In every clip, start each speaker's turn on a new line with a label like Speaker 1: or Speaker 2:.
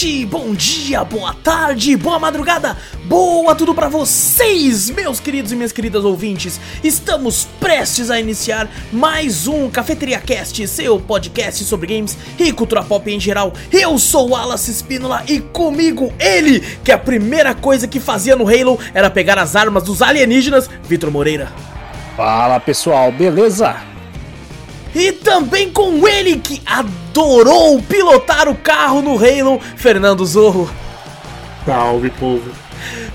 Speaker 1: noite, bom dia, boa tarde, boa madrugada, boa tudo pra vocês, meus queridos e minhas queridas ouvintes. Estamos prestes a iniciar mais um Cafeteria Cast, seu podcast sobre games e cultura pop em geral. Eu sou o Wallace Spínola e comigo ele, que a primeira coisa que fazia no Halo era pegar as armas dos alienígenas, Vitor Moreira.
Speaker 2: Fala pessoal, beleza?
Speaker 1: E também com ele que adorou pilotar o carro no Halo, Fernando Zorro.
Speaker 3: Salve, povo.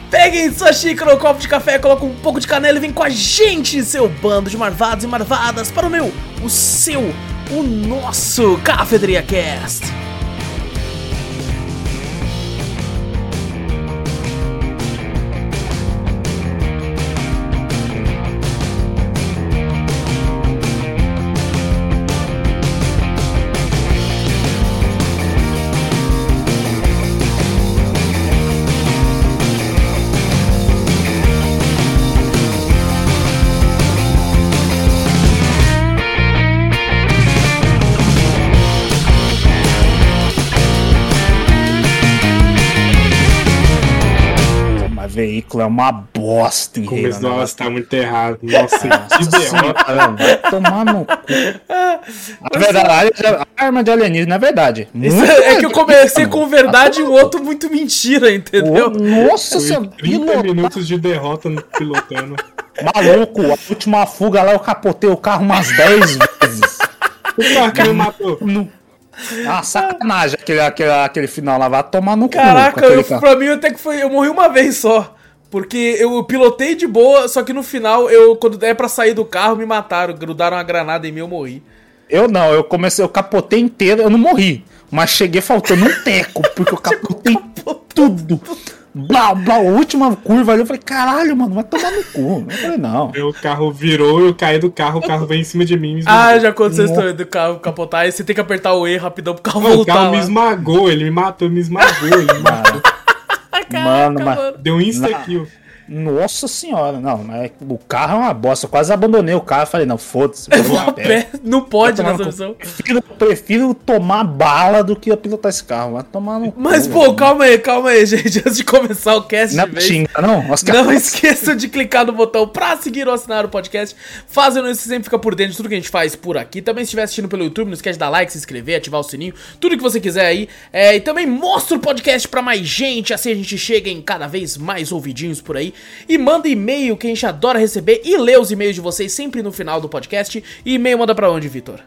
Speaker 1: Peguem sua xícara ou copo de café, coloca um pouco de canela e vem com a gente, seu bando de marvados e marvadas, para o meu, o seu, o nosso Cafeteria Cast.
Speaker 2: É uma bosta em Halo,
Speaker 3: Começo
Speaker 2: né?
Speaker 3: nossa, tá muito errado. Nossa, que derrota.
Speaker 2: Tomar no cu. Na verdade, a arma de alienígena é verdade.
Speaker 1: É que eu comecei com verdade e o outro muito mentira, entendeu?
Speaker 2: Nossa senhora,
Speaker 3: 30
Speaker 2: pilota-
Speaker 3: minutos de derrota no pilotando.
Speaker 2: maluco, a última fuga lá eu capotei o carro umas 10 vezes.
Speaker 3: O carro me matou.
Speaker 2: No... Ah, sacanagem aquele, aquele, aquele final lá, vai tomar no cu.
Speaker 1: Caraca, eu,
Speaker 2: carro.
Speaker 1: pra mim até que foi. Eu morri uma vez só. Porque eu pilotei de boa, só que no final, eu, quando é pra sair do carro, me mataram. Grudaram uma granada em mim eu morri.
Speaker 2: Eu não, eu comecei, eu capotei inteiro, eu não morri. Mas cheguei faltando um teco, porque eu capotei tudo. Blá, blá, a última curva ali, eu falei, caralho, mano, vai tomar no cu. Eu falei, não.
Speaker 3: Meu carro virou, eu caí do carro, o carro veio em cima de mim. e me
Speaker 1: Ah, já aconteceu a história do carro capotar. Aí você tem que apertar o E rapidão pro carro
Speaker 3: Não, o
Speaker 1: voltar.
Speaker 3: carro me
Speaker 1: lá.
Speaker 3: esmagou, ele me matou, me esmagou, ele me matou.
Speaker 2: Mano, mas.
Speaker 3: Deu um insta-kill.
Speaker 2: Nossa senhora, não, mas o carro é uma bosta. Eu quase abandonei o carro. Falei, não, foda-se. vou
Speaker 1: Vou
Speaker 2: a
Speaker 1: a pé. Não pode nessa
Speaker 2: cu. Prefiro, prefiro tomar bala do que pilotar esse carro. Vai tomar no
Speaker 1: Mas, pô,
Speaker 2: velho.
Speaker 1: calma aí, calma aí, gente. Antes de começar o cast
Speaker 2: Não é
Speaker 1: vez.
Speaker 2: xinga, não?
Speaker 1: Não
Speaker 2: caras-
Speaker 1: esqueça de clicar no botão pra seguir ou assinar o podcast. Fazendo isso, você sempre fica por dentro de tudo que a gente faz por aqui. Também, se estiver assistindo pelo YouTube, não esquece de dar like, se inscrever, ativar o sininho, tudo que você quiser aí. É, e também mostra o podcast pra mais gente, assim a gente chega em cada vez mais ouvidinhos por aí. E manda e-mail que a gente adora receber e lê os e-mails de vocês sempre no final do podcast. E e-mail manda pra onde, Vitor?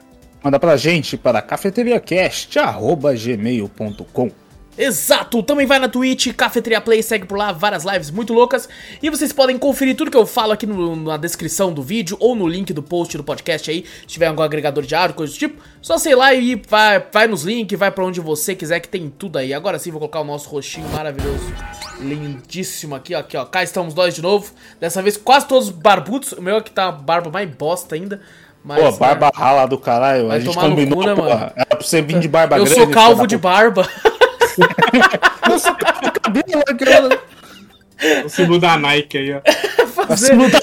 Speaker 2: Manda pra gente para cafeteriacast.gmail.com
Speaker 1: Exato! Também vai na Twitch, Cafeteria Play, segue por lá, várias lives muito loucas. E vocês podem conferir tudo que eu falo aqui no- na descrição do vídeo ou no link do post do podcast aí, se tiver algum agregador de áudio, coisa do tipo. Só sei lá e vai, vai nos links, vai pra onde você quiser que tem tudo aí. Agora sim vou colocar o nosso rostinho maravilhoso, lindíssimo aqui, ó, aqui, ó. Cá estamos nós de novo. Dessa vez quase todos barbudos. O meu aqui tá a barba mais bosta ainda. Mas,
Speaker 2: Pô, barba rala do caralho. A gente combinou,
Speaker 1: cu, né,
Speaker 2: porra.
Speaker 1: mano?
Speaker 2: Era pra você vir de barba
Speaker 1: Eu
Speaker 2: grande.
Speaker 1: sou calvo de barba.
Speaker 2: sou calvo de cabelo. aquela-
Speaker 3: O símbolo da Nike aí, ó.
Speaker 2: Se
Speaker 1: Fazer
Speaker 2: mudar,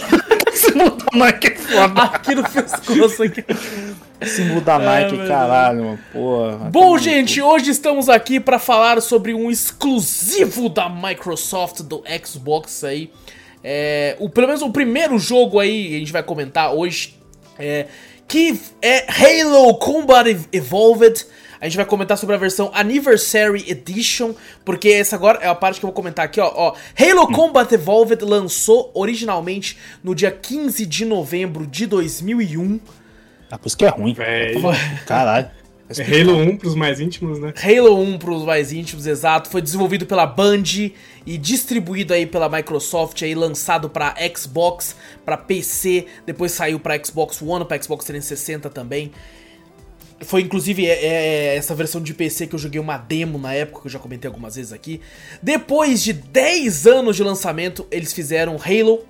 Speaker 2: se mudar Nike é foda.
Speaker 1: aqui no pescoço aqui.
Speaker 2: Se mudar Nike,
Speaker 1: meu
Speaker 2: caralho, mano. Porra.
Speaker 1: Bom, gente, hoje estamos aqui para falar sobre um exclusivo da Microsoft do Xbox aí. É, o, pelo menos o primeiro jogo aí a gente vai comentar hoje. É, que é Halo Combat Evolved. A gente vai comentar sobre a versão Anniversary Edition, porque essa agora é a parte que eu vou comentar aqui, ó. ó. Halo Combat Evolved lançou originalmente no dia 15 de novembro de 2001.
Speaker 2: Ah, por isso que é ruim.
Speaker 3: Véi.
Speaker 2: Caralho.
Speaker 3: É Halo 1 pros mais íntimos, né?
Speaker 1: Halo 1 para os mais íntimos, exato, foi desenvolvido pela Band e distribuído aí pela Microsoft, aí lançado para Xbox, para PC, depois saiu para Xbox One, para Xbox 360 também. Foi inclusive é, é, essa versão de PC que eu joguei uma demo na época, que eu já comentei algumas vezes aqui. Depois de 10 anos de lançamento, eles fizeram Halo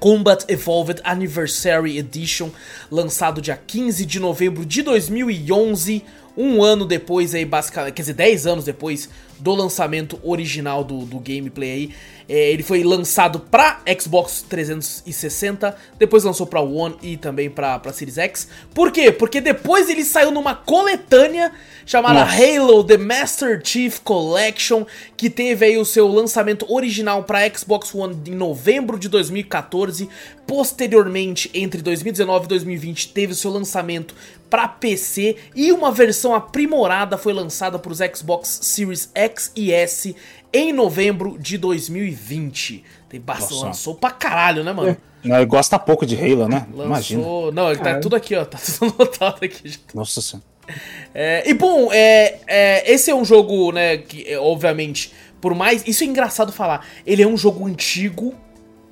Speaker 1: Combat Evolved Anniversary Edition, lançado dia 15 de novembro de 2011, um ano depois aí, basicamente, quer dizer, 10 anos depois do lançamento original do, do gameplay aí. É, ele foi lançado para Xbox 360, depois lançou para One e também para Series X. Por quê? Porque depois ele saiu numa coletânea chamada Nossa. Halo The Master Chief Collection, que teve aí o seu lançamento original para Xbox One em novembro de 2014. Posteriormente, entre 2019 e 2020, teve o seu lançamento para PC e uma versão aprimorada foi lançada para os Xbox Series X e S em novembro de 2020. Tem bastante, lançou pra caralho, né, mano?
Speaker 2: É. Gosta pouco de Halo, né?
Speaker 1: Lançou... Imagina. Não, ele tá tudo aqui, ó. Tá tudo anotado aqui. Já.
Speaker 2: Nossa senhora.
Speaker 1: É, e bom, é, é, esse é um jogo, né, que é, obviamente, por mais. Isso é engraçado falar. Ele é um jogo antigo,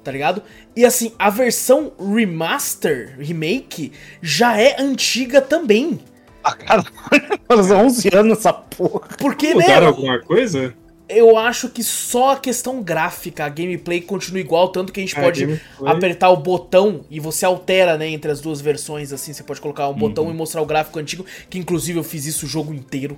Speaker 1: tá ligado? E assim, a versão remaster, remake, já é antiga também.
Speaker 2: Ah, caralho, faz 11 anos essa porra.
Speaker 1: Porque,
Speaker 3: Mudaram né? alguma coisa?
Speaker 1: eu acho que só a questão gráfica, a gameplay continua igual, tanto que a gente é, pode gameplay. apertar o botão e você altera, né, entre as duas versões, assim, você pode colocar um uhum. botão e mostrar o gráfico antigo, que inclusive eu fiz isso o jogo inteiro.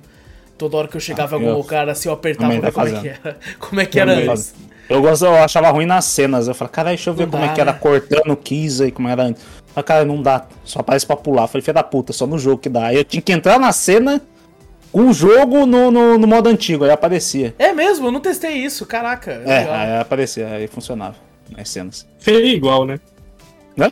Speaker 1: Toda hora que eu chegava ah, em algum lugar, assim, eu apertava pra ver como é que era. Como é que era antes.
Speaker 2: Eu, gosto, eu achava ruim nas cenas, eu falei, cara, deixa eu ver não como dá, é que era né? cortando o Kiss e como era antes. Mas, cara, não dá, só aparece pra pular. Eu falei, filha da puta, só no jogo que dá. Aí eu tinha que entrar na cena o jogo no, no, no, modo antigo, aí aparecia.
Speaker 1: É mesmo? Eu não testei isso, caraca.
Speaker 2: É, é aí aparecia, aí funcionava nas cenas.
Speaker 3: Feio igual, né?
Speaker 2: Né?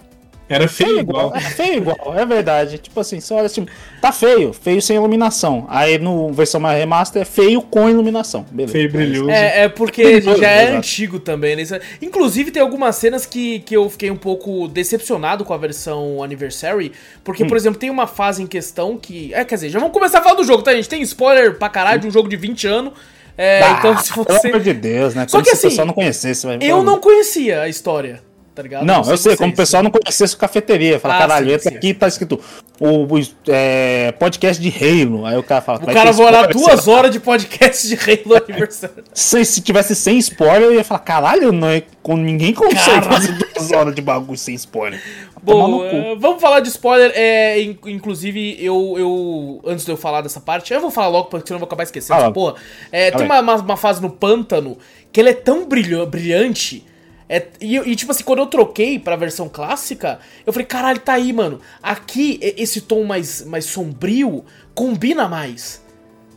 Speaker 3: Era feio, feio igual.
Speaker 2: igual. É feio igual, é verdade. Tipo assim, você olha assim, tá feio, feio sem iluminação. Aí no versão mais remaster é feio com iluminação.
Speaker 3: Beleza. Feio brilhoso.
Speaker 1: É, é porque brilhoso, já é exato. antigo também, né? Inclusive tem algumas cenas que, que eu fiquei um pouco decepcionado com a versão Anniversary. Porque, hum. por exemplo, tem uma fase em questão que. É, quer dizer, já vamos começar a falar do jogo, tá, gente? Tem spoiler pra caralho hum. de um jogo de 20 anos. É,
Speaker 2: ah, então se você. Pelo amor de Deus, né?
Speaker 1: Só Como que assim, o pessoal
Speaker 2: não conhecesse.
Speaker 1: Eu não conhecia a história tá ligado?
Speaker 2: Não, não eu sei, como o pessoal não conhecesse cafeteria. Fala, ah, caralho, esse aqui tá escrito o, o é, podcast de Halo. Aí o cara fala.
Speaker 1: O cara vai orar duas horas de podcast de Halo aniversário.
Speaker 2: se, se tivesse sem spoiler, eu ia falar, caralho, não é, com, ninguém consegue caralho. fazer duas horas de bagulho sem spoiler.
Speaker 1: Bom, uh, vamos falar de spoiler. É, inclusive, eu, eu. Antes de eu falar dessa parte, eu vou falar logo, porque senão eu vou acabar esquecendo ah, porra. É, tem uma, uma, uma, fase no pântano que ele é tão brilhante é, e, e, tipo assim, quando eu troquei pra versão clássica, eu falei, caralho, tá aí, mano. Aqui, esse tom mais, mais sombrio combina mais.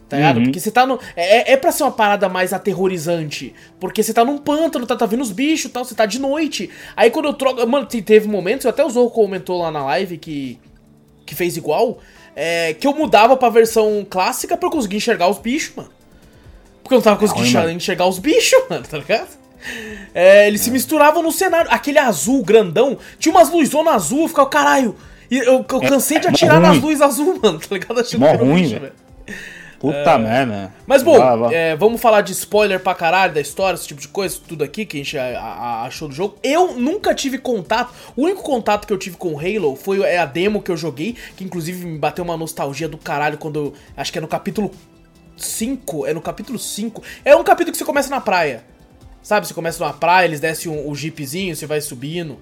Speaker 1: Tá ligado? Uhum. Porque você tá no. É, é, é pra ser uma parada mais aterrorizante. Porque você tá num pântano, tá, tá vindo os bichos e tal, você tá de noite. Aí quando eu troco. Mano, teve momentos, até o Zorro comentou lá na live que. que fez igual. É, que eu mudava pra versão clássica pra eu conseguir enxergar os bichos, mano. Porque eu não tava conseguindo enxergar os bichos, mano, tá ligado? É, eles é. se misturavam no cenário. Aquele azul grandão, tinha umas luzonas azul, eu ficava, caralho. Eu, eu é, cansei de é atirar nas luzes azul, mano, tá ligado?
Speaker 2: Achando Mó ruim, velho. Puta é... merda.
Speaker 1: Mas bom, É, vamos falar de spoiler pra caralho da história, esse tipo de coisa, tudo aqui que a gente a, a, achou do jogo. Eu nunca tive contato. O único contato que eu tive com Halo foi é a demo que eu joguei, que inclusive me bateu uma nostalgia do caralho quando. Eu, acho que é no capítulo 5. É no capítulo 5. É um capítulo que você começa na praia. Sabe, você começa numa praia, eles descem um, o jeepzinho, você vai subindo.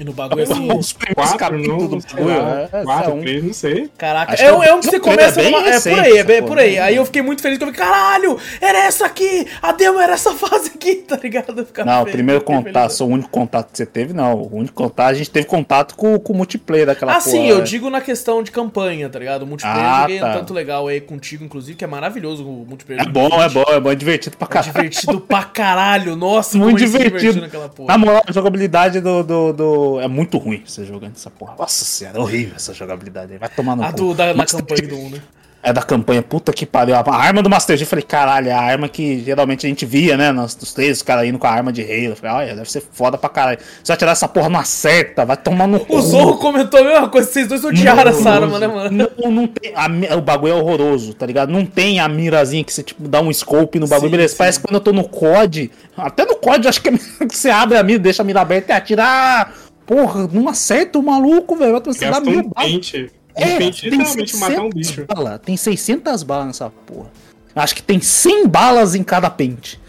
Speaker 1: E no bagulho assim.
Speaker 3: Os quatro, não, do bagulho. É, quatro, um... três, não sei.
Speaker 1: Caraca, é, é um que você começa é. É por aí, é, é por aí. Aí eu fiquei muito feliz que eu falei, caralho, era essa aqui! A demo era essa fase aqui, tá ligado?
Speaker 2: Não, o primeiro contato, o único contato que você teve, não. O único contato, a gente teve contato com, com o multiplayer daquela
Speaker 1: Ah, sim, eu é. digo na questão de campanha, tá ligado? O multiplayer ah, eu tá. tanto legal aí contigo, inclusive, que é maravilhoso o multiplayer.
Speaker 2: É bom, é bom, é bom, é divertido pra caralho.
Speaker 1: É divertido pra caralho, nossa,
Speaker 2: muito divertido. Na moral, a jogabilidade do, do, é muito ruim você jogando essa porra. Nossa senhora, é horrível essa jogabilidade aí. Vai tomar no
Speaker 1: a cu. Do, da, na campanha do 1, né?
Speaker 2: É da campanha, puta que pariu. A arma do Master Chief, falei, caralho, é a arma que geralmente a gente via, né? Nos, nos três, os caras indo com a arma de rei. Eu falei, olha, deve ser foda pra caralho. Se tirar essa porra não acerta, vai tomar no
Speaker 1: cu. O Zorro comentou a mesma coisa, vocês dois odiaram essa arma, né, mano?
Speaker 2: Não, não tem. A, o bagulho é horroroso, tá ligado? Não tem a mirazinha que você, tipo, dá um scope no bagulho, sim, beleza. Sim. Parece que quando eu tô no COD, até no COD, acho que, é que você abre a mira, deixa a mira aberta e atira. Ah, porra, não acerta o maluco, velho. Você dá mil balas.
Speaker 3: É, tem 600 um bicho.
Speaker 2: Bala, tem 600 balas nessa porra. Acho que tem 100 balas em cada pente.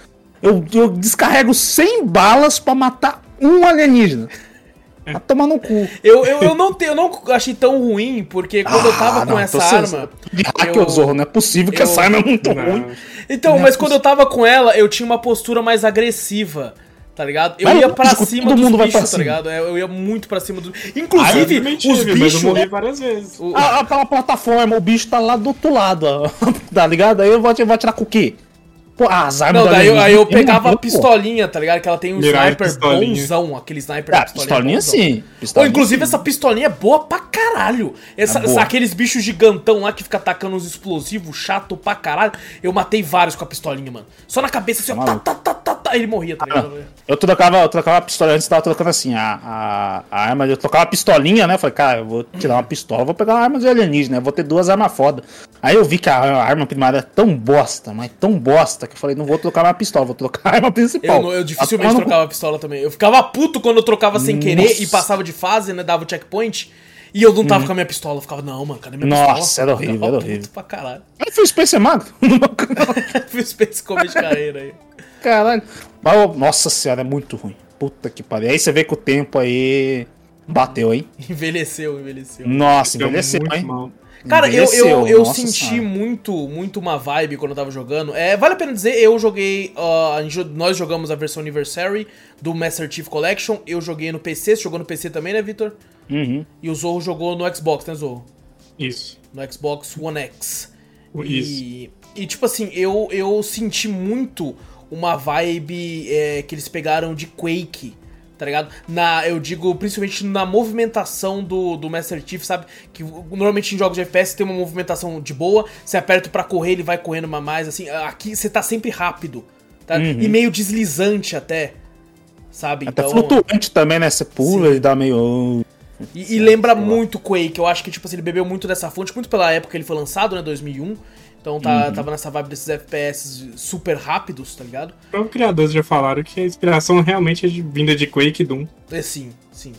Speaker 2: Eu, eu descarrego 100 balas para matar um alienígena. Vai tomar no cu.
Speaker 1: Eu, eu, eu, não, te, eu não achei tão ruim, porque quando eu tava
Speaker 2: Ah,
Speaker 1: com
Speaker 2: não,
Speaker 1: essa
Speaker 2: então você-
Speaker 1: arma.
Speaker 2: De hack
Speaker 1: eu-.
Speaker 2: Zorro, não é possível que
Speaker 1: eu-
Speaker 2: essa arma é muito
Speaker 3: Não.
Speaker 2: ruim.
Speaker 1: Então,
Speaker 2: Não é
Speaker 1: mas quando eu tava com ela, eu tinha uma postura mais agressiva. Tá ligado? Eu
Speaker 2: Mas
Speaker 1: ia pra cima
Speaker 2: todo
Speaker 1: dos
Speaker 2: mundo vai
Speaker 1: bichos,
Speaker 2: pra
Speaker 1: tá
Speaker 2: cima.
Speaker 1: ligado? Eu eu ia muito pra cima dos.
Speaker 3: Ah, eu
Speaker 1: Inclusive,
Speaker 3: também tive,
Speaker 1: os
Speaker 3: mas eu
Speaker 1: bichos.
Speaker 3: morri várias vezes.
Speaker 1: o-
Speaker 2: Ah, aquela plataforma, o bicho tá lá do outro lado, ó. tá ligado? Aí eu vou, vou atirar com o quê? Pô, ah, as armas
Speaker 1: Não,
Speaker 2: da
Speaker 1: daí eu, aí eu pegava a pistolinha, tá ligado? Que ela tem um
Speaker 3: Mirar
Speaker 1: sniper
Speaker 3: pistolinha.
Speaker 1: bonzão, aquele sniper
Speaker 2: Ah, pistolinha
Speaker 1: bonzão.
Speaker 2: sim.
Speaker 1: Ou
Speaker 2: pistolinha
Speaker 1: inclusive
Speaker 2: sim.
Speaker 1: essa pistolinha é boa pra caralho. Essa,
Speaker 2: É boa.
Speaker 1: essa- aqueles bichos gigantão lá que fica atacando os explosivos, chato pra caralho. Eu matei vários com a pistolinha, mano. Só na cabeça assim, ó, tá,
Speaker 2: maluco.
Speaker 1: tá, tá, tá, tá, ele morria, tá ligado?
Speaker 2: Eu trocava, eu trocava a pistola, antes tava trocando assim, a, a, a arma, eu trocava a pistolinha, né? Falei, cara, eu vou tirar uma pistola, vou pegar uma arma de alienígena, eu vou ter duas armas foda. Aí eu vi que a, a arma primária é tão bosta, mas tão bosta, que eu falei, não vou trocar minha pistola, vou trocar a arma principal.
Speaker 1: Eu, eu dificilmente trocava a pistola também. Eu ficava puto quando eu trocava sem querer
Speaker 2: Nossa.
Speaker 1: e passava de fase, né? Dava o checkpoint. E eu não tava com a minha pistola. Eu ficava, não, mano, cadê minha.
Speaker 2: Nossa,
Speaker 1: pistola?
Speaker 2: era horrível,
Speaker 1: Eu
Speaker 2: era horrível.
Speaker 1: pra caralho.
Speaker 2: Aí fui Space Magro.
Speaker 1: Fiz Space Comedy carreira aí.
Speaker 2: Caralho. Mas, nossa senhora, é muito ruim. Puta que pariu. Aí você vê que o tempo aí bateu, hein?
Speaker 1: Envelheceu, envelheceu.
Speaker 2: Nossa, envelheceu, hein?
Speaker 3: mal.
Speaker 1: Cara, eu, eu,
Speaker 2: Envelheceu,
Speaker 1: eu
Speaker 2: nossa
Speaker 1: senti
Speaker 2: senhora.
Speaker 1: muito, muito uma vibe quando eu tava jogando. É, vale a pena dizer, eu joguei. gente- nós jogamos a versão Anniversary do Master Chief Collection. Eu joguei no PC, você jogou no PC também, né, Victor?
Speaker 2: Uhum.
Speaker 1: E o Zorro jogou no Xbox, né, Zorro?
Speaker 3: Isso.
Speaker 1: No Xbox One X.
Speaker 3: Isso.
Speaker 1: E, e tipo assim, eu, eu senti muito uma vibe é, que eles pegaram de Quake, tá ligado? Na, eu digo principalmente na movimentação do, do Master Chief, sabe? Que normalmente em jogos de FPS tem uma movimentação de boa, você aperta pra correr, ele vai correndo mais, assim. Aqui você tá sempre rápido, tá? E meio deslizante até, sabe?
Speaker 2: Uhum. Até
Speaker 1: Então-
Speaker 2: flutuante também, né? Você pula, ele dá meio.
Speaker 1: e, e lembra muito Quake, eu acho que tipo assim, ele bebeu muito dessa fonte, muito pela época que ele foi lançado, né, 2001. Então tá,
Speaker 2: Uhum.
Speaker 1: tava nessa vibe desses FPS super rápidos, tá ligado?
Speaker 3: Os próprios criadores já falaram que a inspiração realmente é de, vinda de Quake e Doom.
Speaker 1: É sim, sim.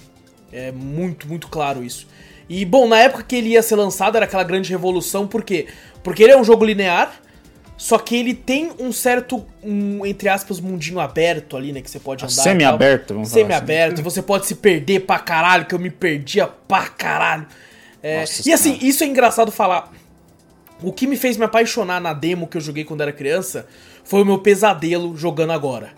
Speaker 1: É muito, muito claro isso. E bom, na época que ele ia ser lançado era aquela grande revolução, por quê? Porque ele é um jogo linear, só que ele tem um certo, um, entre aspas, mundinho aberto ali, né, que você pode andar. e tal.
Speaker 2: Semi-aberto, vamos falar assim.
Speaker 1: Semi-aberto, você pode se perder pra caralho, que eu me perdia pra caralho. É,
Speaker 2: Nossa
Speaker 1: e assim,
Speaker 2: Senhora.
Speaker 1: isso é engraçado falar. O que me fez me apaixonar na demo que eu joguei quando era criança foi o meu pesadelo jogando agora.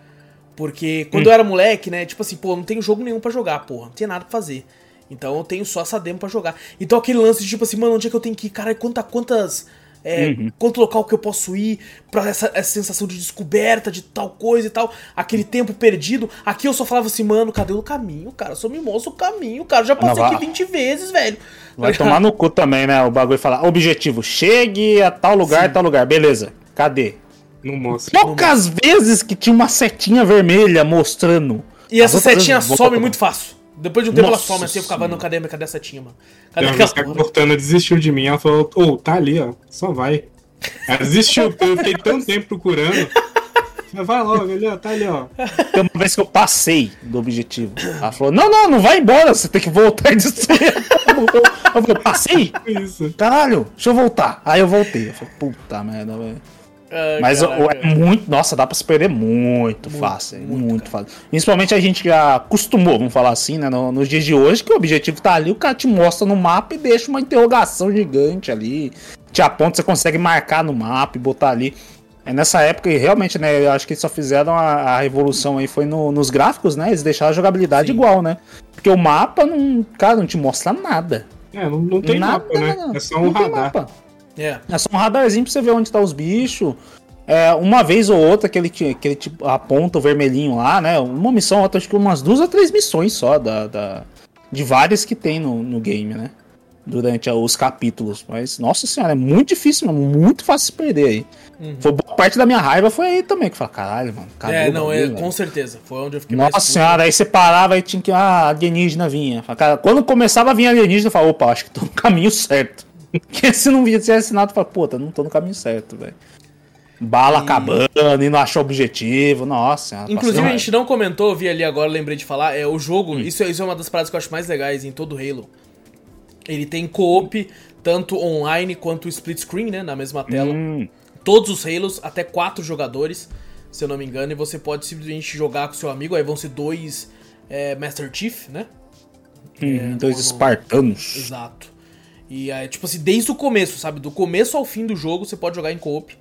Speaker 1: Porque
Speaker 2: Hum.
Speaker 1: quando eu era moleque, né, tipo assim, pô, não tenho jogo nenhum pra jogar, porra, não tem nada pra fazer. Então eu tenho só essa demo pra jogar. Então aquele lance de tipo assim, mano, onde é que eu tenho que ir? Cara, quanta, quantas. É,
Speaker 2: Uhum.
Speaker 1: Quanto local que eu posso ir pra essa, essa sensação de descoberta de tal coisa e tal, aquele tempo perdido. Aqui eu só falava assim, mano, cadê o caminho, cara? Só me mostra o caminho, cara. Eu já passei
Speaker 2: Não,
Speaker 1: aqui
Speaker 2: vai-
Speaker 1: 20 vezes, velho.
Speaker 2: Vai
Speaker 1: Tá
Speaker 2: tomar no cu também, né? O bagulho falar, objetivo, chegue a tal lugar, tal lugar. Beleza, cadê?
Speaker 3: Não mostra.
Speaker 2: Poucas vezes que tinha uma setinha vermelha mostrando.
Speaker 1: E
Speaker 2: As
Speaker 1: essa setinha some muito fácil. Depois de um tempo ela
Speaker 2: Nossa
Speaker 1: some assim, eu ficava, não, cadê, cadê a setinha, mano? Cadê
Speaker 3: uma
Speaker 1: aquela
Speaker 3: a
Speaker 1: porra?
Speaker 3: Cortana desistiu de mim. Ela falou, ô, tá ali, ó. Só vai. Ela desistiu, porque eu fiquei tanto tempo procurando. Vai logo, ali, ó, tá ali, ó.
Speaker 2: Tem uma vez que eu passei do objetivo. Ela falou: Não, não, não vai embora, você tem que voltar e destruir. Eu falei: Passei?
Speaker 3: Isso.
Speaker 2: Caralho, deixa eu voltar. Aí eu voltei. Eu falei: Puta merda, velho.
Speaker 1: Ai,
Speaker 2: Mas
Speaker 1: caraca.
Speaker 2: é muito. Nossa, dá pra se perder muito, fácil. Muito, fácil. Principalmente a gente já acostumou, vamos falar assim, né? no- nos dias de hoje, que o objetivo tá ali, o cara te mostra no mapa e deixa uma interrogação gigante ali. Te aponta, você consegue marcar no mapa e botar ali. É nessa época, e realmente, né? Eu acho que eles só fizeram a, a revolução aí, foi no- nos gráficos, né? Eles deixaram a jogabilidade
Speaker 1: Sim.
Speaker 2: igual, né? Porque o mapa, não, cara, não te mostra nada.
Speaker 3: É, não, não tem
Speaker 2: nada,
Speaker 3: mapa, né?
Speaker 2: nada.
Speaker 3: É só um
Speaker 2: Não tem
Speaker 3: radar.
Speaker 2: mapa.
Speaker 1: É.
Speaker 2: É só um radarzinho pra você ver onde tá os bichos. É, uma vez ou outra que ele, que ele tipo, aponta o vermelhinho lá, né? Uma missão, outra, acho que umas duas ou três missões só da, da- de várias que tem no, no game, né? Durante os capítulos. Mas, nossa senhora, é muito difícil, mano. Muito fácil se perder aí. Foi boa parte da minha raiva foi aí também, que fala, caralho, mano.
Speaker 1: É, não, é,
Speaker 2: bagulho, velho?"
Speaker 1: com certeza. Foi onde eu fiquei
Speaker 2: Nossa senhora, aí você parava e tinha que. Ah, alienígena vinha. Quando começava a vir alienígena, eu falava, opa, acho que tô no caminho certo. Porque se não via tivesse assinado, eu falava, puta, não tô no caminho certo, velho. Bala acabando e não achou objetivo. Nossa.
Speaker 1: Inclusive, a gente não comentou, eu vi ali agora, lembrei de falar, é o jogo,
Speaker 2: Hum.
Speaker 1: isso, é- isso é uma das paradas que eu acho mais legais em todo Halo. Ele tem co-op, tanto online quanto split screen, né, na mesma tela.
Speaker 2: Hum,
Speaker 1: Todos os Halos, até quatro jogadores, se eu não me engano, e você pode simplesmente jogar com seu amigo, aí vão ser dois é, Master Chief, né?
Speaker 2: Hum, dois
Speaker 1: no-
Speaker 2: espartanos.
Speaker 1: Exato. E aí, tipo assim, desde o começo, sabe? Do começo ao fim do jogo você pode jogar em co-op.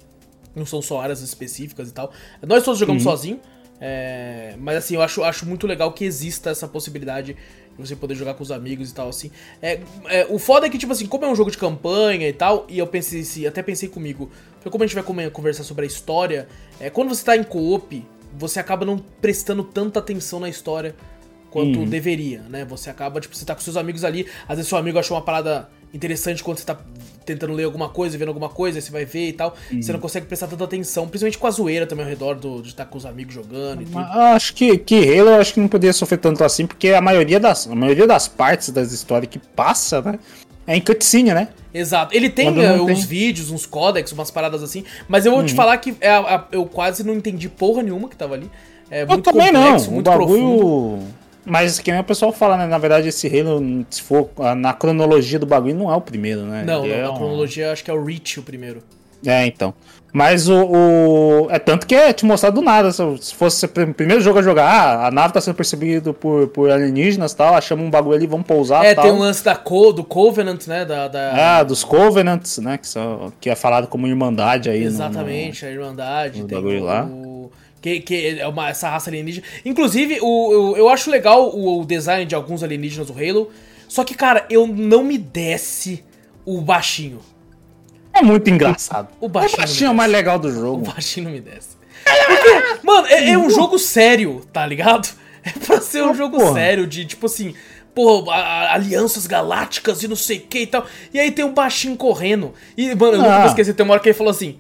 Speaker 1: Não são só áreas específicas e tal. Nós todos jogamos sozinho. é, mas assim, eu acho, acho muito legal que exista essa possibilidade de você poder jogar com os amigos e tal, assim. É, é, o foda é que, tipo assim, como é um jogo de campanha e tal, e eu pensei assim, até pensei comigo, porque como a gente vai conversar sobre a história, é, quando você tá em co-op, você acaba não prestando tanta atenção na história quanto deveria, né? Você acaba, tipo, você tá com seus amigos ali, às vezes seu amigo achou uma parada interessante quando você tá tentando ler alguma coisa, vendo alguma coisa, você vai ver e tal, você não consegue prestar tanta atenção, principalmente com a zoeira também ao redor do, de estar com os amigos jogando e tudo.
Speaker 2: Acho que, que Halo eu acho que não poderia sofrer tanto assim, porque a maioria das, a maioria das partes das histórias que passa, né? É em cutscene, né?
Speaker 1: Exato. Ele tem
Speaker 2: não
Speaker 1: uns.
Speaker 2: Uhum.
Speaker 1: vídeos, uns códex, umas paradas assim, mas eu vou te falar que é a- a- eu quase não entendi porra nenhuma que tava ali. É
Speaker 2: Eu
Speaker 1: muito
Speaker 2: também
Speaker 1: complexo,
Speaker 2: não. O
Speaker 1: muito profundo.
Speaker 2: Mas que nem o pessoal fala, né? Na verdade, esse Halo, se for na cronologia do bagulho, não é o primeiro, né?
Speaker 1: Não, não,
Speaker 2: é
Speaker 1: na
Speaker 2: um-
Speaker 1: cronologia acho que é o Reach o primeiro.
Speaker 2: É, então. Mas o, o- É tanto que é te mostrar do nada. Se se fosse o primeiro jogo a jogar, ah, a nave tá sendo percebida por, por alienígenas e tal, achamos um bagulho ali, vamos pousar
Speaker 1: é,
Speaker 2: tal.
Speaker 1: tem um lance da Co, do Covenant, né? Da, da-
Speaker 2: Ah, dos Covenants, né? Que, são, que é falado como Irmandade aí. no-
Speaker 1: Exatamente, a Irmandade.
Speaker 2: no
Speaker 1: tem
Speaker 2: bagulho
Speaker 1: o,
Speaker 2: lá.
Speaker 1: o- que, que é uma, essa raça alienígena. Inclusive, o, o- eu acho legal o, o design de alguns alienígenas do Halo. Só que, cara, eu não me desce o baixinho.
Speaker 2: É muito engraçado.
Speaker 1: O baixinho
Speaker 2: o baixinho é o mais legal do
Speaker 1: O
Speaker 2: jogo.
Speaker 1: baixinho não me desce. Porque, mano, é, é um jogo sério, tá ligado? É pra ser um
Speaker 2: Ah,
Speaker 1: jogo
Speaker 2: porra.
Speaker 1: sério, de tipo assim, pô, alianças galácticas e não sei o que e tal. E aí tem um baixinho correndo. E, mano, eu nunca
Speaker 2: Ah.
Speaker 1: vou esquecer, tem uma hora que ele falou assim.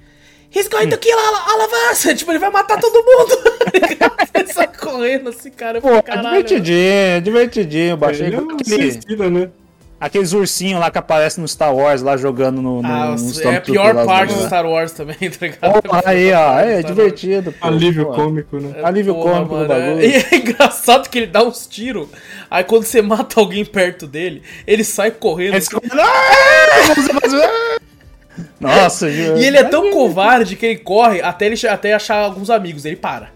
Speaker 1: He's going to kill all, all of us! Tipo, ele vai matar todo mundo! ele sai correndo assim, cara.
Speaker 2: Pô, é
Speaker 1: caralho.
Speaker 2: divertidinho, é divertidinho.
Speaker 3: Ele é
Speaker 2: é
Speaker 3: né?
Speaker 2: aqueles ursinhos lá que aparecem no Star Wars, lá jogando no, no,
Speaker 1: Ah,
Speaker 2: no
Speaker 1: é a pior
Speaker 2: lá,
Speaker 1: parte
Speaker 2: né?
Speaker 1: do Star Wars também, tá ligado?
Speaker 2: Aí, ó, é
Speaker 1: Wars.
Speaker 2: divertido. pô,
Speaker 3: Alívio
Speaker 2: pô.
Speaker 3: cômico, né?
Speaker 2: Alívio
Speaker 1: Porra,
Speaker 2: cômico do
Speaker 1: mano, é-
Speaker 2: bagulho.
Speaker 1: E é engraçado que ele dá uns tiros. Aí quando você mata alguém perto dele, ele sai correndo.
Speaker 2: Aí você Nossa,
Speaker 1: E ele é tão covarde que ele corre até ele até achar alguns amigos. Ele para.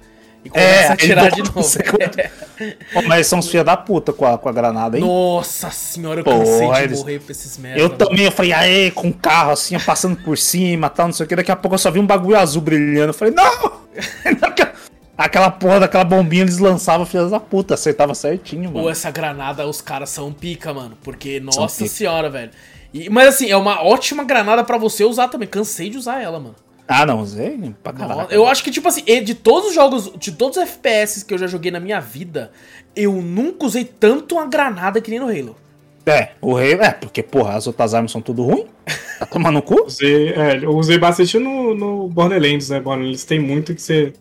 Speaker 1: E começa
Speaker 2: É,
Speaker 1: a atirar
Speaker 2: ele
Speaker 1: de novo.
Speaker 2: consegue- Pô, mas são os filha da puta com a, com a granada, hein?
Speaker 1: Nossa senhora, eu
Speaker 2: Porra,
Speaker 1: cansei de
Speaker 2: eles-
Speaker 1: morrer pra esses merda.
Speaker 2: Eu
Speaker 1: mano.
Speaker 2: também, eu falei, aê, com o carro assim, passando por cima, tal, não sei o que. Daqui a pouco eu só vi um bagulho azul brilhando. Eu falei, não! Aquela porra daquela bombinha eles lançavam, filha da puta, acertava certinho,
Speaker 1: Pô,
Speaker 2: mano.
Speaker 1: essa granada, os caras são pica, mano. Porque, nossa
Speaker 2: pica.
Speaker 1: senhora, velho. E- mas assim, é uma ótima granada pra você usar também. Cansei de usar ela, mano.
Speaker 2: Ah, não, usei pra caralho.
Speaker 1: eu acho que, tipo assim, de todos os jogos, de todos os FPS que eu já joguei na minha vida, eu nunca usei tanto uma granada que nem no Halo.
Speaker 2: É, o rei. É, porque, porra, as outras armas são tudo ruim. Tá tomando cu?
Speaker 3: Usei, é, eu usei bastante no, no Borderlands, né? Borderlands tem muito que você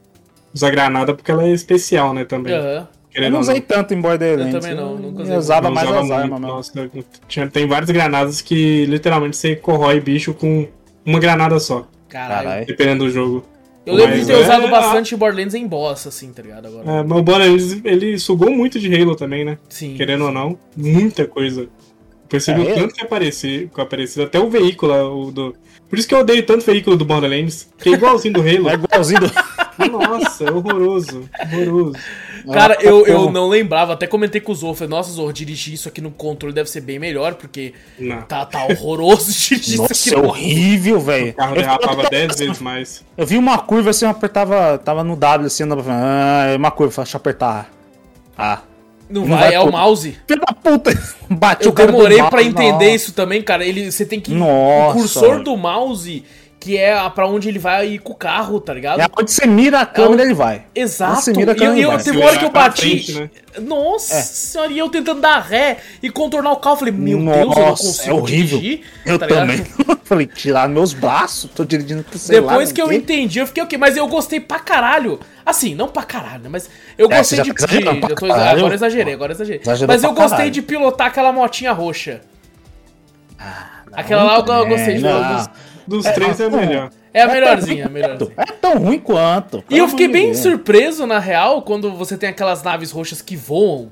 Speaker 3: usa granada porque ela é especial, né? Também.
Speaker 1: Aham.
Speaker 2: Eu não usei tanto em Borderlands.
Speaker 1: Eu também não, nunca usei
Speaker 2: Eu usava mais
Speaker 3: usava
Speaker 2: as armas mesmo.
Speaker 3: nossa, tinha, tem várias granadas que literalmente você corrói bicho com uma granada só,
Speaker 1: Caralho.
Speaker 3: Dependendo do jogo.
Speaker 1: Eu lembro de
Speaker 3: Mas
Speaker 1: ter
Speaker 3: é-
Speaker 1: usado bastante Borderlands em boss, assim, tá ligado? Agora.
Speaker 3: É, mas o Borderlands, ele sugou muito de Halo também, né?
Speaker 1: Sim.
Speaker 3: Querendo ou não, muita coisa. Percebi
Speaker 2: É,
Speaker 3: o tanto que aparecia, que até o veículo, o do... Por isso que eu odeio tanto o veículo do Borderlands, que é igualzinho do Halo.
Speaker 2: É igualzinho do.
Speaker 3: Nossa, é horroroso, horroroso.
Speaker 1: Cara, eu, eu
Speaker 2: porra.
Speaker 1: não lembrava, até comentei com o Zorro, falei, nossa, Zorro, dirigir isso aqui no controle deve ser bem melhor, porque
Speaker 3: Não.
Speaker 1: tá, tá horroroso dirigir
Speaker 2: Nossa,
Speaker 1: isso aqui
Speaker 2: é
Speaker 1: no
Speaker 2: horrível, velho.
Speaker 3: O carro
Speaker 2: Eu,
Speaker 3: derrapava 10 vezes mais.
Speaker 2: eu vi uma curva assim, eu apertava. Tava no W assim, andava. Ah, é uma curva, deixa eu apertar. Ah.
Speaker 1: Não
Speaker 2: Não
Speaker 1: vai,
Speaker 2: vai
Speaker 1: é o mouse.
Speaker 2: Filho da puta! Bati
Speaker 1: Eu
Speaker 2: o cara do
Speaker 1: demorei pra entender
Speaker 2: nossa.
Speaker 1: isso também, cara. Ele, você tem que.
Speaker 2: Nossa,
Speaker 1: o cursor do mouse, que é a- pra onde ele vai ir com o carro, tá ligado?
Speaker 2: É onde você mira a câmera,
Speaker 1: É um-
Speaker 2: ele vai.
Speaker 1: Exato.
Speaker 2: Você mira a
Speaker 1: E eu,
Speaker 2: câmera,
Speaker 1: e eu
Speaker 2: vai.
Speaker 1: teve hora que eu bati.
Speaker 3: frente, né?
Speaker 1: Nossa
Speaker 2: É.
Speaker 1: senhora, e eu tentando dar ré e contornar o carro. Falei, meu Deus, eu não
Speaker 2: Nossa,
Speaker 1: consigo
Speaker 2: é horrível.
Speaker 1: dirigir.
Speaker 2: Eu
Speaker 1: tá
Speaker 2: também. Falei, tirar meus braços, tô dirigindo pro celular.
Speaker 1: Depois que eu
Speaker 2: não
Speaker 1: entendi, eu fiquei ok, mas eu gostei pra caralho. Assim, não pra caralho, né? Mas eu
Speaker 2: É,
Speaker 1: gostei de.
Speaker 2: tá
Speaker 1: de- eu tô- agora eu exagerei, agora eu exagerei.
Speaker 2: Exagerou
Speaker 1: Mas eu gostei
Speaker 2: caralho.
Speaker 1: de pilotar aquela motinha roxa. Aquela lá eu, eu gostei de
Speaker 2: Não.
Speaker 3: Dos
Speaker 2: É,
Speaker 3: três é a melhor.
Speaker 1: É a
Speaker 2: É
Speaker 1: melhorzinha, é a
Speaker 2: tão ruim
Speaker 1: melhorzinha.
Speaker 2: quanto. É tão ruim quanto.
Speaker 1: E eu fiquei bem surpreso, na real, quando você tem aquelas naves roxas que voam.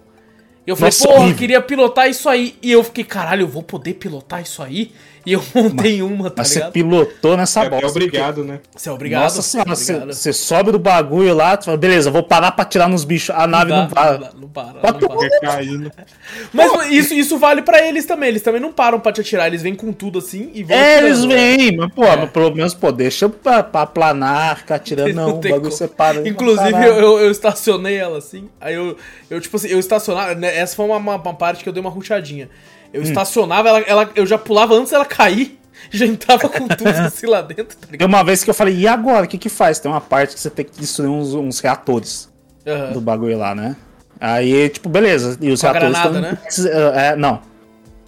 Speaker 1: Eu falei,
Speaker 2: Nossa,
Speaker 1: porra,
Speaker 2: horrível.
Speaker 1: queria pilotar isso aí. E eu fiquei, caralho, eu vou poder pilotar isso aí? E eu montei uma, tá
Speaker 2: Mas você
Speaker 1: ligado?
Speaker 2: pilotou nessa
Speaker 3: É,
Speaker 2: bosta.
Speaker 3: é obrigado, né?
Speaker 1: Você é obrigado.
Speaker 2: Nossa senhora,
Speaker 1: é
Speaker 2: você, você sobe do bagulho lá, tu fala, beleza, vou parar pra tirar nos bichos. A nave
Speaker 1: dá,
Speaker 2: não para.
Speaker 1: dá, Não para, não para.
Speaker 3: Fica caindo.
Speaker 1: Mas isso, isso vale pra eles também. Eles também não param pra te atirar. Eles vêm com tudo assim e vão
Speaker 2: É,
Speaker 1: atirando.
Speaker 2: eles vêm, mas pô,
Speaker 1: É.
Speaker 2: mas pelo menos, pô, deixa pra, pra planar, ficar tirando, não, o
Speaker 1: tem
Speaker 2: bagulho
Speaker 1: como.
Speaker 2: separa.
Speaker 1: Inclusive, eu, eu, eu estacionei ela assim. Aí eu, eu tipo assim, eu estacionava. né, Essa foi uma, uma, uma parte que eu dei uma ruchadinha. Eu
Speaker 2: Hum.
Speaker 1: estacionava, ela, ela, eu já pulava antes dela cair. Já entrava com tudo assim lá dentro, tá ligado?
Speaker 2: uma vez que eu falei, e agora? O que que faz? Tem uma parte que você tem que destruir uns, uns reatores
Speaker 1: Aham.
Speaker 2: do bagulho lá, né? Aí, tipo, beleza. E os
Speaker 1: Com
Speaker 2: reatores
Speaker 1: granada,
Speaker 2: estão.
Speaker 1: né?
Speaker 2: É, não.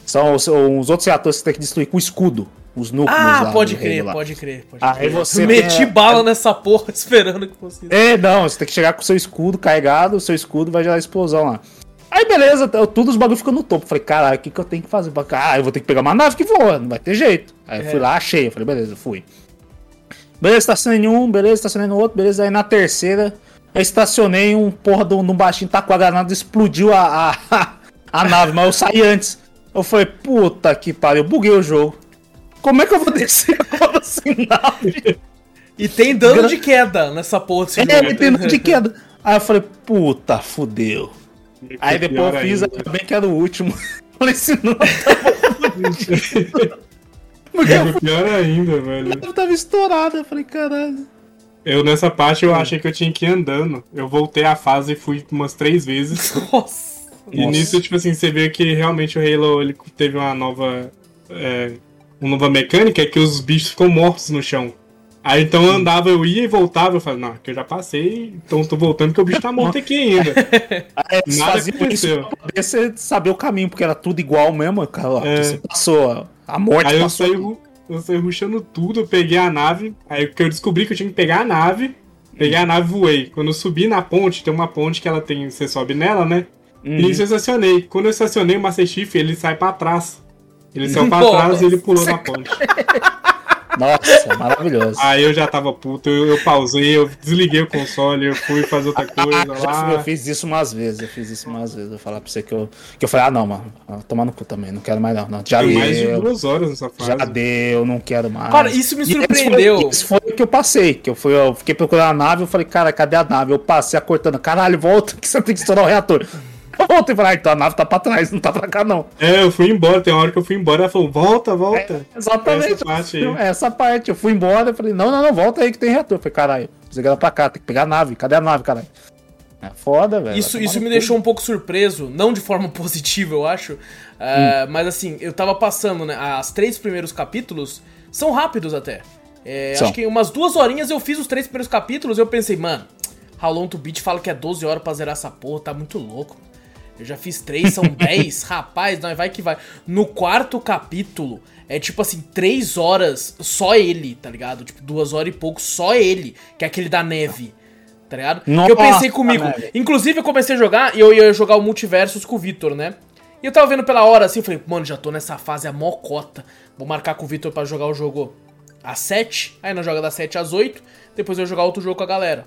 Speaker 2: São os, os outros reatores que você tem que destruir com escudo. Os núcleos
Speaker 1: Ah,
Speaker 2: lá
Speaker 1: pode
Speaker 2: do reino
Speaker 1: crer, pode crer, pode
Speaker 2: Aí
Speaker 1: crer.
Speaker 2: você
Speaker 1: Meti
Speaker 2: tem-
Speaker 1: bala nessa porra esperando que fosse.
Speaker 2: É, não, você tem que chegar com o seu escudo carregado, o seu escudo vai gerar explosão lá. Aí beleza, tudo os bagulho ficou no topo. Falei, caralho, o que, que eu tenho que fazer? Ah, eu vou ter que pegar uma nave que voa, não vai ter jeito. Aí eu
Speaker 1: É.
Speaker 2: fui lá, achei. Eu falei, beleza, fui. Beleza, estacionei em um, beleza, estacionei no outro, beleza. Aí na terceira, eu estacionei um porra de um de um baixinho, tacou a granada, explodiu a, a, a nave, mas eu saí antes. Eu falei, puta que pariu, eu buguei o jogo. Como é que eu vou descer agora sem nave?
Speaker 1: E tem dano
Speaker 2: Gra-
Speaker 1: de queda nessa porra desse
Speaker 2: É,
Speaker 1: jogo.
Speaker 2: ele tem dano de queda. Aí eu falei, puta, fudeu. Aí depois eu fiz,
Speaker 3: ainda.
Speaker 2: bem que era o último. Falei, senão eu tava Porque
Speaker 3: É pior ainda, velho.
Speaker 2: eu tava estourado. Eu falei, caralho.
Speaker 3: Eu nessa parte eu achei que eu tinha que ir andando. Eu voltei a fase e fui umas três vezes.
Speaker 1: Nossa.
Speaker 3: E
Speaker 2: Nossa.
Speaker 3: nisso, tipo assim, você vê que realmente o Halo ele teve uma nova. É, uma nova mecânica que os bichos ficam mortos no chão. Aí então eu andava, eu ia e voltava, eu falei, não, que eu já passei, então tô voltando porque o bicho tá morto aqui ainda.
Speaker 2: Aí eles
Speaker 3: Nada
Speaker 2: isso
Speaker 3: aconteceu.
Speaker 2: poder você saber o caminho, porque era tudo igual mesmo, cara. ó,
Speaker 3: É.
Speaker 2: Você passou, a morte
Speaker 3: Aí eu
Speaker 2: passou.
Speaker 3: saí, ru- eu saí rushando tudo, eu peguei a nave, aí que eu descobri que eu tinha que pegar a nave, peguei a nave e voei. Quando eu subi na ponte, tem uma ponte que ela tem, você sobe nela, né?
Speaker 2: Uhum.
Speaker 3: E nisso eu estacionei. Quando eu estacionei o Master Chief, ele sai pra trás. Ele saiu pra
Speaker 1: Nossa.
Speaker 3: trás e ele pulou na ponte.
Speaker 2: Nossa, maravilhoso.
Speaker 3: Aí eu já tava puto, eu, eu pausei, eu desliguei o console, eu fui fazer outra coisa
Speaker 2: Ah, fui-
Speaker 3: lá.
Speaker 2: eu fiz isso umas vezes, eu fiz isso umas vezes. Eu falar pra você que eu. Que eu falei, ah não, mano, tomar no cu também, não quero mais não. não já
Speaker 3: Foi mais de
Speaker 2: deu,
Speaker 3: duas horas nessa fase.
Speaker 2: já deu, não quero mais.
Speaker 1: Cara, isso me surpreendeu.
Speaker 2: Foi, isso foi o que eu passei, que eu, fui, eu fiquei procurando a nave, eu falei, cara, cadê a nave? Eu passei acortando, caralho, volta que você tem que estourar o reator. Eu voltei e falei, ah, então a nave tá pra trás, não tá pra cá não.
Speaker 3: É, eu fui embora, tem uma hora que eu fui embora, ela falou, volta, volta.
Speaker 2: Exatamente.
Speaker 3: Essa parte aí.
Speaker 2: Essa parte. Eu fui embora, eu falei, não, não, não, volta aí que tem reator. Eu falei, caralho, precisa ela pra cá, tem que pegar a nave. Cadê a nave, caralho? É foda, velho.
Speaker 1: Isso,
Speaker 2: Vai
Speaker 1: isso me deixou um pouco surpreso, não de forma positiva, eu acho. é,
Speaker 2: Hum.
Speaker 1: Mas assim, eu tava passando, né? As três primeiros capítulos são rápidos até. É,
Speaker 2: São.
Speaker 1: acho que em umas duas horinhas eu fiz os três primeiros capítulos e eu pensei, mano, How Long to Beat fala que é 12 horas pra zerar essa porra, tá muito louco. Eu já fiz três, são 10, rapaz, não, vai que vai. No quarto capítulo, é tipo assim, três horas, só ele, tá ligado? Tipo, duas horas e pouco, só ele, que é aquele da neve, tá ligado? que eu
Speaker 2: Nossa,
Speaker 1: pensei comigo. Inclusive, eu comecei a jogar e eu ia jogar o Multiversus com o Vitor, né? E eu tava vendo pela hora assim, eu falei, mano, já tô nessa fase a mocota. Vou marcar com o Vitor pra jogar o jogo às 7. Aí nós joga das 7 às 8. Depois eu vou jogar outro jogo com a galera.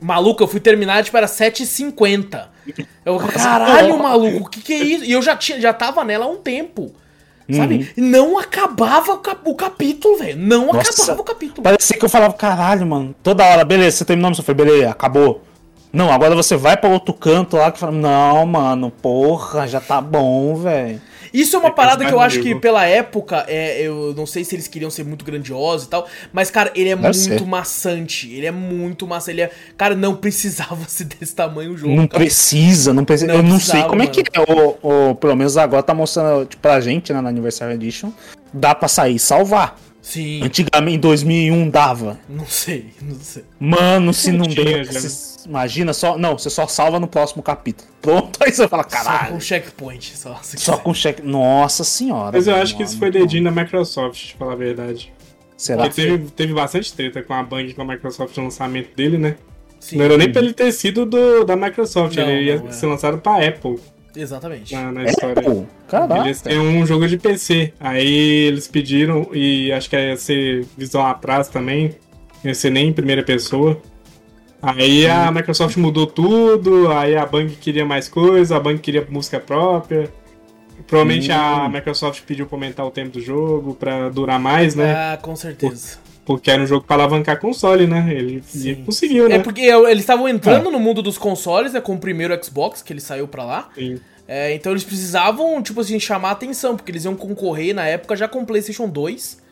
Speaker 1: Maluco, eu fui terminar, tipo, era 7h50. Eu, caralho, maluco, o que que é isso? E eu já, tinha, já tava nela há um tempo. Sabe? E Não acabava o, cap- o capítulo, velho. Não
Speaker 2: Nossa.
Speaker 1: acabava o capítulo.
Speaker 2: Parecia que eu falava, caralho, mano. Toda hora, beleza, você terminou, eu falei, beleza, acabou. Não, agora você vai pra outro canto lá que fala, não, mano, porra, já tá bom, velho.
Speaker 1: Isso é uma
Speaker 3: É
Speaker 1: parada que eu acho que pela época, é, eu não sei se eles queriam ser muito grandiosos e tal, mas cara, ele é
Speaker 2: Deve
Speaker 1: muito
Speaker 2: ser.
Speaker 1: maçante, ele é muito maçante, ele é, cara, não precisava ser desse tamanho o jogo.
Speaker 2: Não
Speaker 1: cara.
Speaker 2: precisa, não precisa.
Speaker 1: Não
Speaker 2: eu não
Speaker 1: precisava,
Speaker 2: sei como é que é. O, o, pelo menos agora tá mostrando tipo, pra gente, né, na Anniversary Edition. Dá pra sair e salvar.
Speaker 1: Sim,
Speaker 2: Antigamente, em 2001, dava.
Speaker 1: não sei, não sei.
Speaker 2: Mano, se não
Speaker 3: já.
Speaker 2: você- imagina só. Não, você só salva no próximo capítulo. Pronto, aí você fala,
Speaker 1: Só
Speaker 2: caralho.
Speaker 1: com checkpoint, só. se
Speaker 2: Só com cheque. Nossa senhora.
Speaker 3: Mas eu
Speaker 2: mano,
Speaker 3: acho que isso
Speaker 2: muito
Speaker 3: foi dedinho da Microsoft, pra falar a verdade.
Speaker 2: Será?
Speaker 3: Porque teve, teve bastante treta com a Bang e com a Microsoft no lançamento dele, né?
Speaker 1: Sim,
Speaker 3: Não era nem pra ele ter sido do, da Microsoft,
Speaker 1: Não,
Speaker 3: ele ia
Speaker 1: não, é.
Speaker 3: ser lançado pra Apple
Speaker 1: exatamente.
Speaker 3: na, na
Speaker 2: É,
Speaker 3: história.
Speaker 2: caraca.
Speaker 3: Eles têm um jogo de PC. Aí eles pediram, e acho que ia ser visão atrás também. Ia ser nem em primeira pessoa. Aí a Microsoft mudou tudo, aí a Bang queria mais coisa, a Bang queria música própria. Provavelmente
Speaker 2: Hum.
Speaker 3: a Microsoft pediu pra aumentar o tempo do jogo, pra durar mais, né?
Speaker 1: Ah, com certeza.
Speaker 3: Porque era um jogo pra alavancar console, né? Ele
Speaker 1: Sim.
Speaker 3: e conseguiu, né?
Speaker 1: É porque eles estavam entrando no mundo dos consoles, né? Com o primeiro Xbox, que ele saiu pra lá.
Speaker 3: Sim.
Speaker 1: É, então eles precisavam, tipo assim, chamar a atenção, porque eles iam concorrer na época já com o PlayStation 2,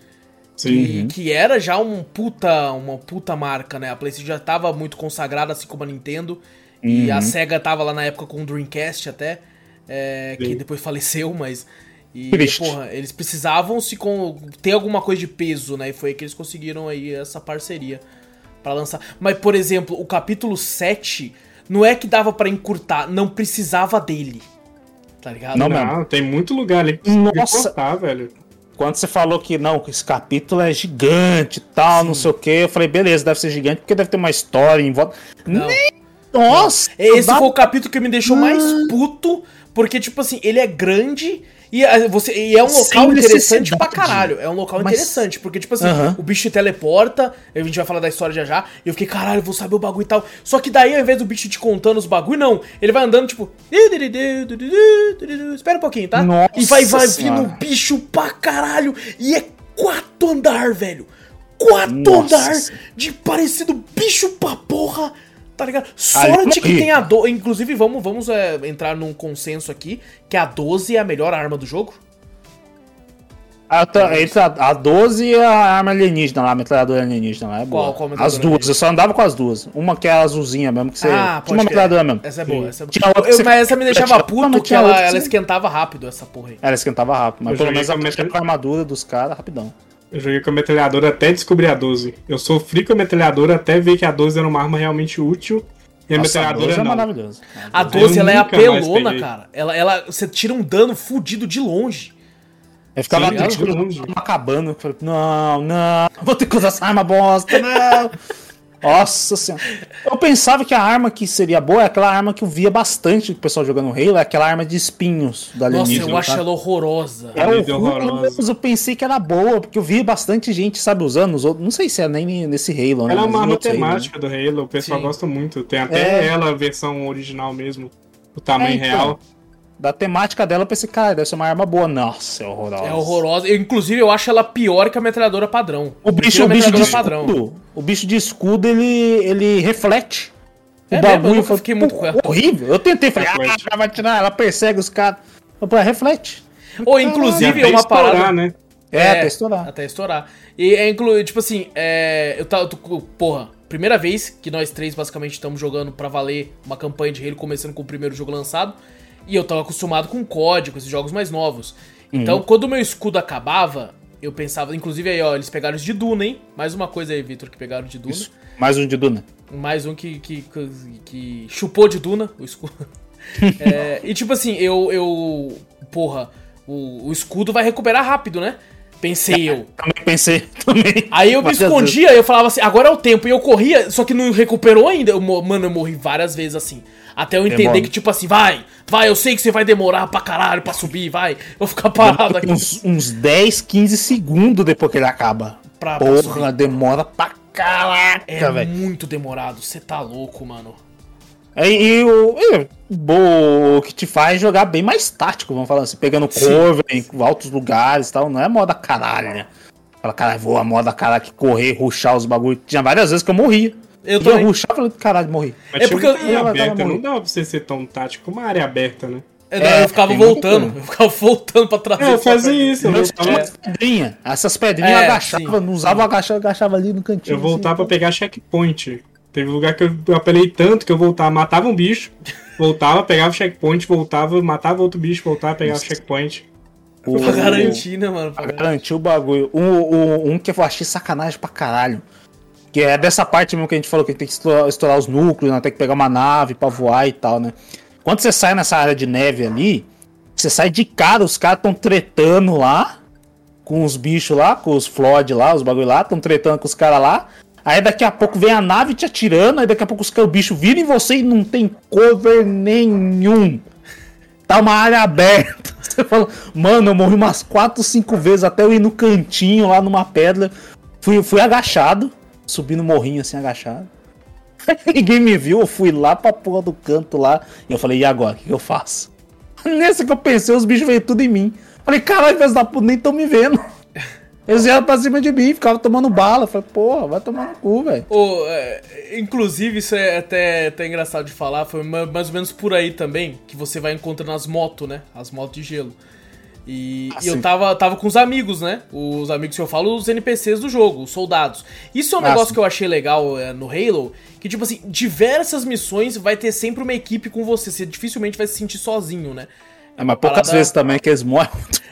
Speaker 3: Sim.
Speaker 1: e que era já um puta, uma puta marca, né? A PlayStation já tava muito consagrada, assim como a Nintendo, e a Sega tava lá na época com o Dreamcast até, é, que depois faleceu, mas. E,
Speaker 2: Triste.
Speaker 1: porra, eles precisavam se com, ter alguma coisa de peso, né? E foi aí que eles conseguiram aí essa parceria pra lançar. Mas, por exemplo, o capítulo 7 não é que dava pra encurtar, não precisava dele. Tá ligado?
Speaker 2: Não,
Speaker 3: Não, tem muito lugar ali que
Speaker 2: Nossa.
Speaker 3: Cortar, velho.
Speaker 2: Quando você falou que não, que esse capítulo é gigante e tal, não sei o que, eu falei, beleza, deve ser gigante porque deve ter uma história em volta.
Speaker 1: Não.
Speaker 2: Nossa!
Speaker 1: Esse
Speaker 2: dá-
Speaker 1: foi o capítulo que me deixou mais puto, porque, tipo assim, ele é grande e, ah, você, e é um local interessante pra caralho. É um local
Speaker 2: Mas-
Speaker 1: interessante, porque, tipo assim, o bicho te teleporta, a gente vai falar da história já já, e eu fiquei, caralho, eu vou saber o bagulho e tal. Só que daí, ao invés do bicho te contando os bagulho, não. Ele vai andando, tipo. Espera um pouquinho, tá?
Speaker 2: Nossa
Speaker 1: e vai, vai
Speaker 2: Senhora.
Speaker 1: vindo bicho pra caralho. E é quatro andar, velho. Quatro
Speaker 2: Nossa
Speaker 1: andar de parecido bicho pra porra. Tá ligado? Sorte que tem a 12. Inclusive, vamos, vamos é, entrar num consenso aqui que a 12 é a melhor arma do jogo.
Speaker 2: A, tá- entre a, a 12 e a arma alienígena lá, a metralhadora alienígena lá. É boa.
Speaker 1: Qual- qual
Speaker 2: as duas, eu só andava com as duas. Uma que é a azulzinha mesmo, que você.
Speaker 1: ah,
Speaker 2: tinha uma metralhadora mesmo.
Speaker 1: Essa é boa, essa é boa. Eu-
Speaker 2: você-
Speaker 1: mas essa me deixava puto que ela, ela esquentava rápido, essa porra aí.
Speaker 2: Ela esquentava rápido, mas
Speaker 3: Eu
Speaker 2: pelo menos
Speaker 3: a
Speaker 2: com a armadura dos caras rapidão.
Speaker 3: Eu joguei com a metralhadora até descobrir a 12. Eu sofri com a metralhadora até ver que a 12 era uma arma realmente útil. E a
Speaker 2: Nossa, a
Speaker 3: metralhadora
Speaker 2: 12 é
Speaker 3: não.
Speaker 2: maravilhosa.
Speaker 1: A 12 ela é apelona, cara. Ela, ela, você tira um dano fudido de longe.
Speaker 2: Eu ficava
Speaker 3: Sim, de longe.
Speaker 2: acabando. Eu falei, não, não, vou ter que usar essa arma bosta, não. Nossa senhora. Eu pensava que a arma que seria boa é aquela arma que eu via bastante o pessoal jogando Halo, é aquela arma de espinhos da
Speaker 1: Nossa,
Speaker 2: alienígena.
Speaker 1: eu acho ela horrorosa.
Speaker 2: É
Speaker 3: horrorosa.
Speaker 2: eu pensei que era boa, porque eu vi bastante gente, sabe, usando os outros. Não sei se é nem nesse Halo, né?
Speaker 3: Ela é
Speaker 2: mas
Speaker 3: uma arma
Speaker 2: outros Halo, né?
Speaker 3: temática do Halo, o pessoal
Speaker 1: Sim.
Speaker 3: gosta muito. Tem até
Speaker 2: É.
Speaker 3: ela, a versão original mesmo, o tamanho
Speaker 2: É, então.
Speaker 3: real.
Speaker 2: Da temática dela, eu pensei, cara, deve ser uma arma boa. Nossa, é horrorosa.
Speaker 1: É horrorosa. Eu, inclusive, eu acho ela pior que a metralhadora padrão.
Speaker 2: O
Speaker 1: Eu
Speaker 2: bicho, o bicho de
Speaker 1: metralhadora
Speaker 2: escudo, o bicho de escudo, ele, ele reflete.
Speaker 1: É
Speaker 2: o
Speaker 1: mesmo? Eu
Speaker 2: bagulho
Speaker 1: nunca
Speaker 2: foi
Speaker 1: fiquei muito com ela.
Speaker 2: horrível. Eu tentei, falei,
Speaker 3: Reflete.
Speaker 2: ah, vai tirar, ela persegue os caras. Eu falei, reflete.
Speaker 1: Ou, inclusive, é uma
Speaker 3: estourar,
Speaker 1: parada...
Speaker 3: né?
Speaker 2: É, até estourar.
Speaker 1: Até estourar. E é inclu... tipo assim, é... eu tava. Porra, primeira vez que nós três basicamente estamos jogando pra valer uma campanha de Halo, começando com o primeiro jogo lançado. E eu tava acostumado com COD, com esses jogos mais novos. Então, quando o meu escudo acabava, eu pensava. Inclusive aí, ó, eles pegaram os de Duna, hein? Mais uma coisa aí, Victor, que pegaram de Duna.
Speaker 2: Isso. Mais um de Duna.
Speaker 1: Mais um que, que, que, que chupou de Duna, o escudo. É, e tipo assim, eu. eu porra, o, o escudo vai recuperar rápido, né? Pensei eu.
Speaker 2: Também pensei, também.
Speaker 1: Aí eu me
Speaker 2: Mas, às
Speaker 1: escondia, eu falava assim, agora é o tempo. E eu corria, só que não recuperou ainda. Eu, mano, eu morri várias vezes assim. Até eu entender
Speaker 2: Demora.
Speaker 1: que, tipo assim, vai, vai, eu sei que você vai demorar pra caralho pra subir, vai. Vou ficar parado aqui.
Speaker 2: Uns, uns 10, 15 segundos depois que ele acaba.
Speaker 1: Pra- pra
Speaker 2: Porra,
Speaker 1: subir.
Speaker 2: demora pra caraca,
Speaker 1: É
Speaker 2: velho.
Speaker 1: muito demorado, você tá louco, mano.
Speaker 2: E, e o, e o- o que te faz jogar bem mais tático, vamos falar assim, pegando curva em altos lugares e tal. Não é moda caralho, né? Fala, caralho, vou a moda caralho que correr, ruxar os bagulho. Tinha várias vezes que eu morria.
Speaker 1: Eu também.
Speaker 2: ruxar e falei, caralho, morri.
Speaker 3: Mas
Speaker 1: É
Speaker 3: tinha
Speaker 1: porque eu-
Speaker 2: eu tava
Speaker 3: aberta, não
Speaker 2: morrendo.
Speaker 3: dava pra você ser tão tático como uma área aberta, né?
Speaker 1: Eu, eu
Speaker 2: É,
Speaker 1: ficava voltando, eu ficava voltando pra trazer.
Speaker 3: É, eu fazia isso, eu
Speaker 2: Eu
Speaker 3: voltava,
Speaker 2: tinha umas pedrinhas. Essas pedrinhas eu
Speaker 1: É,
Speaker 2: agachava,
Speaker 1: sim.
Speaker 2: não usava o agachava, agachava ali no cantinho.
Speaker 3: eu voltava
Speaker 2: assim,
Speaker 3: pra pegar checkpoint. Teve lugar que eu apelei tanto que eu voltava, matava um bicho, voltava, pegava o checkpoint, voltava, matava outro bicho, voltava, pegava o checkpoint.
Speaker 2: o-
Speaker 1: Pra garantir, né, mano?
Speaker 2: Pra garantir o bagulho. Um, um, um que eu achei sacanagem pra caralho. Que é dessa parte mesmo que a gente falou que tem que estourar, estourar os núcleos, né? Tem que pegar uma nave pra voar e tal, né? Quando você sai nessa área de neve ali, você sai de cara, os caras tão tretando lá com os bichos lá, com os Flood lá, os bagulho lá, tão tretando com os caras lá. Aí daqui a pouco vem a nave te atirando, aí daqui a pouco os o bicho vira em você e não tem cover nenhum. Tá uma área aberta. Você fala, mano, eu morri umas 4, 5 vezes até eu ir no cantinho lá numa pedra. Fui, fui agachado, subi no morrinho assim, agachado. Ninguém me viu, eu fui lá pra porra do canto lá. E eu falei, e agora? O que, eu faço? Nessa que eu pensei, os bichos veio tudo em mim. Falei, caralho, filhos da puta, nem tão me vendo. Eles vieram pra cima de mim, ficavam tomando bala. Falei, porra, vai tomar no cu, velho.
Speaker 1: Ô, é, inclusive, isso é até, até engraçado de falar, foi ma- mais ou menos por aí também, que você vai encontrando as motos, né? As motos de gelo. E,
Speaker 2: Ah,
Speaker 1: e eu tava, tava com os amigos, né? Os amigos que eu falo, os NPCs do jogo, os soldados. Isso é um
Speaker 2: Ah,
Speaker 1: negócio
Speaker 2: sim.
Speaker 1: que eu achei legal é, no Halo, que tipo assim, diversas missões vai ter sempre uma equipe com você, você dificilmente vai se sentir sozinho, né?
Speaker 2: É, mas poucas
Speaker 1: parada-
Speaker 2: vezes também que eles morrem.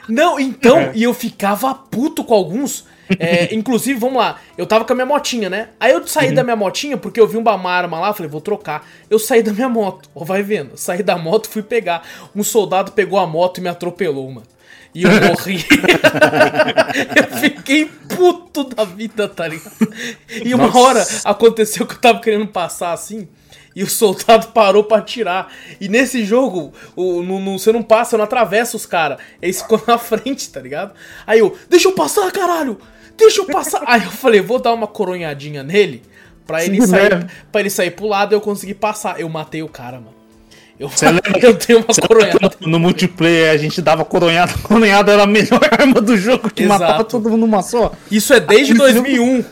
Speaker 1: Não, então,
Speaker 3: É.
Speaker 1: e eu ficava puto com alguns. É, inclusive, vamos lá, eu tava com a minha motinha, né? Aí eu saí da minha motinha porque eu vi uma uma arma lá, falei, vou trocar. Eu saí da minha moto, ó, vai vendo. Saí da moto, fui pegar. Um soldado pegou a moto e me atropelou, mano. E eu morri. eu fiquei puto da vida, tá ligado? E uma
Speaker 2: Nossa.
Speaker 1: hora aconteceu que eu tava querendo passar assim. E o soldado parou pra atirar. E nesse jogo, o, no, no- você não passa, não atravessa os caras. Eles ficam na frente, tá ligado? Aí eu, deixa eu passar, caralho! Deixa eu passar! Aí eu falei, vou dar uma coronhadinha nele pra ele,
Speaker 2: Sim,
Speaker 1: sair,
Speaker 2: né?
Speaker 1: pra ele sair pro lado e eu conseguir passar. Eu matei o cara, mano. Eu,
Speaker 2: Você lembra-
Speaker 1: eu dei uma coronhada.
Speaker 2: No multiplayer a gente dava coronhada. Coronhada era a melhor arma do jogo que
Speaker 1: Exato.
Speaker 2: matava todo mundo numa só.
Speaker 1: Isso é desde 2001.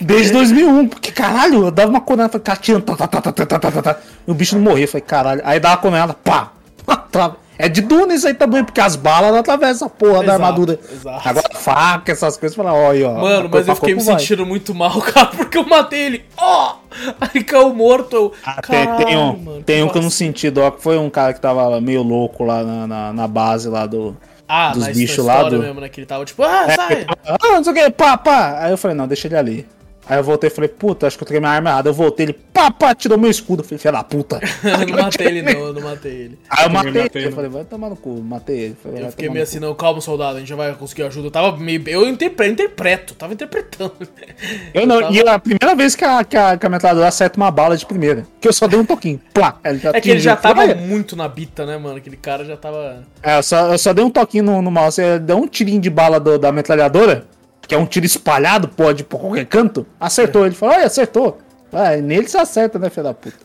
Speaker 2: Desde 2001, porque caralho, eu dava uma coronhada, catinha, tá, tá, tá, tá, tá, tá, tá, tá, tá, e o bicho não morria, falei, caralho. Aí dava uma coronhada, pá, trava. É de Duna isso aí também, porque as balas não atravessam a porra da
Speaker 1: Exato,
Speaker 2: armadura.
Speaker 1: exato.
Speaker 2: Agora faca, essas coisas, fala, ó, aí, ó.
Speaker 1: Mano, mas eu fiquei me sentindo muito mal, cara, porque eu matei ele. Ó! Aí caiu morto. Eu,
Speaker 2: Ah, tem, tem
Speaker 1: Caralho,
Speaker 2: um,
Speaker 1: mano,
Speaker 2: tem um que eu não senti, ó, que foi um cara que tava meio louco lá na, na, na base lá do.
Speaker 1: Ah,
Speaker 2: dos bichos lá do-
Speaker 1: mesmo, né? Que ele tava tipo, ah, sai!
Speaker 2: Ah, não sei o que, pá, pá. Aí eu falei, não, deixa ele ali. Aí eu voltei e falei, puta, acho que eu troquei minha arma errada. Eu voltei, ele, pá, pá, tirou meu escudo. Eu falei, filha da puta.
Speaker 1: eu não matei ele, não, eu não matei ele.
Speaker 2: Aí eu
Speaker 3: também
Speaker 2: matei,
Speaker 3: matei,
Speaker 2: ele. Eu falei, vai tomar no cu, matei ele. Falei,
Speaker 1: Eu fiquei meio
Speaker 2: cu.
Speaker 1: assim, não, calma, soldado, a gente já vai conseguir ajuda. Eu tava meio. Eu interpreto, interpreto tava interpretando.
Speaker 2: Eu não,
Speaker 1: tava-
Speaker 2: e é a primeira vez que a, que a, que a metralhadora acerta uma bala de primeira. Que eu só dei um toquinho. Plá, ele já
Speaker 1: É que ele já tava
Speaker 2: Falei,
Speaker 1: muito na bita, né, mano? Aquele cara já tava.
Speaker 2: É, eu só, eu só dei um toquinho no, no mouse. Deu um tirinho de bala do- da metralhadora, que é um tiro espalhado, pode ir pra qualquer canto. Acertou. Ele falou, olha, acertou. É, nele você acerta, né, filho da puta?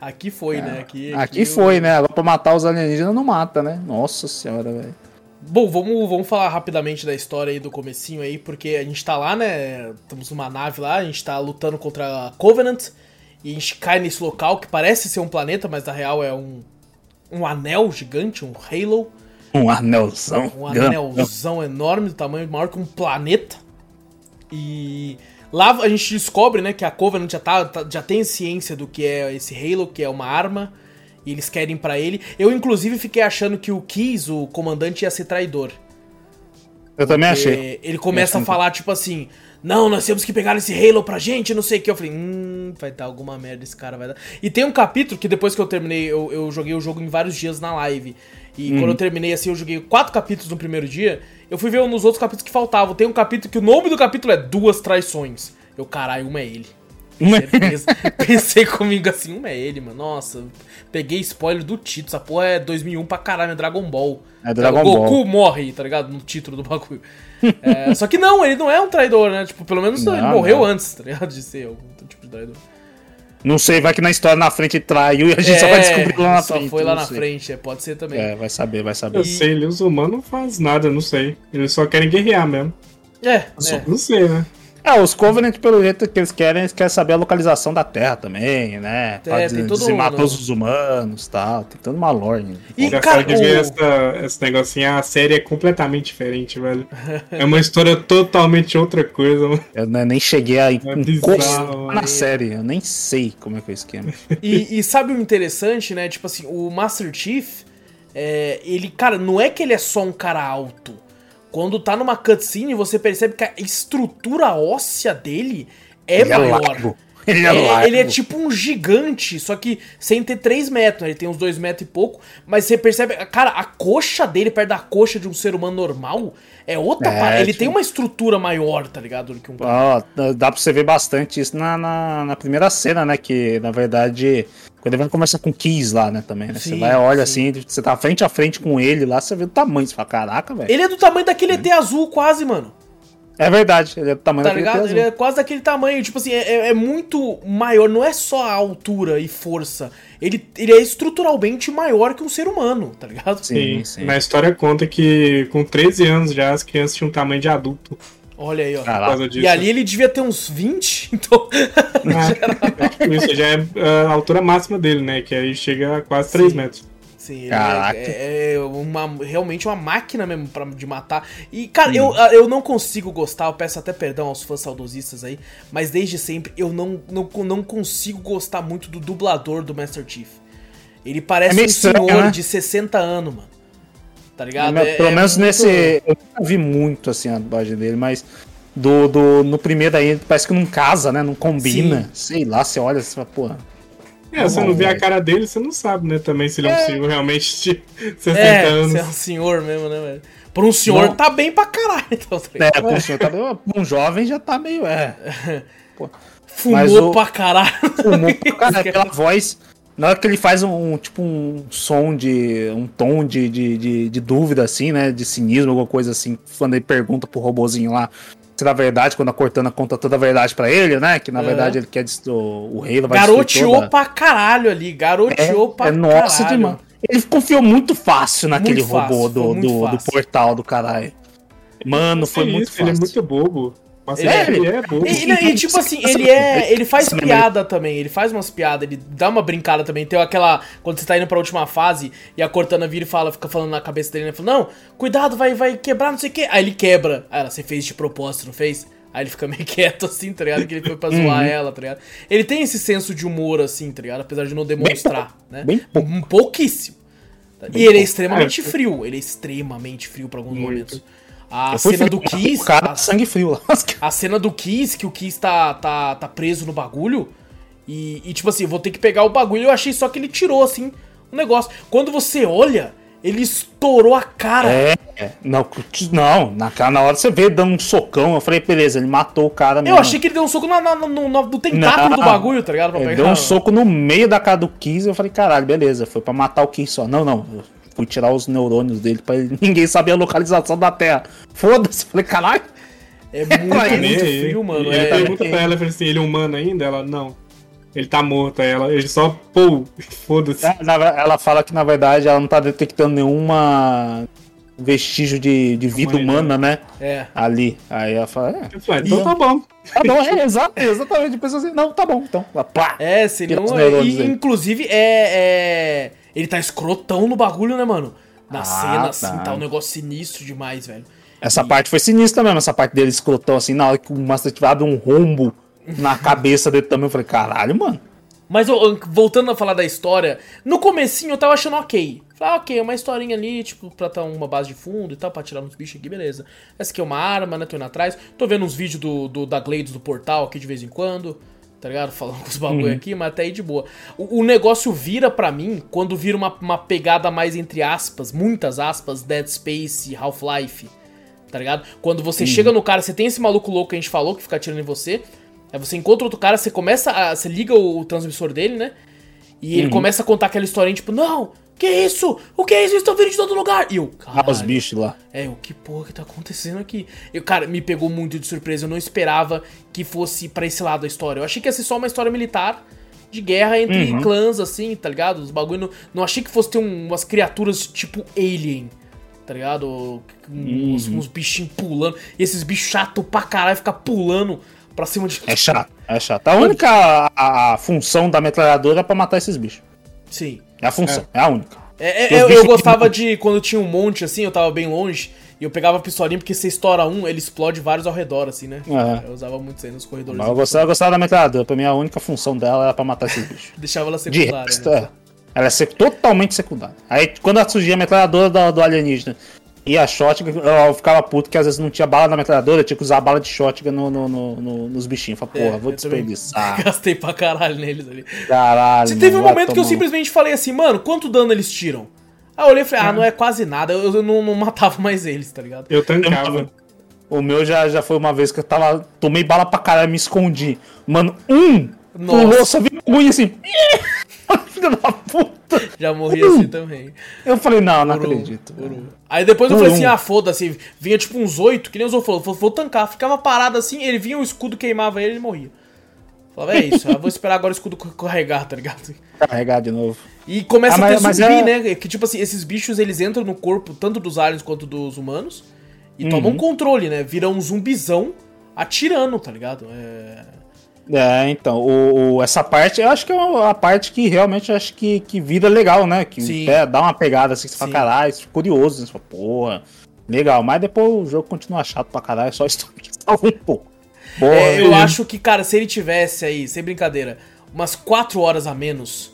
Speaker 1: Aqui foi, né? Aqui,
Speaker 2: Aqui
Speaker 1: eu-
Speaker 2: foi, né? Agora pra matar os alienígenas não mata, né? Nossa senhora, velho.
Speaker 1: Bom, vamos, vamos falar rapidamente da história aí do comecinho aí, porque a gente tá lá, né? Estamos numa nave lá, a gente tá lutando contra a Covenant, e a gente cai nesse local que parece ser um planeta, mas na real é um, um anel gigante, um Halo.
Speaker 2: Um anelzão.
Speaker 1: Um anelzão enorme, do tamanho maior que um planeta. E lá a gente descobre, né, que a Covenant já, tá, tá- já tem ciência do que é esse Halo, que é uma arma. E eles querem pra ele. Eu, inclusive, fiquei achando que o Keys, o comandante, ia ser traidor.
Speaker 2: Eu também achei.
Speaker 1: Ele começa a falar, tipo assim, não, nós temos que pegar esse Halo pra gente, não sei o que. Eu falei, hum, vai dar alguma merda, esse cara vai dar. E tem um capítulo que depois que eu terminei, eu, eu joguei o jogo em vários dias na live. E
Speaker 2: Uhum.
Speaker 1: quando eu terminei assim, eu joguei quatro capítulos no primeiro dia. Eu fui ver nos outros capítulos que faltavam. Tem um capítulo que o nome do capítulo é Duas Traições. Eu, caralho, uma é ele. Certeza. Pensei comigo assim, uma é ele, mano. Nossa, peguei spoiler do título. Essa porra é 2001 pra caralho, é Dragon Ball.
Speaker 2: É Dragon
Speaker 1: o Goku
Speaker 2: Ball.
Speaker 1: morre, tá ligado? No título do bagulho. É, só que não, ele não é um traidor, né? Tipo, pelo menos ele
Speaker 2: Não,
Speaker 1: morreu
Speaker 2: não.
Speaker 1: antes, tá ligado? De ser algum tipo de traidor.
Speaker 2: Não sei, vai que na história na frente ele traiu e a gente só vai descobrir lá na
Speaker 1: É, só
Speaker 2: frente.
Speaker 1: foi lá na
Speaker 2: sei.
Speaker 1: frente, é, pode ser também.
Speaker 2: É, vai saber, vai saber.
Speaker 3: Eu sei, ele, os humanos não faz nada, não sei. Eles só querem guerrear mesmo.
Speaker 1: É, é.
Speaker 3: Não sei, né?
Speaker 2: É, os Covenant, pelo jeito que eles querem, eles querem saber a localização da Terra também, né? Pra
Speaker 1: É,
Speaker 2: des-
Speaker 1: tem todo
Speaker 2: dizimar
Speaker 1: um-
Speaker 2: todos os humanos e tal. Tem toda uma lore. né?
Speaker 1: E, cara,
Speaker 3: de ver
Speaker 1: o...
Speaker 3: essa, esse negocinho, a série é completamente diferente, velho. É uma história totalmente outra coisa, mano.
Speaker 2: Eu né, nem cheguei a
Speaker 3: bizarro, mano.
Speaker 2: na série. Eu nem sei como é que é o esquema.
Speaker 1: E, e sabe o interessante, né? Tipo assim, o Master Chief, é, ele, cara, não é que ele é só um cara alto. Quando tá numa cutscene, você percebe que a estrutura óssea dele é
Speaker 2: ele
Speaker 1: maior.
Speaker 2: é largo. Ele é,
Speaker 1: É,
Speaker 2: largo.
Speaker 1: ele é tipo um gigante, só que sem ter 3 metros, né? ele tem uns 2 metros e pouco, mas você percebe, cara, a coxa dele perto da coxa de um ser humano normal é outra
Speaker 2: É,
Speaker 1: parada. Ele
Speaker 2: tipo-
Speaker 1: tem uma estrutura maior, tá ligado? Do que um
Speaker 2: dá pra você ver bastante isso na, na, na primeira cena, né? Que na verdade, quando ele vai conversar com o Keys lá, né? Também, né?
Speaker 1: Sim,
Speaker 2: você vai, olha
Speaker 1: sim.
Speaker 2: assim, você tá frente a frente com ele lá, você vê o tamanho. Você fala, caraca, velho.
Speaker 1: Ele é do tamanho daquele ET azul, quase, mano.
Speaker 2: É verdade, ele é do tamanho
Speaker 1: Tá
Speaker 2: daquele
Speaker 1: ligado? Ele é quase daquele tamanho, tipo assim, é, é- é muito maior, não é só a altura e força. Ele, ele é estruturalmente maior que um ser humano, tá ligado?
Speaker 2: Sim,
Speaker 3: Sim,
Speaker 2: sim.
Speaker 3: Na história conta que com 13 anos já as crianças tinham tamanho de adulto
Speaker 1: Olha aí, ó.
Speaker 3: por
Speaker 2: Caraca.
Speaker 3: causa disso.
Speaker 1: E ali ele devia ter uns 20, então.
Speaker 3: Tipo, isso já é a altura máxima dele, né? Que aí chega a quase 3
Speaker 1: Sim.
Speaker 3: metros.
Speaker 1: Sim, ele
Speaker 2: Caraca.
Speaker 1: é, é uma, realmente uma máquina mesmo pra, de matar. E, cara, eu, eu não consigo gostar, eu peço até perdão aos fãs saudosistas aí, mas desde sempre eu não, não, não consigo gostar muito do dublador do Master Chief. Ele parece
Speaker 2: É
Speaker 1: um
Speaker 2: estranho,
Speaker 1: senhor
Speaker 2: né?
Speaker 1: de 60 anos, mano. Tá ligado?
Speaker 2: Mas,
Speaker 1: É-
Speaker 2: Pelo
Speaker 1: é
Speaker 2: menos
Speaker 1: muito-
Speaker 2: nesse. Eu vi muito assim a dublagem dele, mas do, do, no primeiro aí parece que não casa, né? Não combina. Sei lá, você olha e fala, porra.
Speaker 3: É, você não vê a cara dele, você não sabe, né? Também se ele é um senhor realmente de 60
Speaker 1: É,
Speaker 3: anos.
Speaker 1: você é um senhor mesmo, né, velho? Por um senhor
Speaker 2: Não.
Speaker 1: tá bem pra caralho, então, tá
Speaker 2: É,
Speaker 1: ligado?
Speaker 2: pro senhor tá meio- um jovem já tá meio. É.
Speaker 1: Fumou
Speaker 2: mas o-
Speaker 1: pra caralho.
Speaker 2: Fumou pra caralho, pela voz. Na hora que ele faz um, um, tipo um som de. um tom de, de, de, de dúvida, assim, né? De cinismo, alguma coisa assim. Quando ele pergunta pro robozinho lá se na verdade, quando a Cortana conta toda a verdade pra ele, né? Que na
Speaker 1: Aham.
Speaker 2: verdade ele quer o, o rei vai
Speaker 1: Garoteou
Speaker 2: toda-
Speaker 1: pra caralho ali, garoteou pra
Speaker 2: é, é nossa
Speaker 1: caralho.
Speaker 2: demais. Ele confiou muito fácil naquele
Speaker 1: Muito fácil,
Speaker 2: robô do, do, do
Speaker 1: fácil.
Speaker 2: portal do caralho. Mano, foi
Speaker 3: É
Speaker 2: muito
Speaker 3: isso, Ele é
Speaker 2: fácil.
Speaker 3: muito bobo. Mas
Speaker 1: Ele
Speaker 3: ele,
Speaker 1: é-
Speaker 3: ele é bobo.
Speaker 1: E, e- e, tipo assim, ele é. Ele faz piada também, ele faz umas piadas, ele dá uma brincada também. Tem aquela. Quando você tá indo pra última fase e a Cortana vira e fala, fica falando na cabeça dele, né? Fala, não, cuidado, vai, vai quebrar, não sei o quê. Aí ele quebra. Aí ela, você fez de propósito, não fez? Aí ele fica meio quieto assim, tá ligado? Que ele foi pra zoar
Speaker 2: Uhum.
Speaker 1: ela, tá ligado? Ele tem esse senso de humor, assim, tá ligado? Apesar de não demonstrar, né?
Speaker 2: bem pouco.
Speaker 1: Um pouquíssimo. e ele é extremamente frio, ele é extremamente frio pra alguns
Speaker 3: Muito.
Speaker 1: momentos. A
Speaker 2: Eu
Speaker 1: cena do Kiss.
Speaker 2: O cara
Speaker 1: a-
Speaker 2: sangue frio lá.
Speaker 1: a cena do Kiss, que o Kiss tá, tá, tá preso no bagulho. E, e, tipo assim, vou ter que pegar o bagulho. Eu achei só que ele tirou, assim, o negócio. Quando você olha, ele estourou a cara.
Speaker 2: É, é. não, não na, na hora você vê dando um socão, eu falei, beleza, ele matou o cara
Speaker 1: eu
Speaker 2: mesmo.
Speaker 1: achei que ele deu um soco na, na- no, no- no tentáculo
Speaker 2: Não.
Speaker 1: do bagulho, tá ligado? Pra
Speaker 2: Ele
Speaker 1: pegar.
Speaker 2: deu um soco no meio da cara do Kiss, eu falei, caralho, beleza, foi pra matar o Kiss só. Não, não, eu fui tirar os neurônios dele pra ele- ninguém saber a localização da Terra. Foda-se, falei, caralho.
Speaker 1: É muito,
Speaker 2: Aí,
Speaker 1: muito frio, mano.
Speaker 3: Ele
Speaker 1: É,
Speaker 3: pergunta pra ela, assim, ele é humano ainda? Ela, não. Ele tá morto. Aí ela, ele só, pô, foda-se.
Speaker 2: É, ela fala que na verdade ela não tá detectando nenhuma vestígio de, de vida humana, né?
Speaker 1: é.
Speaker 2: Ali. Aí ela fala, é,
Speaker 3: falei, então
Speaker 1: E-
Speaker 3: tá bom.
Speaker 2: tá bom, é, exa- exatamente. Depois assim, não, tá bom, então. Ela, Pá.
Speaker 1: É, seria
Speaker 2: os
Speaker 1: um. E, inclusive, é, é. Ele tá escrotão no bagulho, né, mano? Na
Speaker 2: Ah,
Speaker 1: cena, assim,
Speaker 2: tá.
Speaker 1: tá um negócio sinistro demais, velho.
Speaker 2: Essa parte foi sinistra mesmo, essa parte dele escrotão assim, na hora que o Master Chief abre um rombo na cabeça dele também, eu falei, caralho, mano.
Speaker 1: Mas voltando a falar da história, no comecinho eu tava achando ok. Falei, ah, ok, é uma historinha ali, tipo, pra tá uma base de fundo e tal, pra tirar uns bichos aqui, beleza. Essa aqui é uma arma, né, tô indo atrás. Tô vendo uns vídeos do, do- da Glades do portal aqui de vez em quando, tá ligado? Falando com os bagulho aqui, mas até aí de boa. O, o negócio vira pra mim quando vira uma, uma pegada mais, entre aspas, muitas aspas, Dead Space, Half-Life, tá ligado? Quando você chega no cara, você tem esse maluco louco que a gente falou, que fica atirando em você, aí você encontra outro cara, você começa a. Você liga o, o transmissor dele, né? E ele começa a contar aquela historinha, tipo, não, que isso? O que é isso? Eles estão vindo de todo lugar! E eu,
Speaker 2: Ah, os bichos lá.
Speaker 1: É, o que porra que tá acontecendo aqui? Eu, cara, me pegou muito de surpresa. Eu não esperava que fosse pra esse lado da história. Eu achei que ia ser só uma história militar de guerra entre
Speaker 2: Uhum.
Speaker 1: clãs, assim, tá ligado? Os bagulho. Não, não achei que fosse ter um- umas criaturas tipo Alien, tá ligado? Uns,
Speaker 2: Uhum.
Speaker 1: uns bichinhos pulando. E esses bichos chato pra caralho ficar pulando pra cima de.
Speaker 2: É chato, é chato. A única a, a função da metralhadora é pra matar esses bichos.
Speaker 1: Sim.
Speaker 2: É a função, é, a única.
Speaker 1: É, é, eu, eu gostava de quando tinha um monte assim, eu tava bem longe, e eu pegava a pistolinha, porque você estoura um, ele explode vários ao redor, assim, né?
Speaker 2: É.
Speaker 1: Eu usava muito isso aí nos corredores.
Speaker 2: Mas eu gostava, eu gostava da metralhadora. Pra mim, a única função dela era pra matar esses bichos.
Speaker 1: Deixava ela
Speaker 2: De
Speaker 1: secundária.
Speaker 2: resto,
Speaker 1: né?
Speaker 2: é. Ela é totalmente secundária. Aí, quando surgia a metralhadora do, do alienígena e a shotgun, eu ficava puto que às vezes não tinha bala na metralhadora, eu tinha que usar a bala de shotgun no, no- no- no- nos bichinhos. Eu Falei, porra,
Speaker 1: É,
Speaker 2: vou desperdiçar.
Speaker 1: Gastei pra caralho neles ali.
Speaker 2: Caralho.
Speaker 1: Você teve um momento que eu simplesmente falei assim, mano, quanto dano eles tiram? Aí eu olhei e falei, ah, não é quase nada, eu, eu não, não matava mais eles, tá ligado?
Speaker 3: Eu tancava.
Speaker 2: O meu já, já foi uma vez que eu tava. Tomei bala pra caralho, me escondi. Mano, um
Speaker 1: Nossa.
Speaker 2: pulou, só vi o cunho assim. Filho da puta.
Speaker 1: Já morri assim também.
Speaker 2: Eu falei, não, não
Speaker 1: Uru,
Speaker 2: acredito.
Speaker 1: Uru. Aí depois eu falei assim,
Speaker 2: um.
Speaker 1: ah, foda-se. Vinha tipo uns oito, que nem os outros falou, vou, vou tancar. Ficava parado assim, ele vinha o escudo, queimava ele e ele morria. Falava, é isso, eu vou esperar agora o escudo carregar, tá ligado?
Speaker 2: Carregar de novo.
Speaker 1: E começa
Speaker 2: Ah,
Speaker 1: a ter
Speaker 2: mas- mas
Speaker 1: zumbi,
Speaker 2: é-
Speaker 1: né? Que tipo assim, esses bichos eles entram no corpo tanto dos aliens quanto dos humanos e
Speaker 2: Uhum.
Speaker 1: tomam controle, né? Viram um zumbizão atirando, tá ligado? É.
Speaker 2: É, então, o, o- essa parte, eu acho que é uma- a parte que realmente acho que, que vira legal, né? Que é, dá uma pegada assim, que você fala,
Speaker 1: Sim.
Speaker 2: caralho, você fica curioso, né? você fala, porra, legal. Mas depois o jogo continua chato pra caralho, só história que salva um pouco. Porra,
Speaker 1: É, eu acho que, cara, se ele tivesse aí, sem brincadeira, umas 4 horas a menos,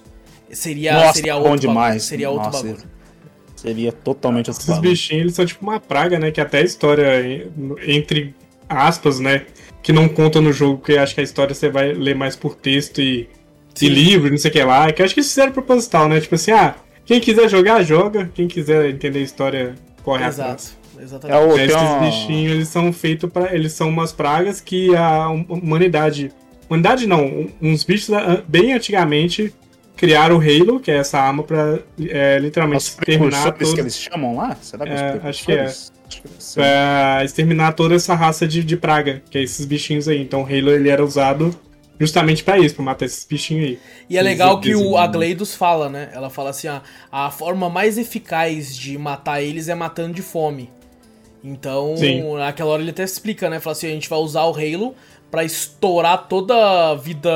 Speaker 1: seria,
Speaker 2: Nossa,
Speaker 1: seria
Speaker 2: bom
Speaker 1: outro bagulho.
Speaker 2: demais.
Speaker 1: Seria outro
Speaker 2: Nossa,
Speaker 1: bagulho.
Speaker 2: Seria totalmente outro
Speaker 3: Esses
Speaker 2: bagulho.
Speaker 3: bichinhos, eles são tipo uma praga, né? Que até a história, entre aspas, né? Que não conta no jogo, porque acho que a história você vai ler mais por texto e, e livro, não sei o que lá. Que eu acho que isso fizeram proposital, né? Tipo assim, ah, quem quiser jogar, joga. Quem quiser entender a história, corre atrás.
Speaker 1: Exato.
Speaker 2: É
Speaker 1: Exatamente.
Speaker 2: o,
Speaker 3: É, esses bichinhos, eles são feitos para Eles são umas pragas que a hum- humanidade. Humanidade não, uns bichos ah, bem antigamente criaram o Halo, que é essa arma pra é, literalmente
Speaker 2: Os
Speaker 3: exterminar
Speaker 2: precursores
Speaker 3: todo,
Speaker 2: que eles chamam lá? Será que
Speaker 3: É,
Speaker 2: os
Speaker 3: acho que é. Pra exterminar toda essa raça de, de praga, que é esses bichinhos aí. Então o Halo ele era usado justamente pra isso, pra matar esses bichinhos aí.
Speaker 1: E é legal que o,
Speaker 3: zumbis.
Speaker 1: a Gleidos fala, né? Ela fala assim, ah, a forma mais eficaz de matar eles é matando de fome. Então,
Speaker 3: Sim.
Speaker 1: naquela hora ele até explica, né? Fala assim, a gente vai usar o Halo pra estourar toda a vida...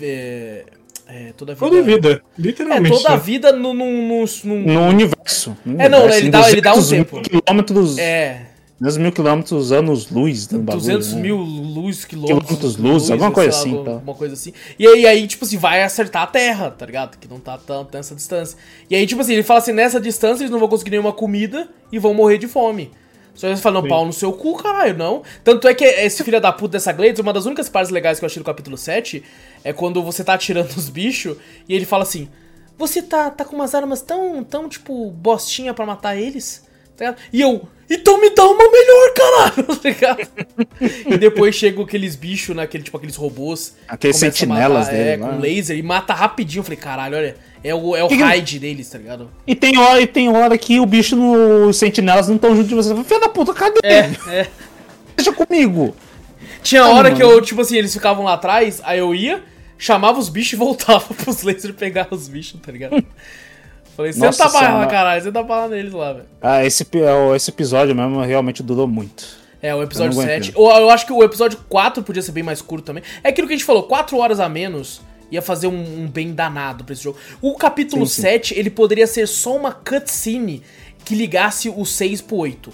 Speaker 1: É, é, toda a vida...
Speaker 3: Toda a vida,
Speaker 1: É,
Speaker 3: literalmente.
Speaker 1: toda a
Speaker 3: né?
Speaker 1: vida no, no, no, no-
Speaker 2: No universo. no
Speaker 1: É, não,
Speaker 2: universo,
Speaker 1: ele dá- ele dá um
Speaker 2: 200
Speaker 1: tempo.
Speaker 2: Quilômetros,
Speaker 1: É,
Speaker 2: 200 mil quilômetros anos-luz do bagulho.
Speaker 1: 200
Speaker 2: né?
Speaker 1: mil luz, quilômetros.
Speaker 2: Quilômetros luz, alguma coisa
Speaker 1: lá,
Speaker 2: assim,
Speaker 1: alguma-
Speaker 2: tá.
Speaker 1: Alguma coisa assim. E aí, aí, tipo assim, vai acertar a Terra, tá ligado? Que não tá tanto nessa distância. E aí, tipo assim, ele fala assim, nessa distância eles não vão conseguir nenhuma comida e vão morrer de fome. Só eles falam,
Speaker 3: Sim.
Speaker 1: pau no seu cu, caralho, não. Tanto é que esse filho da puta dessa Glades, uma das únicas partes legais que eu achei do capítulo 7 é quando você tá atirando os bichos e ele fala assim: Você tá, tá com umas armas tão, tão, tipo, bostinha pra matar eles? Tá ligado? E eu, então me dá uma melhor, caralho, tá ligado? e depois chegam aqueles bichos, né? Aquele, tipo, aqueles robôs.
Speaker 2: Aqueles sentinelas
Speaker 1: matar,
Speaker 2: dele
Speaker 1: É,
Speaker 2: lá.
Speaker 1: com laser e mata rapidinho. Eu falei, caralho, olha, é o, é o
Speaker 2: Que que-
Speaker 1: raid deles, tá ligado?
Speaker 2: E tem hora, e tem hora que o bicho no os sentinelas não estão junto de você. Filha da puta, cadê?
Speaker 1: É, é.
Speaker 2: Deixa comigo.
Speaker 1: Tinha
Speaker 2: Ah,
Speaker 1: hora que
Speaker 2: mano.
Speaker 1: eu, tipo assim, eles ficavam lá atrás, aí eu ia, chamava os bichos e voltava pros lasers pegar os bichos, tá ligado? Falei,
Speaker 2: Nossa
Speaker 1: senta a bala,
Speaker 2: Senhora.
Speaker 1: caralho, senta a bala neles lá, velho.
Speaker 2: Ah, esse, é, esse episódio mesmo realmente durou muito.
Speaker 1: É, o episódio
Speaker 2: Eu não aguento.
Speaker 1: 7. Eu, eu acho que o episódio 4 podia ser bem mais curto também. É aquilo que a gente falou, 4 horas a menos ia fazer um, um bem danado pra esse jogo. O capítulo
Speaker 2: Sim, sim.
Speaker 1: 7, ele poderia ser só uma cutscene que ligasse o 6 pro 8,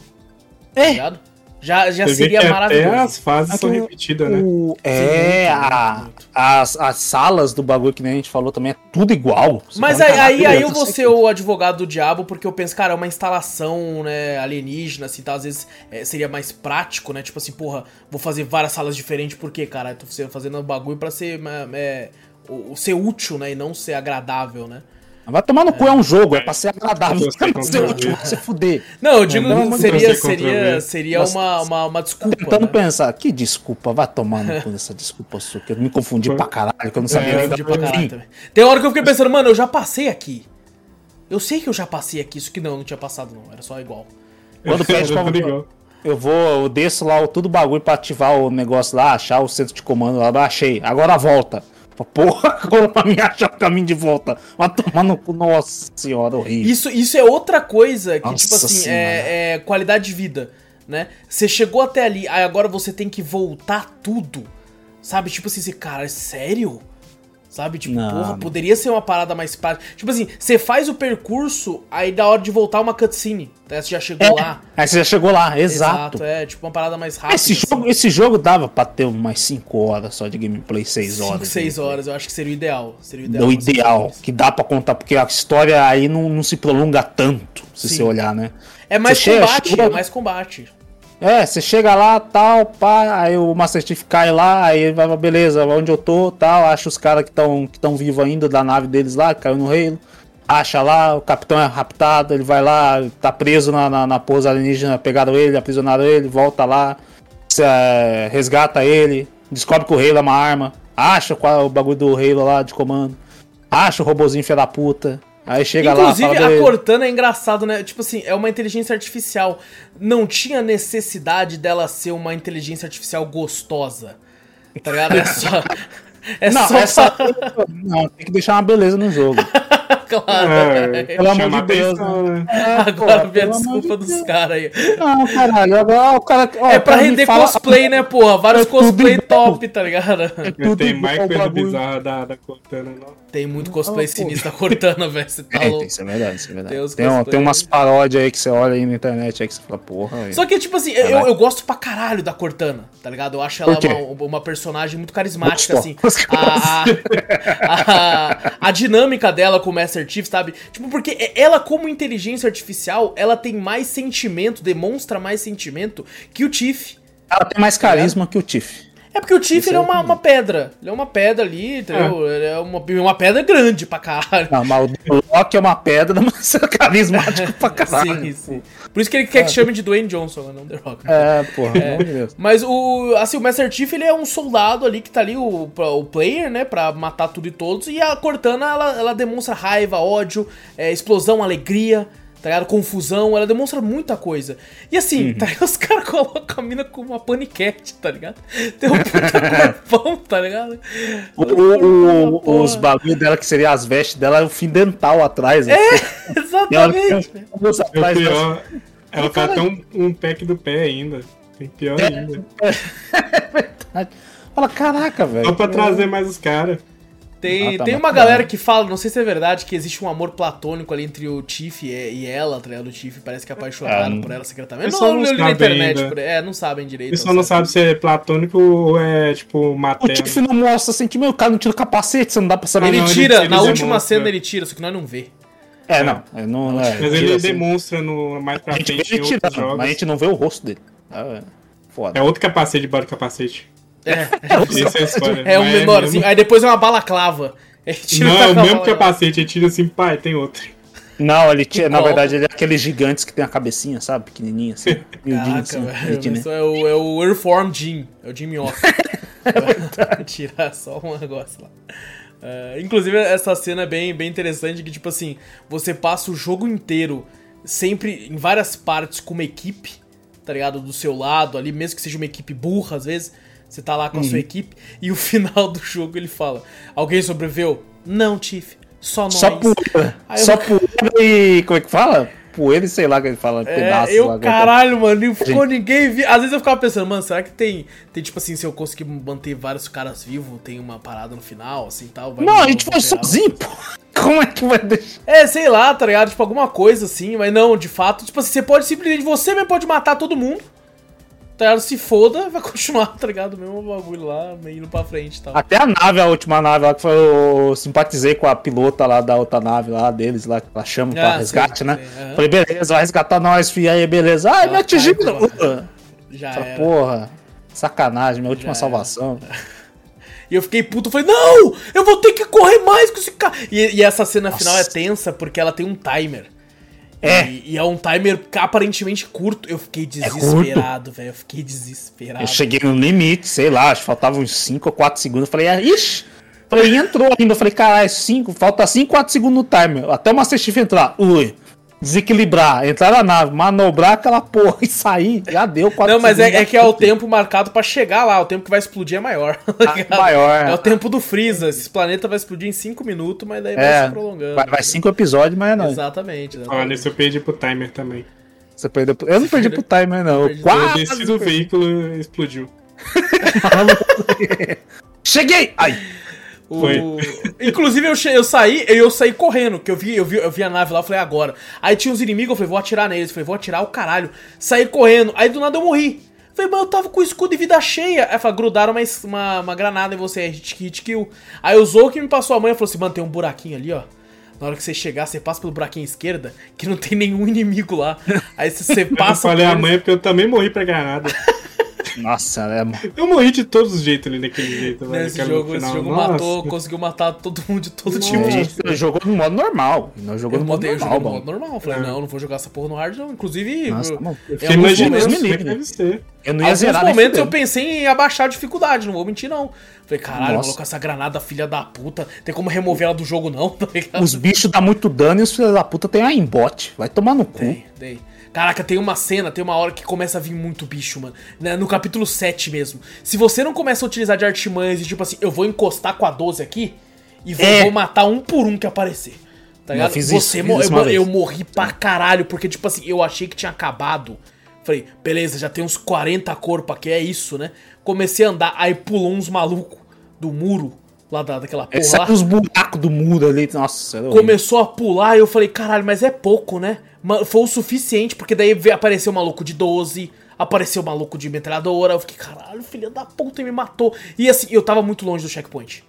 Speaker 1: tá
Speaker 2: É.
Speaker 1: ligado? Já, já
Speaker 3: Você
Speaker 1: seria
Speaker 3: que
Speaker 1: maravilhoso.
Speaker 3: Até as fases são
Speaker 2: Aquilo-
Speaker 3: repetidas, né?
Speaker 2: O- é,
Speaker 1: muito,
Speaker 2: a-
Speaker 1: muito.
Speaker 2: As, as salas do bagulho que nem a gente falou também é tudo igual. Você
Speaker 1: Mas aí, aí,
Speaker 2: "Caralho,
Speaker 1: aí eu vou ser o advogado do diabo, porque eu penso, cara, é uma instalação, né, alienígena, assim, tá? Às vezes é, seria mais prático, né? Tipo assim, porra, vou fazer várias salas diferentes, por quê, cara? Eu tô fazendo um bagulho pra ser, é, o, o ser útil, né? E não ser agradável, né?
Speaker 2: Vai tomar no cu, é um jogo, é pra ser agradável.
Speaker 3: Eu
Speaker 2: É pra ser útil,
Speaker 3: é.
Speaker 2: pra você fuder.
Speaker 1: Não, eu digo
Speaker 2: não,
Speaker 1: que
Speaker 2: não
Speaker 1: seria, seria, seria uma, uma, uma desculpa,
Speaker 2: Tentando
Speaker 1: né?
Speaker 2: pensar, que desculpa, vai tomar no cu dessa desculpa sua, que eu me confundi pra caralho, que eu não sabia
Speaker 1: Eu
Speaker 2: nem
Speaker 1: confundi
Speaker 2: da
Speaker 1: pra caralho
Speaker 2: fim.
Speaker 1: também. Tem hora que eu fiquei pensando, mano, eu já passei aqui. Eu sei que eu já passei aqui, isso que não, não tinha passado não, era só igual.
Speaker 2: Quando pede pra. Eu vou, eu desço lá o tudo bagulho pra ativar o negócio lá, achar o centro de comando lá, achei. Agora volta. Porra, agora pra mim achar o caminho de volta. Vai tomar no cu, nossa senhora, horrível.
Speaker 1: Isso, isso é outra coisa que,
Speaker 2: Nossa
Speaker 1: tipo assim, é, é qualidade de vida, né? Você chegou até ali, aí agora você tem que voltar tudo. Sabe? Tipo assim, cara, é sério? Sabe? Tipo,
Speaker 2: Não,
Speaker 1: porra,
Speaker 2: não.
Speaker 1: poderia ser uma parada mais prática. Tipo assim, você faz o percurso, aí da hora de voltar uma cutscene. Tá? Você já chegou
Speaker 2: É,
Speaker 1: lá.
Speaker 2: Aí você já chegou lá, exato.
Speaker 1: É, tipo uma parada mais rápida.
Speaker 2: Esse
Speaker 1: assim.
Speaker 2: jogo, esse jogo dava pra ter umas 5 horas só de gameplay, 6 horas.
Speaker 1: 5, 6
Speaker 2: de
Speaker 1: horas, eu acho que seria o ideal. Seria o ideal.
Speaker 2: O ideal, que dá pra contar, porque a história aí não, não se prolonga tanto, se
Speaker 1: Sim.
Speaker 2: você olhar, né?
Speaker 1: É mais
Speaker 2: Você
Speaker 1: combate,
Speaker 2: chega-
Speaker 1: é mais combate.
Speaker 2: É, você chega lá, tal, pá, aí o Master Chief cai lá, aí vai, beleza, onde eu tô, tal, acha os caras que estão que vivos ainda da nave deles lá, que caiu no reino, acha lá, o capitão é raptado, ele vai lá, tá preso na, na, na alienígena, pegaram ele, aprisionaram ele, volta lá, cê, é, resgata ele, descobre que o Halo é uma arma, acha qual é o bagulho do Halo lá de comando, Acha o robozinho filho da puta. Aí chega
Speaker 1: Inclusive,
Speaker 2: lá. fala,
Speaker 1: a. Cortana é engraçado, né? Tipo assim, é uma inteligência artificial. Não tinha necessidade dela ser uma inteligência artificial gostosa. Tá ligado? É só. É
Speaker 2: Não,
Speaker 1: só
Speaker 2: essa.
Speaker 1: pra...
Speaker 2: Não, tem que deixar uma beleza no jogo.
Speaker 1: claro.
Speaker 3: É,
Speaker 2: Pelo amor de Deus,
Speaker 3: né?
Speaker 1: Agora vem a desculpa
Speaker 2: de
Speaker 1: dos caras aí.
Speaker 2: Não, caralho. Agora o cara. ó,
Speaker 1: É pra render
Speaker 2: fala-
Speaker 1: cosplay, né, porra? Vários
Speaker 2: É
Speaker 1: cosplay top, tá ligado?
Speaker 2: É
Speaker 3: Tem mais coisa bizarra da, da Cortana, não.
Speaker 1: Tem muito cosplay
Speaker 2: Ah,
Speaker 1: sinistro da Cortana, velho. Você tá
Speaker 2: É,
Speaker 1: louco.
Speaker 2: isso é verdade, isso é verdade.
Speaker 1: Tem
Speaker 2: Tem, um- tem umas paródias aí que você olha aí na internet aí que você fala, porra. velho.
Speaker 1: Só que, tipo assim, eu, eu gosto pra caralho da Cortana, tá ligado? Eu acho ela uma, uma personagem muito carismática,
Speaker 2: Gostou.
Speaker 1: assim. A, a, a, a dinâmica dela com o Master Chief, sabe? Tipo, porque ela, como inteligência artificial, ela tem mais sentimento, demonstra mais sentimento que o Tiff.
Speaker 2: Ela tem mais carisma que o Tiff.
Speaker 1: É porque o Tiff
Speaker 2: Isso
Speaker 1: ele é
Speaker 2: aí
Speaker 1: uma, uma pedra. Ele é uma pedra ali, entendeu? Ele é uma, uma pedra grande pra caralho.
Speaker 2: Não, mas o Rock é uma pedra, mas é carismático pra caralho.
Speaker 1: sim, sim. Por isso que ele quer que chame de Dwayne Johnson, não The Rock.
Speaker 2: É, porra, de Deus.
Speaker 1: Mas o, assim, o Master Chief, ele é um soldado ali que tá ali, o, o player, né, pra matar tudo e todos. E a Cortana, ela, ela demonstra raiva, ódio, é, explosão, alegria, tá ligado? Confusão, ela demonstra muita coisa. E assim,
Speaker 2: Uhum.
Speaker 1: tá ligado? Os caras colocam a mina com uma paniquete, tá ligado? Tem um puta corpão, tá ligado?
Speaker 2: O- o- o- os bagulho dela, que seria as vestes dela, é o fim dental atrás. É,
Speaker 1: Exatamente.
Speaker 2: Usa
Speaker 3: É pior. Ela faz até um, um pack do pé ainda. Tem pior
Speaker 2: É.
Speaker 3: ainda.
Speaker 2: Fala, caraca, velho.
Speaker 3: Só pra trazer mais os caras.
Speaker 1: Tem,
Speaker 2: Ah, tá
Speaker 1: tem uma galera que fala, não sei se é verdade, que existe um amor platônico ali entre o Tiff e, e ela, tá ligado? O Tiff parece que é apaixonado
Speaker 2: É,
Speaker 1: por ela secretamente. Não,
Speaker 3: não
Speaker 1: eu li na
Speaker 3: sabe
Speaker 1: internet,
Speaker 3: ainda.
Speaker 1: por- é, não sabem direito.
Speaker 3: O pessoal não sabe se é platônico ou é, tipo,
Speaker 2: O
Speaker 3: materno.
Speaker 2: Tiff não mostra sentimento, o cara não tira o capacete, você não dá pra saber.
Speaker 1: Ele
Speaker 3: não, ele
Speaker 1: tira,
Speaker 3: tira,
Speaker 1: na última
Speaker 3: demonstra.
Speaker 1: cena ele tira, só que nós não vê.
Speaker 2: É, não. É, não é,
Speaker 3: Mas
Speaker 2: tira
Speaker 3: ele
Speaker 2: assim.
Speaker 3: demonstra no, mais pra
Speaker 2: A gente vê
Speaker 3: frente em
Speaker 2: ele
Speaker 3: jogos.
Speaker 2: mas a gente não vê o rosto dele. É, foda.
Speaker 3: É outro capacete debaixo do capacete.
Speaker 1: É,
Speaker 3: Esse é spoiler.
Speaker 1: é um
Speaker 3: mas
Speaker 1: menorzinho.
Speaker 3: mesmo-
Speaker 1: Aí depois é uma balaclava. Tira
Speaker 3: Não,
Speaker 1: e
Speaker 3: é o mesmo capacete. Ele tira assim, pai, tem outro.
Speaker 2: Não, ele tinha, na verdade, ele é aqueles gigantes que tem a cabecinha, sabe? Pequenininha, assim. Miudinho,
Speaker 1: Caraca,
Speaker 2: assim.
Speaker 1: velho,
Speaker 2: né?
Speaker 1: isso é o, é o Earthworm Jim. É o Jim Minhoca. Tirar só um negócio lá. É, inclusive, essa cena é bem, bem interessante, que, tipo assim, você passa o jogo inteiro, sempre em várias partes, com uma equipe, tá ligado? Do seu lado ali, mesmo que seja uma equipe burra, às vezes, você tá lá com a
Speaker 2: Uhum.
Speaker 1: sua equipe, e o final do jogo ele fala, alguém sobreviveu? Não, Tiff, só nós.
Speaker 2: Só poeira.
Speaker 1: Aí eu-
Speaker 2: Só poeira e. Como é que fala? Poeira e sei lá que ele fala.
Speaker 1: É,
Speaker 2: pedaços
Speaker 1: eu,
Speaker 2: lá.
Speaker 1: caralho, mano, não ficou ninguém. Às vezes eu ficava pensando, mano, será que tem, tem tipo assim, se eu conseguir manter vários caras vivos, tem uma parada no final, assim tal?
Speaker 2: Não, a gente foi sozinho, pô. Como é que vai deixar?
Speaker 1: É, sei lá, tá ligado? Tipo, alguma coisa assim, mas não, de fato, tipo assim, você pode simplesmente, você mesmo pode matar todo mundo, tá ligado? Se foda, vai continuar, tá ligado? O mesmo bagulho lá, meio indo pra frente e tal.
Speaker 2: Até a nave, a última nave lá, que foi. Eu simpatizei com a pilota lá da outra nave lá deles, lá, que ela chama pra
Speaker 1: Ah,
Speaker 2: resgate,
Speaker 1: sim,
Speaker 2: né?
Speaker 1: sim, aham.
Speaker 2: Falei, beleza, vai resgatar nós, filha aí, beleza. Ai, me
Speaker 1: Ah,
Speaker 2: atingiu.
Speaker 1: cai,
Speaker 2: não.
Speaker 1: porra. Já
Speaker 2: Essa
Speaker 1: era.
Speaker 2: porra. Sacanagem, minha última
Speaker 1: era.
Speaker 2: salvação.
Speaker 1: E eu fiquei puto, falei, não! Eu vou ter que correr mais com esse cara! E, e essa cena final é
Speaker 2: Nossa.
Speaker 1: tensa porque ela tem um timer.
Speaker 2: É.
Speaker 1: E, e é um timer aparentemente curto. Eu fiquei desesperado, velho. Eu fiquei desesperado.
Speaker 2: Eu cheguei no limite, sei lá, acho que faltava uns 5 ou 4 segundos. Eu falei, ah, ixi! Falei, entrou ainda. Eu falei, caralho, 5, falta 5, 4 segundos no timer. Até o Master Chief entrar. Ui. Desequilibrar, entrar na nave, manobrar aquela porra e sair. Já deu 4
Speaker 1: Não, mas é, é que é o tempo marcado pra chegar lá. O tempo que vai explodir é maior. tá ligado?
Speaker 2: maior.
Speaker 1: É o tempo do Freeza. Esse planeta vai explodir em 5 minutos, mas daí vai
Speaker 2: É,
Speaker 1: se prolongando.
Speaker 2: vai, vai cinco episódios, mas não.
Speaker 1: Exatamente. Exatamente.
Speaker 3: nisso, eu perdi pro timer também.
Speaker 2: Você perdeu. pro- Eu não perdi pro timer, não. Eu
Speaker 1: Perdi-
Speaker 3: Eu
Speaker 2: quase.
Speaker 3: desci do veículo e explodiu.
Speaker 2: Cheguei! Ai!
Speaker 1: O-
Speaker 3: Foi.
Speaker 1: Inclusive, eu, eu saí eu, eu saí correndo, que eu vi, eu, vi, eu vi a nave lá, eu falei, agora. Aí tinha uns inimigos, eu falei, vou atirar neles. Eu falei, vou atirar o caralho. Saí correndo, aí do nada eu morri. Eu Falei, mas eu tava com o escudo de vida cheia. Aí falei, grudaram uma, uma, uma granada em você, é hit, hit kill. Aí o Zou que me passou a mãe e falou assim, mano, tem um buraquinho ali, ó. Na hora que você chegar, você passa pelo buraquinho esquerda, que não tem nenhum inimigo lá. Aí você, você
Speaker 3: Eu
Speaker 1: passa.
Speaker 3: falei
Speaker 1: por
Speaker 3: a
Speaker 1: eles-
Speaker 3: mãe porque eu também morri pra granada.
Speaker 2: Nossa, é.
Speaker 3: Eu morri de todos os jeitos ali daquele jeito, velho. No
Speaker 1: jogo, esse jogo
Speaker 3: Nossa.
Speaker 1: matou, conseguiu matar todo mundo de todo
Speaker 3: Nossa.
Speaker 1: tipo.
Speaker 2: A gente jogou no modo normal. Nós jogou
Speaker 1: Eu
Speaker 2: no modo normal,
Speaker 1: no modo normal. Falei,
Speaker 3: É.
Speaker 1: não, não vou jogar essa porra no hard, não. Inclusive,
Speaker 2: Nossa,
Speaker 1: eu,
Speaker 2: não.
Speaker 1: alguns
Speaker 3: imagina
Speaker 1: momentos,
Speaker 3: como é que
Speaker 2: livre.
Speaker 3: deve ser.
Speaker 2: Eu não
Speaker 1: Em
Speaker 2: ia
Speaker 1: alguns
Speaker 2: zerar
Speaker 1: momentos eu pensei em abaixar a dificuldade, não vou mentir, não. Falei, caralho,
Speaker 2: Nossa.
Speaker 1: maluco, essa granada filha da puta, tem como remover ela do jogo, não, tá?
Speaker 2: Os bichos dão muito dano e os filhos da puta tem aimbot. Vai tomar no cu.
Speaker 1: Tem, tem. Caraca, tem uma cena, tem uma hora que começa a vir muito bicho, mano. Né, No capítulo 7 mesmo. Se você não começa a utilizar de artimanhas e tipo assim, eu vou encostar com a 12 aqui e vou,
Speaker 2: É.
Speaker 1: vou matar um por um que aparecer. Tá
Speaker 2: Eu
Speaker 1: ligado?
Speaker 2: fiz
Speaker 1: você
Speaker 2: isso, fiz isso
Speaker 1: eu, eu morri pra caralho, porque tipo assim, eu achei que tinha acabado. Falei, beleza, já tem uns 40 corpos aqui, é isso, né? Comecei a andar, aí pulou uns malucos do muro, lá da, daquela porra
Speaker 2: é os buracos do muro ali. Nossa.
Speaker 1: Começou a pular e eu falei, caralho, mas é pouco, né? Foi o suficiente, porque daí veio- apareceu o maluco de 12, apareceu o maluco de metralhadora. Eu fiquei, caralho, filha da puta, ele me matou. E assim, eu tava muito longe do checkpoint.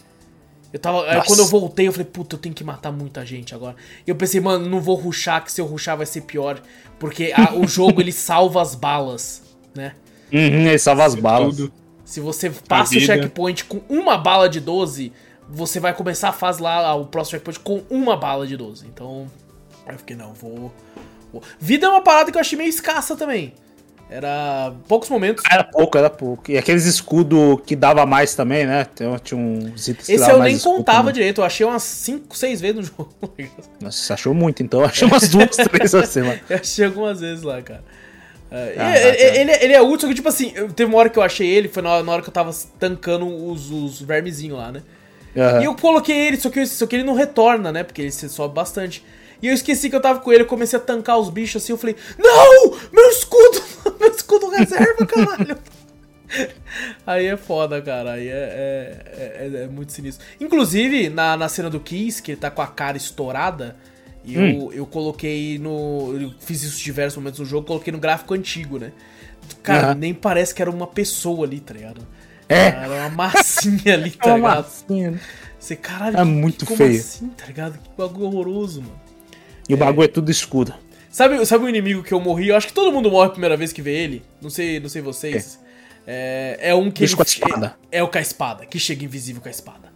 Speaker 1: Eu tava. Aí quando eu voltei, eu falei, puta, eu tenho que matar muita gente agora. E eu pensei, mano, não vou rushar, que se eu rushar vai ser pior. Porque a- o jogo ele salva as balas, né?
Speaker 2: Uhum, ele salva as balas.
Speaker 3: Tudo.
Speaker 1: Se você passa o checkpoint com uma bala de 12, você vai começar a fase lá, o próximo checkpoint, com uma bala de 12. Então, eu fiquei, não, vou, vou. Vida é uma parada que eu achei meio escassa também. Era poucos momentos.
Speaker 2: Era pouco, era pouco. E aqueles escudos que dava mais também, né? Tem- Tinha uns itens
Speaker 1: Esse eu
Speaker 2: mais
Speaker 1: nem contava
Speaker 2: também.
Speaker 1: direito, eu achei umas 5, 6 vezes no jogo.
Speaker 2: Nossa, você achou muito, então. Eu achei umas duas, três assim, mano.
Speaker 1: Eu achei algumas vezes lá, cara. É, ele, ele- ele é útil, só que tipo assim, teve uma hora que eu achei ele, foi na, na hora que eu tava tancando os, os vermezinhos lá, né?
Speaker 2: Aham.
Speaker 1: E eu coloquei ele, só que, só que ele não retorna, né? Porque ele se sobe bastante. E eu esqueci que eu tava com ele, eu comecei a tancar os bichos assim, eu falei, não! Meu escudo! Meu escudo reserva, caralho! Aí é foda, cara. Aí é, é, é- é muito sinistro. Inclusive, na, na cena do Kiss, que ele tá com a cara estourada, eu,
Speaker 2: Hum.
Speaker 1: eu coloquei no. Eu fiz isso em diversos momentos no jogo, coloquei no gráfico antigo, né? Cara,
Speaker 2: Aham.
Speaker 1: nem parece que era uma pessoa ali, tá ligado?
Speaker 2: É.
Speaker 1: Era uma massinha ali, tá
Speaker 2: É uma
Speaker 1: ligado?
Speaker 2: massinha.
Speaker 1: Você, caralho,
Speaker 2: É muito
Speaker 1: como
Speaker 2: feio.
Speaker 1: assim, tá ligado? Que bagulho horroroso, mano.
Speaker 2: E o bagulho é tudo escuro.
Speaker 1: Sabe, sabe o inimigo que eu morri? Eu acho que todo mundo morre a primeira vez que vê ele. Não sei, não sei vocês. É, é um que ele.
Speaker 2: com a espada.
Speaker 1: É, é o com a espada, que chega invisível com a espada.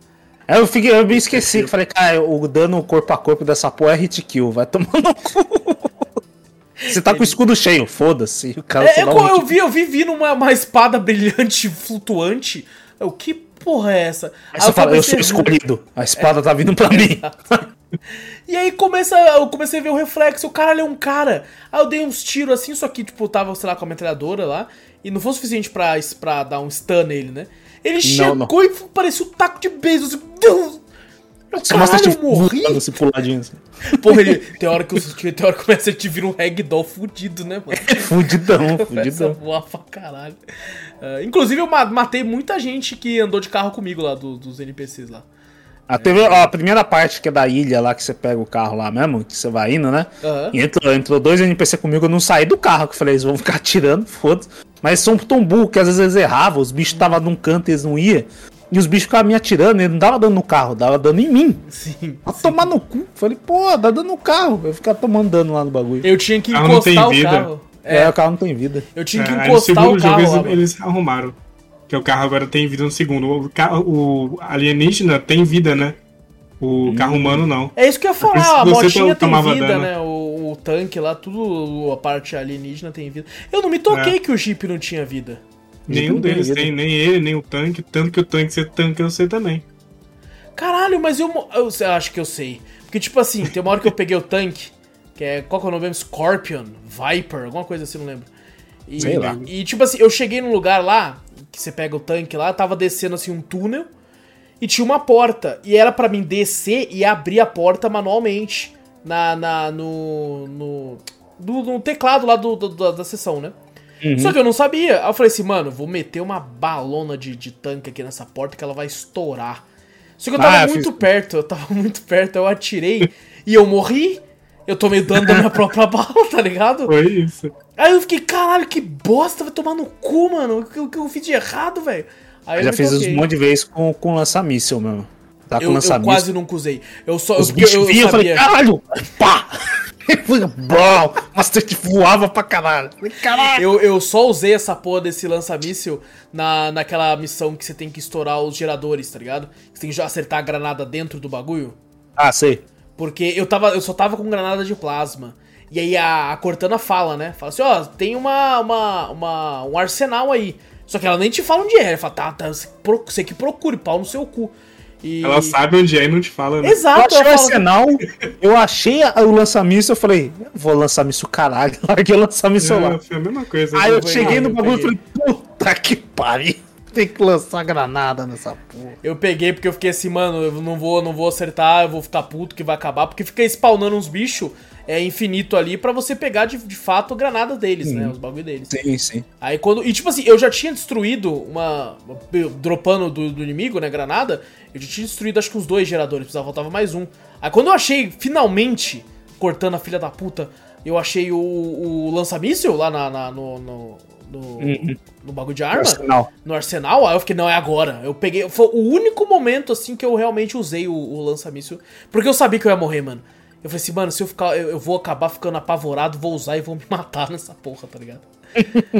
Speaker 2: Aí eu, fiquei, eu me esqueci, que falei, cara, o dano corpo a corpo dessa porra é hit kill, vai tomar no cu. Você tá com o escudo cheio, foda-se. O cara
Speaker 1: É, é
Speaker 2: um
Speaker 1: eu vi, eu vi vindo uma, uma espada brilhante, flutuante. Eu, que porra é essa?
Speaker 2: Aí você fala, eu sou escolhido, a espada tá vindo pra mim.
Speaker 1: E aí começa, eu comecei a ver o reflexo, o cara é um cara. Aí eu dei uns tiros assim, só que, tipo, tava, sei lá, com a metralhadora lá. E não foi o suficiente pra, pra dar um stun nele, né? Ele chegou
Speaker 2: não.
Speaker 1: e parecia um taco de beijo. Assim, Deus! Eu,
Speaker 2: Você
Speaker 1: caralho,
Speaker 2: tipo
Speaker 1: eu morri?
Speaker 2: voando, assim, puladinho. Assim.
Speaker 1: Porra, ele, tem hora que, os- tem hora que começa a te vir um ragdoll fudido, né, mano?
Speaker 2: Fudidão,
Speaker 1: a
Speaker 2: fudidão.
Speaker 1: voar pra caralho. Ah, inclusive, eu ma- matei muita gente que andou de carro comigo lá, do- dos NPCs lá.
Speaker 2: A, teve, ó, a primeira parte que é da ilha lá, que você pega o carro lá mesmo, que você vai indo, né?
Speaker 1: Aham.
Speaker 2: E entrou, entrou dois NPC comigo, eu não saí do carro, que eu falei, eles vão ficar atirando, foda-se. Mas são tão burro que às vezes eles erravam, os bichos estavam num canto e eles não iam. E os bichos ficavam me atirando, ele não dava dano no carro, dava dano em mim.
Speaker 1: Sim.
Speaker 2: Pra tomar no cu. Falei, pô, dá dano no carro. Eu ficava tomando dano lá no bagulho.
Speaker 1: Eu tinha que encostar o
Speaker 3: vida.
Speaker 1: carro.
Speaker 2: É,
Speaker 1: É,
Speaker 2: o carro não tem vida.
Speaker 1: eu tinha que
Speaker 3: É,
Speaker 1: encostar o
Speaker 3: jogo
Speaker 1: carro
Speaker 3: eles,
Speaker 1: lá, mano.
Speaker 3: eles arrumaram. Que o carro agora tem vida no segundo. O, carro, o alienígena tem vida, né? O carro humano não.
Speaker 1: É isso que eu ia falar, a motinha tem vida,
Speaker 3: dano.
Speaker 1: né? O, o tanque lá, tudo, a parte alienígena tem vida. Eu não me toquei
Speaker 3: É.
Speaker 1: que o Jeep não tinha vida.
Speaker 3: Nenhum
Speaker 2: tem
Speaker 3: deles
Speaker 2: vida.
Speaker 3: tem, nem ele, nem o tanque. Tanto que o tanque você tanque você também.
Speaker 1: Caralho, mas eu, eu, eu acho que eu sei. Porque, tipo assim, tem uma hora que eu peguei o tanque, que é. Qual que é o nome mesmo? Scorpion, Viper, alguma coisa assim, não lembro. E,
Speaker 2: Sei lá.
Speaker 1: E, tipo assim, eu cheguei num lugar lá, que você pega o tanque lá, tava descendo assim um túnel, e tinha uma porta. E era pra mim descer e abrir a porta manualmente. Na. na no. no, do- no teclado lá do, do- da, da sessão, né?
Speaker 2: Uhum.
Speaker 1: Só que eu não sabia. Aí eu falei assim, mano, vou meter uma balona de, de tanque aqui nessa porta que ela vai estourar. Só que eu tava
Speaker 2: Ah,
Speaker 1: muito
Speaker 2: fiz-
Speaker 1: perto, eu tava muito perto, eu atirei e eu morri. Eu tomei dano da minha própria bala, tá ligado?
Speaker 3: Foi isso.
Speaker 1: Aí eu fiquei, caralho, que bosta, vai tomar no cu, mano. O que, que eu fiz de errado, velho? Aí
Speaker 2: Eu
Speaker 1: eu
Speaker 2: já fiz um monte de vezes com, com lança-míssel mesmo. Tá com
Speaker 1: Eu, eu
Speaker 2: lança-míssel.
Speaker 1: quase nunca usei. Eu só.
Speaker 2: Os
Speaker 1: eu,
Speaker 2: bichos
Speaker 1: eu
Speaker 2: vinham, eu falei, caralho! Pá! Foi bom, mas que voava pra caralho. Caralho.
Speaker 1: Eu, eu só usei essa porra desse lança-míssil na, naquela missão que você tem que estourar os geradores, tá ligado? Você tem que acertar a granada dentro do bagulho.
Speaker 2: Ah, sei.
Speaker 1: Porque eu, tava, eu só tava com granada de plasma. E aí a, a Cortana fala, né? Fala assim, ó, tem uma, uma, uma, um arsenal aí. Só que ela nem te fala onde é. Ela fala, tá, tá, você, que procure, pau no seu cu. E...
Speaker 3: Ela sabe onde é e não te fala, né?
Speaker 2: Eu
Speaker 1: Exato,
Speaker 2: achei o
Speaker 1: fala,
Speaker 2: arsenal, eu achei o lança-míssil, eu falei, eu vou lançar míssil caralho, larguei o lança-míssil lá.
Speaker 3: É, foi a mesma coisa.
Speaker 2: Aí eu
Speaker 1: foi
Speaker 2: cheguei
Speaker 1: eu
Speaker 2: no bagulho e falei, puta que pariu, tem que lançar granada nessa porra.
Speaker 1: Eu peguei porque eu fiquei assim, mano, eu não vou, não vou acertar, eu vou ficar puto que vai acabar, porque fica spawnando uns bichos é infinito ali pra você pegar de, de fato a granada deles, né? Os bagulho deles.
Speaker 2: Sim, sim.
Speaker 1: Aí quando. E tipo assim, eu já tinha destruído uma. Dropando do, do inimigo, né? Granada. Eu já tinha destruído acho que uns dois geradores, precisava faltava mais um. Aí quando eu achei, finalmente, cortando a filha da puta, eu achei o, o lança-míssil lá na, na- no, no, no, no bagulho de arma
Speaker 2: Arsenal.
Speaker 1: no arsenal, aí eu fiquei, não, é agora. Eu peguei. Foi o único momento, assim, que eu realmente usei o, o lança-míssil. Porque eu sabia que eu ia morrer, mano. Eu falei assim, mano, se eu ficar. Eu, eu vou acabar ficando apavorado, vou usar e vou me matar nessa porra, tá ligado?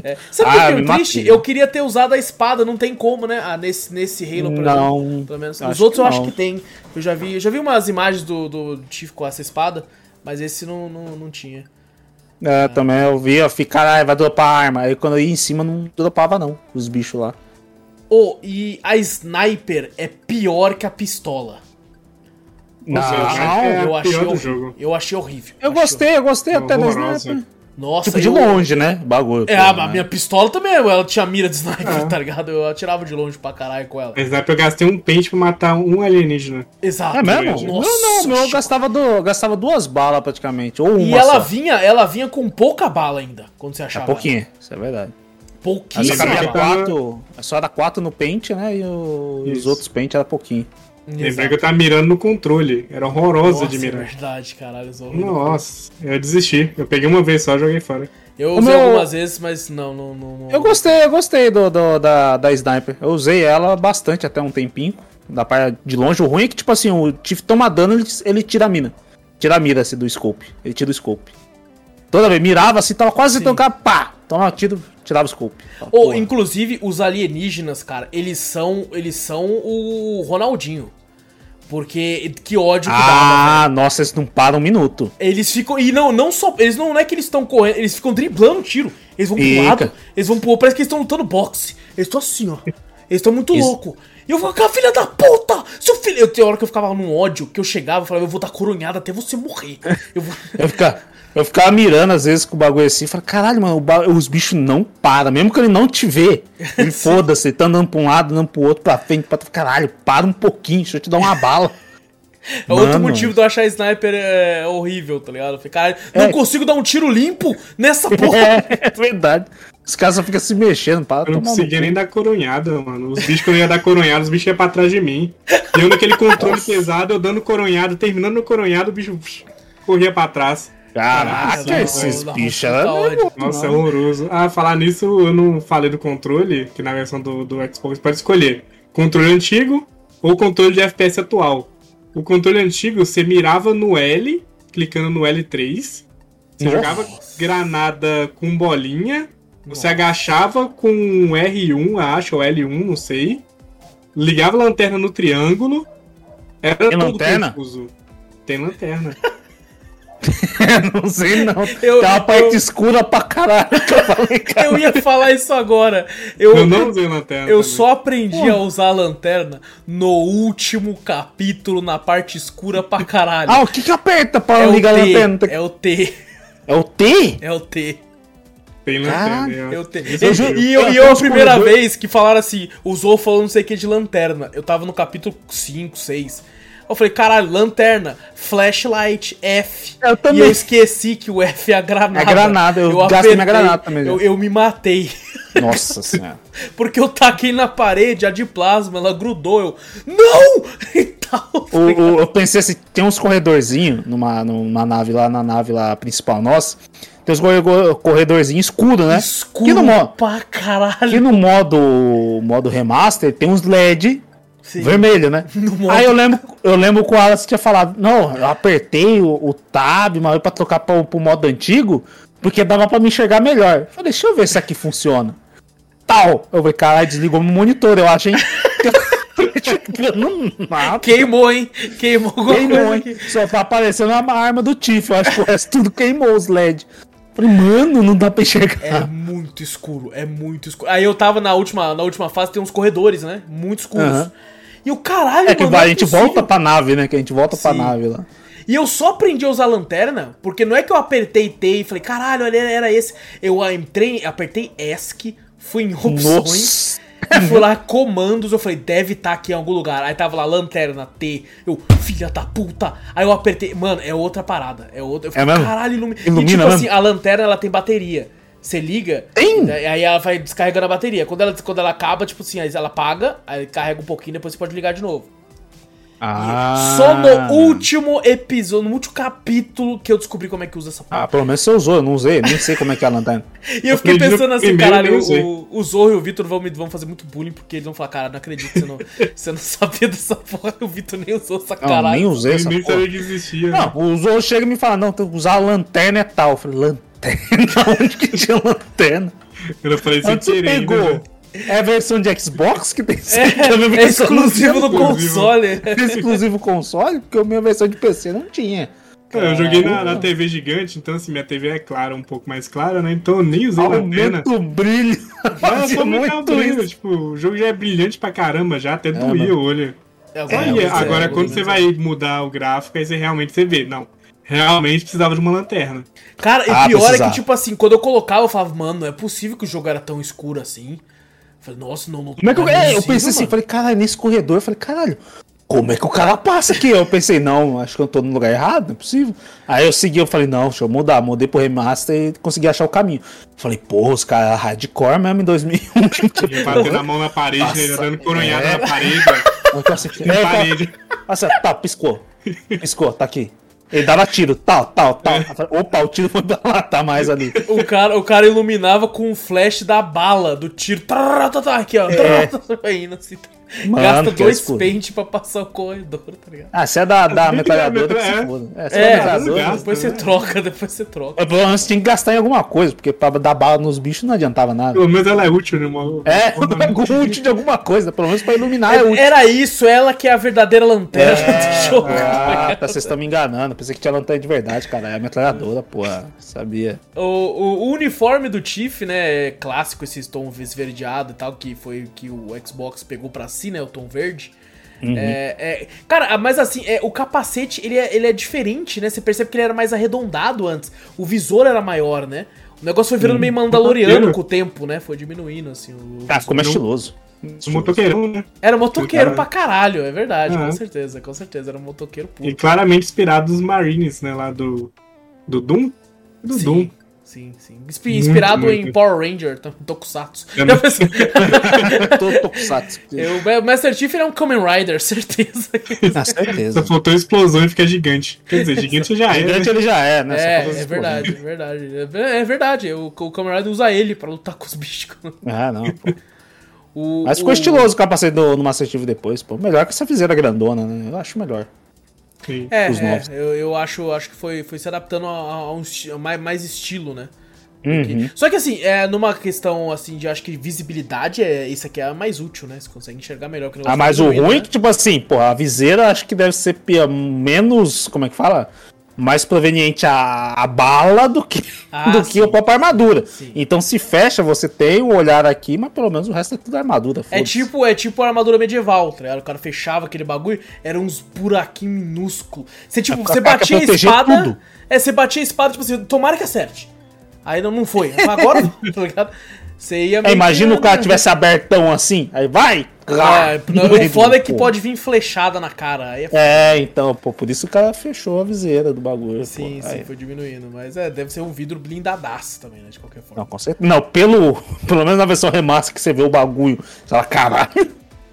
Speaker 1: É. Sabe o que
Speaker 2: Ah,
Speaker 1: é triste? Eu queria ter usado a espada, não tem como, né? Ah, nesse, nesse Halo, por
Speaker 2: Não,
Speaker 1: exemplo. Pelo menos. Os outros eu
Speaker 2: que
Speaker 1: acho que tem. Eu já vi, eu já vi umas imagens do, do Tiff com essa espada, mas esse não, não, não tinha.
Speaker 2: É, também eu via ficar, ah, vai dropar arma. Aí quando eu ia em cima não dropava não, os bichos lá.
Speaker 1: Oh, e a sniper é pior que a pistola.
Speaker 3: Eu que
Speaker 2: Não,
Speaker 3: é
Speaker 1: eu achei horrível.
Speaker 3: jogo.
Speaker 1: Eu achei horrível.
Speaker 2: Eu
Speaker 1: Achei
Speaker 2: gostei, eu gostei até da sniper.
Speaker 1: Nossa,
Speaker 2: Tipo, de
Speaker 1: eu-
Speaker 2: longe, né? Bagulho.
Speaker 1: É,
Speaker 2: pô,
Speaker 1: a
Speaker 2: né?
Speaker 1: minha pistola também, ela tinha mira de sniper,
Speaker 3: É.
Speaker 1: tá ligado? Eu atirava de longe pra caralho com ela.
Speaker 3: Mas pra eu gastei um pente pra matar um alienígena.
Speaker 1: Exato.
Speaker 2: É mesmo?
Speaker 1: Nossa,
Speaker 2: não, não, eu gastava, do, gastava duas balas praticamente. Ou uma
Speaker 1: E ela
Speaker 2: só.
Speaker 1: vinha, ela vinha com pouca bala ainda, quando você
Speaker 2: É
Speaker 1: achava.
Speaker 2: pouquinho, isso é verdade.
Speaker 1: ela. Pouquíssima
Speaker 2: só cabia quatro. Só era quatro no pente, né? E, o- e os outros pente era pouquinho.
Speaker 3: Lembrei que eu tava mirando no controle. Era horrorosa
Speaker 1: Nossa,
Speaker 3: de
Speaker 1: é
Speaker 3: mirar.
Speaker 1: verdade, caralho.
Speaker 3: Nossa, eu desisti. Eu peguei uma vez só e joguei fora.
Speaker 1: Eu usei
Speaker 2: meu-
Speaker 1: algumas vezes, mas não, não, não. não-
Speaker 2: Eu gostei, eu gostei do, do- da, da sniper. Eu usei ela bastante até um tempinho. Da parte de longe. O ruim é que, tipo assim, o Tiff toma dano, ele, ele tira a mina. Tira a mira assim, do scope. Ele tira o scope. Toda vez, mirava assim, tava quase tentando cara, pá! Toma tiro, tirava o scope.
Speaker 1: Ou,
Speaker 2: porra.
Speaker 1: inclusive, os alienígenas, cara, eles são. Eles são o Ronaldinho. Porque que ódio que dava, velho.
Speaker 2: Ah, nossa, eles não param um minuto.
Speaker 1: Eles ficam. E não, não só. Eles não, não é que eles estão correndo, eles ficam driblando o tiro. Eles vão pro
Speaker 2: Fica.
Speaker 1: lado, eles vão pro. Parece que eles estão lutando boxe. Eles estão assim, ó. Eles estão muito loucos. E eu falava, filha da puta! Seu filho. Eu tinha hora que eu ficava num ódio, que eu chegava e falava, eu vou dar coronhada até você morrer. Eu vou.
Speaker 2: Eu ficava, eu ficava mirando às vezes com o bagulho assim, falava, caralho, mano, os bichos não param, mesmo que ele não te vê. Ele foda-se, ele tá andando pra um lado, andando pro outro, pra frente, pra caralho, para um pouquinho, deixa eu te dar uma bala.
Speaker 1: É outro
Speaker 2: Mano.
Speaker 1: motivo de eu achar sniper é, horrível, tá ligado? Cara, não
Speaker 2: É.
Speaker 1: consigo dar um tiro limpo nessa porra.
Speaker 2: É, verdade. Os caras só ficam se mexendo, para
Speaker 3: Eu não
Speaker 2: no
Speaker 3: conseguia nem dar coronhada, mano. Os bichos que eu ia dar coronhada, os bichos iam pra trás de mim. E eu naquele controle pesado, eu dando coronhada, terminando o coronhado, o bicho psh, corria pra trás.
Speaker 2: Caraca,
Speaker 1: Dá-
Speaker 2: esses bichos
Speaker 1: ódio.
Speaker 2: nervosos,
Speaker 3: Nossa, é
Speaker 2: não.
Speaker 3: horroroso. Ah, falar nisso, eu não falei do controle, que na versão do, do Xbox pode escolher controle antigo ou controle de FPS atual. O controle antigo, você mirava no L, clicando no L3. Você
Speaker 2: Nossa.
Speaker 3: jogava granada com bolinha. Você
Speaker 1: Nossa.
Speaker 3: agachava com R1, acho, ou L1, não sei. Ligava a lanterna no triângulo. Era
Speaker 2: Tem lanterna?
Speaker 3: confuso. Tem lanterna.
Speaker 2: não sei não.
Speaker 1: Eu-
Speaker 2: Tem uma parte
Speaker 1: eu-
Speaker 2: escura pra caralho que eu falei, cara.
Speaker 1: Eu ia falar isso agora. Eu,
Speaker 3: Eu não usei lanterna.
Speaker 1: Eu
Speaker 3: também.
Speaker 1: só aprendi a usar a lanterna no último capítulo, na parte escura pra caralho.
Speaker 2: Ah, o que que aperta pra
Speaker 1: é,
Speaker 2: ligar a lanterna?
Speaker 1: T, é o T,
Speaker 2: É o T?
Speaker 1: é o T,
Speaker 3: Tem lanterna.
Speaker 1: é o T. E, e eu, e eu a primeira vez que falaram assim, usou falando não sei o que de lanterna. Eu tava no capítulo 5, 6. Eu falei, caralho, lanterna, flashlight, F.
Speaker 2: Eu também.
Speaker 1: E eu esqueci que o F é a granada.
Speaker 2: É granada, eu gastei minha granada também,
Speaker 1: Eu, eu me matei.
Speaker 2: Nossa senhora.
Speaker 1: Porque eu taquei na parede, a de plasma, ela grudou. Eu, não! E tal.
Speaker 2: O- o- eu pensei assim, tem uns corredorzinhos numa, numa nave lá, na nave lá principal nossa. Tem uns corre- corredorzinhos escuros, né?
Speaker 1: Escuro
Speaker 2: Que no, mo
Speaker 1: pra caralho.
Speaker 2: que no modo, modo remaster tem uns LED
Speaker 1: Sim.
Speaker 2: Vermelho, né? Aí eu lembro, eu lembro que o Wallace tinha falado, não, eu apertei o, o tab, mas pra trocar pro, pro modo antigo, porque dava pra me enxergar melhor. Eu falei, deixa eu ver se aqui funciona. Tal. Eu falei, caralho, desligou meu monitor, eu acho, hein? nada.
Speaker 1: Queimou, hein? Queimou
Speaker 2: Queimou, hein? Só tá aparecendo uma arma do Tiff. Eu acho que o resto tudo queimou os LED. Falei, mano, não dá pra enxergar.
Speaker 1: É muito escuro, é muito escuro. Aí eu tava na última, na última fase, tem uns corredores, né? Muito escuros.
Speaker 2: Aham.
Speaker 1: E o caralho,
Speaker 2: É que
Speaker 1: mano, não
Speaker 2: a gente volta pra nave, né? Que a gente volta pra
Speaker 1: Sim.
Speaker 2: nave lá.
Speaker 1: E eu só aprendi a usar a lanterna, porque não é que eu apertei T e falei, caralho, era, era esse. Eu entrei, apertei ESC, fui em opções, e fui lá, comandos, eu falei, deve estar aqui em algum lugar. Aí tava lá, lanterna, T, eu, filha da puta. Aí eu apertei, mano, é outra parada, é outra. Eu
Speaker 2: É mesmo?
Speaker 1: caralho, ilumina.
Speaker 2: Ilumina
Speaker 1: e tipo
Speaker 2: mesmo?
Speaker 1: assim, a lanterna, ela tem bateria. Você liga,
Speaker 2: Tem?
Speaker 1: aí ela vai descarregando a bateria. Quando ela, quando ela acaba, tipo assim, aí ela apaga, aí carrega um pouquinho, depois você pode ligar de novo.
Speaker 2: Ah.
Speaker 1: Só no último episódio, no último capítulo que eu descobri como é que usa essa porra.
Speaker 2: Ah, pelo menos você usou, eu não usei, nem sei como é que é a lanterna.
Speaker 1: e eu fiquei pensando assim, caralho, o, o Zorro e o Vitor vão me vão fazer muito bullying, porque eles vão falar, cara, não acredito que você não, você não sabia dessa porra, o Vitor nem usou essa
Speaker 2: Não,
Speaker 1: caralho.
Speaker 2: nem usei essa
Speaker 3: Nem
Speaker 2: porra.
Speaker 3: sabia que existia. né?
Speaker 2: Não, o Zorro chega e me fala, não, tem que usar a lanterna é tal. Eu falei, lanterna? Onde que tinha lanterna?
Speaker 3: Eu falei sem
Speaker 2: Onde você
Speaker 3: querer,
Speaker 2: pegou?
Speaker 3: né?
Speaker 2: É a versão de Xbox que tem
Speaker 1: É, é exclusivo do console.
Speaker 2: É exclusivo console? Porque a minha versão de PC não tinha.
Speaker 3: Eu joguei na, na TV gigante, então assim, minha TV é clara, um pouco mais clara, né? Então eu nem usei lanterna.
Speaker 2: Aumenta o brilho. Fazia
Speaker 3: só aumentar o
Speaker 2: muito
Speaker 3: brilho, tipo, o jogo já é brilhante pra caramba, já até doía
Speaker 2: mano.
Speaker 3: o olho.
Speaker 1: É, pois é,
Speaker 3: agora,
Speaker 1: é,
Speaker 3: quando
Speaker 1: é,
Speaker 3: você
Speaker 1: é.
Speaker 3: vai mudar o gráfico, aí você realmente você vê. Não, realmente precisava de uma lanterna.
Speaker 1: Cara, e
Speaker 2: Ah,
Speaker 1: pior é
Speaker 2: precisava.
Speaker 1: que, tipo assim, quando eu colocava, eu falava, mano, não é possível que o jogo era tão escuro assim. Eu falei, nossa, não, não
Speaker 2: Como é que eu,
Speaker 1: não
Speaker 2: é, eu pensei assim,
Speaker 1: mano.
Speaker 2: falei, caralho, nesse corredor, eu falei, caralho, como é que o cara passa aqui? Eu pensei, não, acho que eu tô no lugar errado, não é possível. Aí eu segui, eu falei, não, deixa eu mudar, mudei pro remaster e consegui achar o caminho. Falei, porra, os caras hardcore mesmo em 2001.
Speaker 3: Ia batendo a mão na parede, né?
Speaker 2: Nossa,
Speaker 3: dando coronhada
Speaker 2: é.
Speaker 3: na parede, ó.
Speaker 2: Eu tô assim, é,
Speaker 3: parede.
Speaker 2: Assim, tá, piscou. Piscou, tá aqui. Ele dava tiro, tal, tal, tal. Opa, o tiro foi pra lá, tá mais ali.
Speaker 1: O cara, o cara iluminava com o flash da bala, do tiro. Tá, tá, tá, Aqui, ó.
Speaker 2: É.
Speaker 1: Indo assim.
Speaker 2: Mano,
Speaker 1: Gasta
Speaker 2: é
Speaker 1: dois
Speaker 2: escuro.
Speaker 1: pente pra passar o corredor, tá ligado?
Speaker 2: Ah, se é da, da
Speaker 3: que
Speaker 2: metralhadora, que se
Speaker 3: metra-
Speaker 2: foda. É, se
Speaker 1: É,
Speaker 2: é metralhadora.
Speaker 3: gasta.
Speaker 1: depois você
Speaker 3: né?
Speaker 1: troca, depois você troca.
Speaker 2: É, Pelo menos tinha que gastar em alguma coisa, porque pra dar bala nos bichos não adiantava nada.
Speaker 3: Pelo menos ela é útil, né? Uma,
Speaker 2: É, um útil de alguma coisa, pelo menos pra iluminar é útil.
Speaker 1: Era isso, ela que é a verdadeira lanterna do jogo.
Speaker 2: Ah, tá, vocês estão me enganando. Pensei que tinha lanterna de verdade, cara. É a metralhadora, porra. Sabia.
Speaker 1: O, o- o uniforme do Tiff, né, é clássico, esse tom esverdeado e tal, que foi que o Xbox pegou pra si, né, o tom verde. É, é- cara, mas assim, é, o capacete, ele é, ele é diferente, né, você percebe que ele era mais arredondado antes, o visor era maior, né, o negócio foi virando meio mandaloriano
Speaker 3: motoqueiro.
Speaker 1: com o tempo, né, foi diminuindo, assim, o...
Speaker 2: Ah, ficou mais estiloso.
Speaker 3: Um motoqueirão, né?
Speaker 1: Era motoqueiro
Speaker 3: Cara.
Speaker 1: pra caralho, é verdade, com
Speaker 3: Aham.
Speaker 1: certeza, com certeza, era um motoqueiro puro.
Speaker 3: E claramente inspirado dos Marines, né? Lá do. Do Doom? Do Doom.
Speaker 1: Sim, sim, sim. Inspi- Inspirado
Speaker 3: Muito,
Speaker 1: em
Speaker 3: muito.
Speaker 1: Power Ranger, to- Tokusatsu.
Speaker 3: É,
Speaker 1: pensou?
Speaker 2: Tô tokusatsu.
Speaker 1: Eu- O Master Chief é um Kamen Rider, certeza.
Speaker 2: Ah, certeza.
Speaker 3: Só faltou explosão e fica gigante. Quer dizer, gigante já é.
Speaker 2: Gigante
Speaker 3: né?
Speaker 2: ele já é, né?
Speaker 1: É, é verdade, é verdade. É É verdade, o, o Kamen Rider usa ele pra lutar com os bichos.
Speaker 2: Ah, não, pô.
Speaker 1: O,
Speaker 2: Mas ficou
Speaker 1: o-
Speaker 2: estiloso o capacete do, no Master Chief depois, pô. Melhor que essa viseira grandona, né? Eu acho melhor.
Speaker 1: É,
Speaker 2: os
Speaker 1: é,
Speaker 2: novos.
Speaker 1: eu, eu acho, acho que foi, foi se adaptando a, a um a mais, mais estilo, né?
Speaker 2: Uhum.
Speaker 1: Só que assim, é, numa questão assim de acho que visibilidade, é, isso aqui é a mais útil, né? Você consegue enxergar melhor que o
Speaker 2: Ah, mas o
Speaker 1: fluido,
Speaker 2: ruim é
Speaker 1: né?
Speaker 2: que, tipo assim, pô, a viseira acho que deve ser menos. Como é que fala? Mais proveniente a, a bala do que,
Speaker 1: Ah,
Speaker 2: do que a própria armadura.
Speaker 1: Sim.
Speaker 2: Então se fecha, você tem o olhar aqui, mas pelo menos o resto é tudo armadura.
Speaker 1: É tipo, é tipo a armadura medieval, tá ligado? O cara fechava aquele bagulho, era uns buraquinhos minúsculos. Você, tipo,
Speaker 2: É,
Speaker 1: você batia a espada.
Speaker 2: tudo.
Speaker 1: É, você batia a espada, tipo assim, tomara que acerte. Aí não, não foi. Agora, tá ligado? Você ia
Speaker 2: É, imagina o cara tivesse abertão assim, aí vai!
Speaker 1: Ah,
Speaker 2: Ah,
Speaker 1: não, o foda é que
Speaker 2: pô.
Speaker 1: pode vir flechada na cara. É.
Speaker 2: É, então, pô, por isso o cara fechou a viseira do bagulho.
Speaker 1: Sim,
Speaker 2: pô.
Speaker 1: sim,
Speaker 2: Aí-
Speaker 1: foi diminuindo. Mas é, deve ser um vidro blindadaço também, né? De qualquer forma.
Speaker 2: Não, com certeza. Não, pelo, pelo menos na versão remaster que você vê o bagulho, você fala, caralho,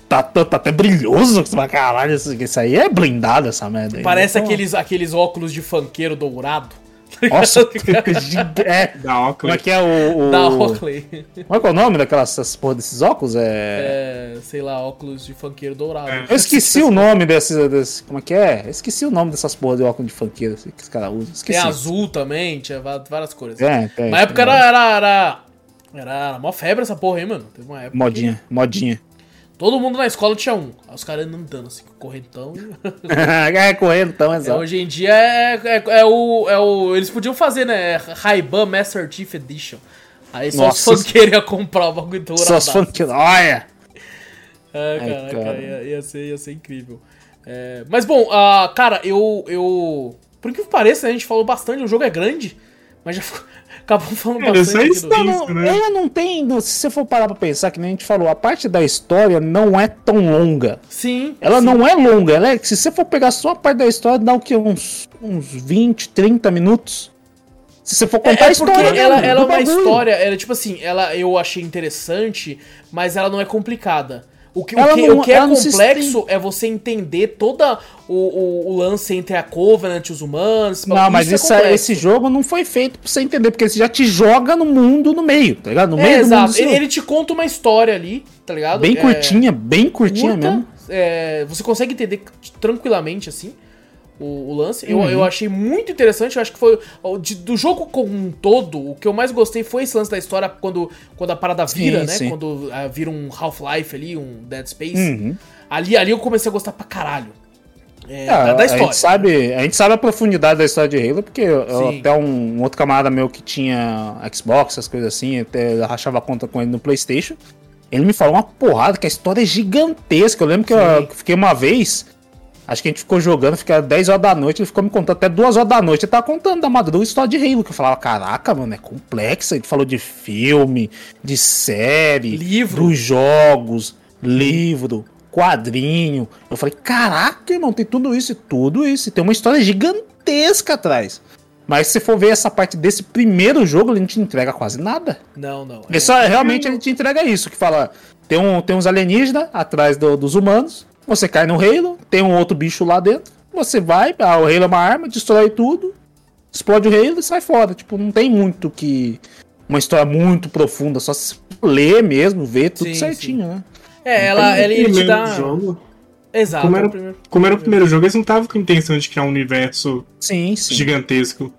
Speaker 2: tá, tá, tá até brilhoso. Você fala, caralho, isso, isso aí é blindado essa merda aí.
Speaker 1: Parece
Speaker 2: Então,
Speaker 1: aqueles, aqueles óculos de funkeiro dourado.
Speaker 2: Nossa, giga- é.
Speaker 3: Da
Speaker 2: Como é
Speaker 3: Oakley.
Speaker 2: que é o. o...
Speaker 1: Da Oakley.
Speaker 2: Como é que é o nome daquelas porra desses óculos? É.
Speaker 1: É, sei lá, óculos de funkeiro dourado.
Speaker 3: É.
Speaker 2: Eu esqueci o nome desses, desses. Como é que é? Eu esqueci o nome dessas porra de óculos de funkeiro assim, que os caras usam.
Speaker 1: Tem
Speaker 2: Esqueci.
Speaker 1: azul também, tinha várias cores.
Speaker 2: É, tem.
Speaker 1: Na época
Speaker 2: tem.
Speaker 1: era, era, era, era, era mó febre essa porra aí, mano. Teve uma época.
Speaker 2: Modinha, modinha.
Speaker 1: Todo mundo na escola tinha um. Aí os caras andando assim, correntão.
Speaker 2: é, correndo então,
Speaker 1: É,
Speaker 2: exato.
Speaker 1: hoje em dia é, é, é o, é o. Eles podiam fazer, né? Ray-Ban Master Chief Edition. Aí só
Speaker 2: Nossa.
Speaker 1: os funkeiros comprar o bagulho dourado.
Speaker 2: Só os funkeiros. Olha!
Speaker 1: É,
Speaker 2: Ai,
Speaker 1: caraca,
Speaker 2: cara.
Speaker 1: ia, ia ser, ia ser incrível. É, mas bom, ah, cara, eu, eu. Por que pareça, né, a gente falou bastante, o jogo é grande, mas já ficou- acabou falando bastante. aqui
Speaker 3: isso
Speaker 1: do-
Speaker 3: não- né?
Speaker 2: Ela não tem. não, se você for parar pra pensar, que nem a gente falou, a parte da história não é tão longa.
Speaker 1: Sim.
Speaker 2: Ela
Speaker 1: sim.
Speaker 2: não é longa, ela é, se você for pegar só a parte da história, dá o que? Uns, uns 20, 30 minutos. Se você for
Speaker 1: É,
Speaker 2: contar a
Speaker 1: é porque
Speaker 2: história.
Speaker 1: ela,
Speaker 2: mesmo,
Speaker 1: ela é uma
Speaker 2: bagulho.
Speaker 1: história, ela, tipo assim, ela eu achei interessante, mas ela não é complicada. O que, o que,
Speaker 2: não-
Speaker 1: o que é
Speaker 2: se
Speaker 1: complexo é você entender toda o, o, o lance entre a Covenant e os humanos.
Speaker 2: Não, mas
Speaker 1: isso é complexo.
Speaker 2: esse jogo não foi feito pra você entender, porque ele já te joga no mundo no meio, tá ligado? No
Speaker 1: É,
Speaker 2: meio do
Speaker 1: exato.
Speaker 2: mundo.
Speaker 1: Ele, ele te conta uma história ali, tá ligado?
Speaker 2: bem
Speaker 1: É,
Speaker 2: curtinha, bem curtinha
Speaker 1: curta,
Speaker 2: mesmo.
Speaker 1: é, você consegue entender tranquilamente, assim, o, o lance. Eu,
Speaker 2: Uhum.
Speaker 1: eu achei muito interessante, eu acho que foi. de- do jogo como um todo, o que eu mais gostei foi esse lance da história quando, quando a parada vira,
Speaker 2: Sim,
Speaker 1: né?
Speaker 2: sim.
Speaker 1: Quando ah, vira um Half-Life ali, um Dead Space.
Speaker 2: Uhum.
Speaker 1: Ali, ali eu comecei a gostar pra caralho. É,
Speaker 2: Ah,
Speaker 1: da, da
Speaker 2: A
Speaker 1: história.
Speaker 2: gente, sabe, a gente sabe a profundidade da história de Halo, porque eu- até um, um outro camarada meu que tinha Xbox, essas coisas assim, até eu rachava conta com ele no Playstation. Ele me falou uma porrada que a história é gigantesca. Eu lembro que eu,
Speaker 1: Sim.
Speaker 2: que eu fiquei uma vez, acho que a gente ficou jogando, fica 10 horas da noite, ele ficou me contando até 2 horas da noite. Ele tava contando da madrugada história de Halo, que eu falava, caraca, mano, é complexa. Ele falou de filme, de série,
Speaker 1: Livro.
Speaker 2: dos jogos, livro, quadrinho. Eu falei, caraca, irmão, tem tudo isso e tudo isso. E tem uma história gigantesca atrás. Mas se for ver essa parte desse primeiro jogo, ele não te entrega quase nada.
Speaker 1: Não, não.
Speaker 2: Ele só realmente ele te entrega isso, que fala, tem, um, tem uns alienígenas atrás do- dos humanos, você cai no Halo, tem um outro bicho lá dentro, você vai, ah, o Halo é uma arma, destrói tudo, explode o Halo e sai fora. Tipo, não tem muito que... Uma história muito profunda, só se ler mesmo, ver tudo
Speaker 1: Sim,
Speaker 2: certinho, né?
Speaker 1: É, ela, ele, ele te dá.
Speaker 3: jogo,
Speaker 1: Exato.
Speaker 3: como,
Speaker 1: é
Speaker 3: era,
Speaker 1: o primeiro-
Speaker 3: como era o primeiro jogo, eles não estavam com a intenção de criar um universo
Speaker 2: Sim, sim.
Speaker 3: gigantesco.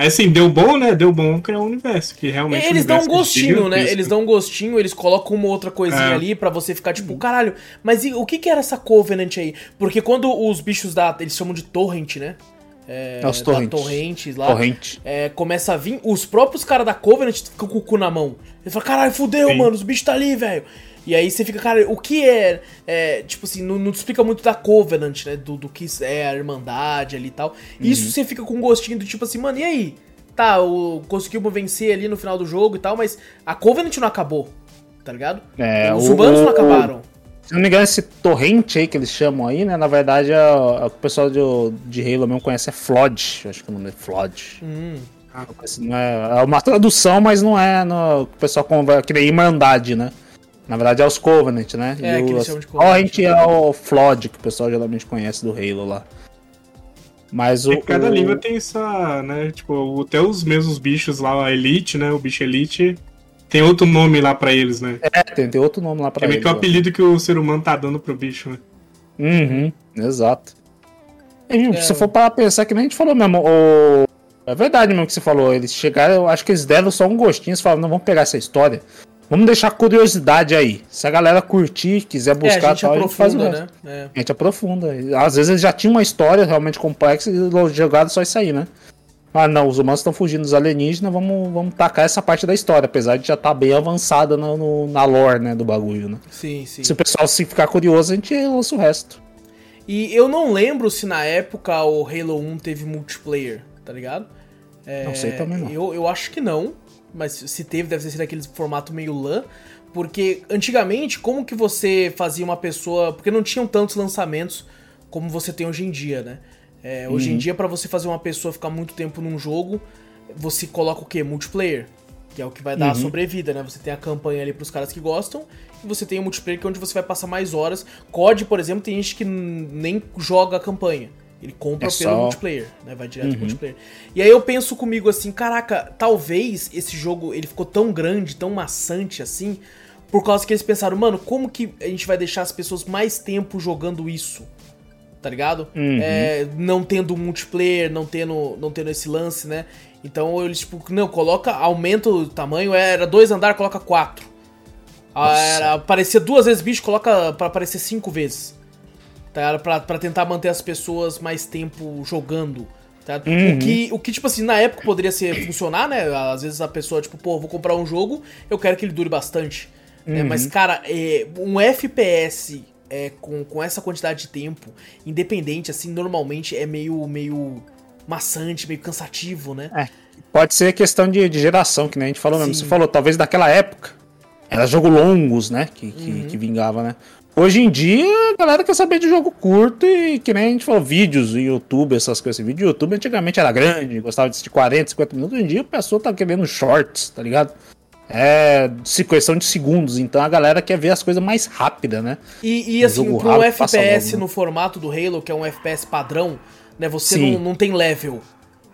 Speaker 3: Aí assim, deu bom, né? Deu bom criar um universo, que realmente
Speaker 1: Eles dão um
Speaker 3: é
Speaker 1: gostinho, né? Eles dão um gostinho, eles colocam uma outra coisinha
Speaker 3: É.
Speaker 1: ali pra você ficar tipo, caralho, mas e o que que era essa Covenant aí? Porque quando os bichos da. Eles chamam de Torrent, né? É,
Speaker 2: É os
Speaker 1: da
Speaker 2: torrentes.
Speaker 1: Torrentes lá.
Speaker 2: Corrente.
Speaker 1: É, começa a vir, os próprios caras da Covenant ficam com o cu na mão. Ele fala, caralho, fudeu,
Speaker 3: Sim.
Speaker 1: mano, os bichos tá ali, velho. E aí você fica, cara, o que é. é, tipo assim, não, não te explica muito da Covenant, né? Do, do que é a Irmandade ali e tal. Isso
Speaker 2: Uhum.
Speaker 1: você fica com um gostinho do tipo assim, mano, e aí? Tá, o, conseguimos vencer ali no final do jogo e tal, mas a Covenant não acabou, tá ligado?
Speaker 2: É,
Speaker 1: Os
Speaker 2: o-
Speaker 1: humanos não
Speaker 2: o-
Speaker 1: acabaram.
Speaker 2: Se não me engano, esse torrente aí que eles chamam aí, né? Na verdade, é, é o que o pessoal de, de Halo mesmo conhece é Flood. Acho que o nome é Flood.
Speaker 1: Hum,
Speaker 2: não é, é uma tradução, mas não é no, o pessoal conversa, que nem Irmandade, né? Na verdade é os Covenant, né?
Speaker 1: É,
Speaker 2: e
Speaker 1: que
Speaker 2: o,
Speaker 1: eles chamam de Covenant.
Speaker 2: É o Flood, que o pessoal geralmente conhece do Halo lá. Mas o.
Speaker 3: E cada
Speaker 2: o-
Speaker 3: língua tem essa, né? Tipo, até os mesmos bichos lá, a Elite, né? O bicho Elite. Tem outro nome lá pra eles, né?
Speaker 2: É, tem, tem outro nome lá pra
Speaker 3: é meio
Speaker 2: ele.
Speaker 3: que o apelido que o ser humano tá dando pro bicho, né?
Speaker 2: Uhum, exato. E,
Speaker 1: É.
Speaker 2: Se for para pensar que nem a gente falou mesmo, o... é verdade mesmo que você falou. Eles chegaram, eu acho que eles deram só um gostinho. Eles falaram, não, vamos pegar essa história. Vamos deixar curiosidade aí. Se a galera curtir, quiser
Speaker 1: É,
Speaker 2: buscar
Speaker 1: a gente
Speaker 2: tal, a gente faz o
Speaker 1: aprofunda,
Speaker 2: resto.
Speaker 1: né? É.
Speaker 2: A gente aprofunda. Às vezes eles já tinham uma história realmente complexa e jogaram só isso aí, né? Ah, não, os humanos estão fugindo dos alienígenas, vamos, vamos tacar essa parte da história, apesar de já estar bem avançada no, no- na lore, né, do bagulho, né?
Speaker 1: Sim, sim.
Speaker 2: Se o pessoal se ficar curioso, a gente lança o resto.
Speaker 1: E eu não lembro se na época o Halo 1 teve multiplayer, tá ligado? É,
Speaker 2: Não sei também não.
Speaker 1: Eu, eu acho que não, mas se teve, deve ter sido aquele formato meio LAN. Porque antigamente, como que você fazia uma pessoa. Porque não tinham tantos lançamentos como você tem hoje em dia, né? É, hoje
Speaker 2: Uhum.
Speaker 1: em dia, pra você fazer uma pessoa ficar muito tempo num jogo, você coloca o quê? Multiplayer. Que é o que vai dar a
Speaker 2: Uhum.
Speaker 1: sobrevida, né? Você tem a campanha ali pros caras que gostam, e você tem o multiplayer que é onde você vai passar mais horas. COD, por exemplo, tem gente que nem joga a campanha. Ele compra
Speaker 2: É
Speaker 1: pelo
Speaker 2: só-
Speaker 1: multiplayer, né? Vai direto pro multiplayer. E aí eu penso comigo assim, caraca, talvez esse jogo ele ficou tão grande, tão maçante assim, por causa que eles pensaram, mano, como que a gente vai deixar as pessoas mais tempo jogando isso? Tá ligado? É, não tendo multiplayer, não tendo, não tendo esse lance, né? Então eles, tipo, não, coloca, aumenta o tamanho, era dois andar, coloca quatro. Ah,
Speaker 2: Nossa.
Speaker 1: Era, aparecia duas vezes bicho, coloca pra aparecer cinco vezes. Tá? Era pra, pra tentar manter as pessoas mais tempo jogando. Tá?
Speaker 2: Uhum.
Speaker 1: O, que, o que, tipo assim, na época poderia ser funcionar, né? Às vezes a pessoa, tipo, pô, vou comprar um jogo, eu quero que ele dure bastante. né? Mas, cara, é, um FPS é, com, com essa quantidade de tempo, independente, assim, normalmente é meio, meio maçante, meio cansativo, né?
Speaker 2: É, pode ser questão de, de geração, que nem a gente falou mesmo.
Speaker 1: Sim.
Speaker 2: Você falou, talvez daquela época. Era jogo longos, né? Que, que,
Speaker 1: Uhum.
Speaker 2: que vingava, né? Hoje em dia, a galera quer saber de jogo curto e que nem a gente falou, vídeos no YouTube, essas coisas. Vídeo no YouTube antigamente era grande, gostava de assistir 40, 50 minutos. Hoje em dia a pessoa tá querendo shorts, tá ligado? É questão de segundos, então a galera quer ver as coisas mais rápidas, né?
Speaker 1: E, e assim, pra um
Speaker 2: passa
Speaker 1: FPS no formato do Halo, que é um FPS padrão, né? Você não, não tem level.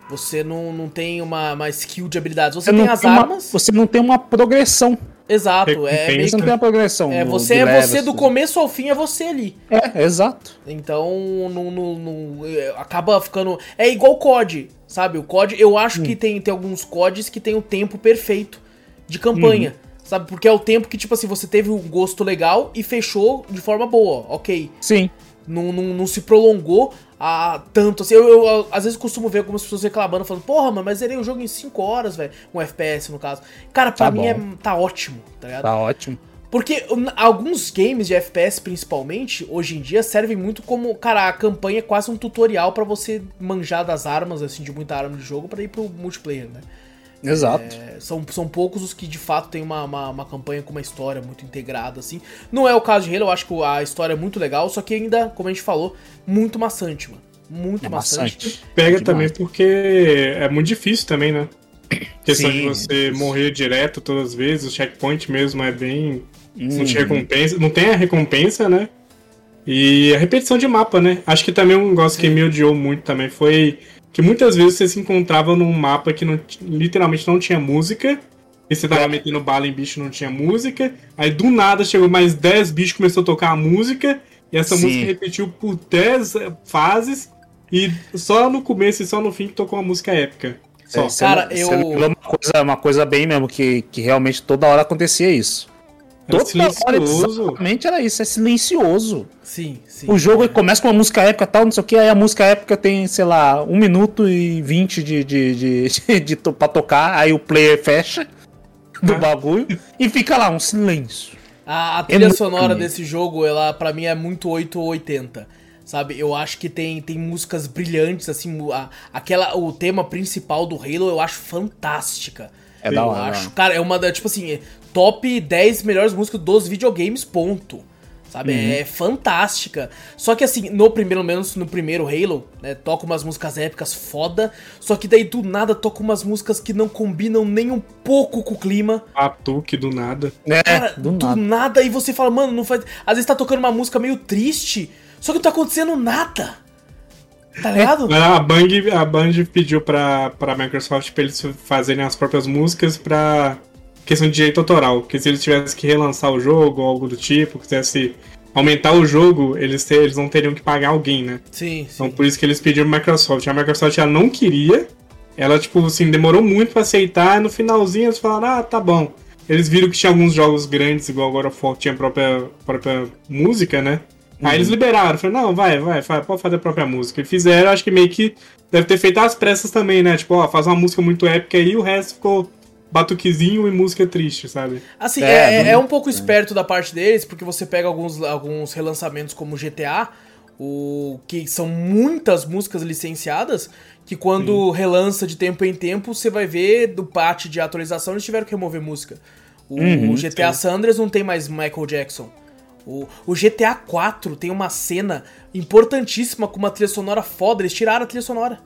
Speaker 1: Você não, não tem uma, uma skill de habilidades. Você,
Speaker 2: Você
Speaker 1: tem as
Speaker 2: tem uma,
Speaker 1: armas.
Speaker 2: você não tem uma progressão.
Speaker 1: Exato. É, meio
Speaker 2: Você não
Speaker 1: que-
Speaker 2: tem uma progressão.
Speaker 1: é você é você do
Speaker 2: tudo.
Speaker 1: começo ao fim, é você ali.
Speaker 2: É, exato.
Speaker 1: Então, não, não- não- é, acaba ficando. É igual COD, sabe? O COD, eu acho
Speaker 2: Hum.
Speaker 1: que tem, tem alguns CODs que tem o tempo perfeito de campanha.
Speaker 2: Uhum.
Speaker 1: Sabe? Porque é o tempo que, tipo assim, você teve um gosto legal e fechou de forma boa, ok.
Speaker 2: Sim.
Speaker 1: Não, não, não se prolongou a tanto assim. Eu, eu, eu, às vezes costumo ver algumas pessoas reclamando, falando, porra, mano, mas zerei o jogo em 5 horas, velho. Um FPS, no caso. Cara, pra
Speaker 2: Tá
Speaker 1: mim
Speaker 2: bom.
Speaker 1: é, tá ótimo, tá ligado?
Speaker 2: Tá ótimo.
Speaker 1: Porque um, alguns games de FPS, principalmente, hoje em dia, servem muito como. Cara, a campanha é quase um tutorial pra você manjar das armas, assim, de muita arma de jogo, pra ir pro multiplayer, né?
Speaker 2: Exato.
Speaker 1: É, são, são poucos os que de fato tem uma, uma, uma campanha com uma história muito integrada, assim. Não é o caso de Halo, eu acho que a história é muito legal, só que ainda, como a gente falou, muito maçante, mano. Muito
Speaker 2: É
Speaker 1: maçante.
Speaker 2: maçante.
Speaker 3: Pega
Speaker 2: Demais.
Speaker 3: também porque é muito difícil também, né? Questão
Speaker 2: Sim.
Speaker 3: de você morrer direto todas as vezes, o checkpoint mesmo é bem. Não te
Speaker 2: Uhum.
Speaker 3: recompensa. Não tem a recompensa, né? E a repetição de mapa, né? Acho que também um negócio que me odiou muito também foi que muitas vezes você se encontrava num mapa que não, literalmente não tinha música. E você tava metendo bala em bicho não tinha música. Aí do nada chegou mais 10 bichos começou a tocar a música. E essa
Speaker 2: Sim.
Speaker 3: música repetiu por 10 fases. E só no começo e só no fim que tocou uma música épica. Só.
Speaker 2: É,
Speaker 1: Cara,
Speaker 2: você
Speaker 1: eu-
Speaker 2: uma coisa, uma coisa bem mesmo, que, que realmente toda hora acontecia isso. Exatamente era isso, é silencioso.
Speaker 1: Sim, sim.
Speaker 2: O jogo começa com uma música épica e tal, não sei o que, aí a música épica tem, sei lá, 1 minuto e 20 de, de, de, de, de to- pra tocar, aí o player fecha do
Speaker 3: Ah.
Speaker 2: bagulho e fica lá um silêncio.
Speaker 1: A, a trilha
Speaker 2: muito
Speaker 1: sonora
Speaker 2: bonito.
Speaker 1: desse jogo, ela para mim é muito 8 ou 80. Sabe, eu acho que tem, tem músicas brilhantes, assim, a, aquela, o tema principal do Halo eu acho fantástica.
Speaker 2: É
Speaker 1: eu
Speaker 2: da hora,
Speaker 1: acho, cara, é uma da, tipo assim, é top 10 melhores músicas dos videogames, ponto. Sabe,
Speaker 2: Uhum.
Speaker 1: é fantástica. Só que assim, no primeiro, menos no primeiro Halo, né, toca umas músicas épicas foda, só que daí do nada toca umas músicas que não combinam nem um pouco com o clima.
Speaker 3: Batuque do nada.
Speaker 2: É,
Speaker 1: Cara,
Speaker 2: do
Speaker 1: do,
Speaker 2: nada.
Speaker 1: nada. e você fala, mano, não faz. Às vezes tá tocando uma música meio triste, só que não tá acontecendo nada. Tá ligado?
Speaker 3: A Bang, a Band pediu pra, pra Microsoft pra eles fazerem as próprias músicas pra questão de direito autoral. Que se eles tivessem que relançar o jogo ou algo do tipo, quisesse aumentar o jogo, eles, ter- eles não teriam que pagar alguém, né?
Speaker 1: Sim, sim.
Speaker 3: Então por isso que eles pediram pra Microsoft. A Microsoft ela não queria. Ela, tipo, assim, demorou muito pra aceitar. E no finalzinho eles falaram, ah, tá bom. Eles viram que tinha alguns jogos grandes, igual agora o tinha a própria, própria música, né? Aí eles liberaram, falaram, não, vai, vai, vai, pode fazer a própria música. E fizeram, acho que meio que deve ter feito às pressas também, né? Tipo, ó, faz uma música muito épica aí, o resto ficou batuquezinho e música triste, sabe?
Speaker 1: Assim,
Speaker 2: É,
Speaker 1: é, é,
Speaker 2: não-
Speaker 1: é um pouco esperto da parte deles, porque você pega alguns, alguns relançamentos como GTA, o que são muitas músicas licenciadas, que quando relança de tempo em tempo, você vai ver do patch de atualização eles tiveram que remover música. O,
Speaker 2: Uhum,
Speaker 1: o GTA Sanders não tem mais Michael Jackson. O, o GTA 4 tem uma cena importantíssima com uma trilha sonora foda, eles tiraram a trilha sonora.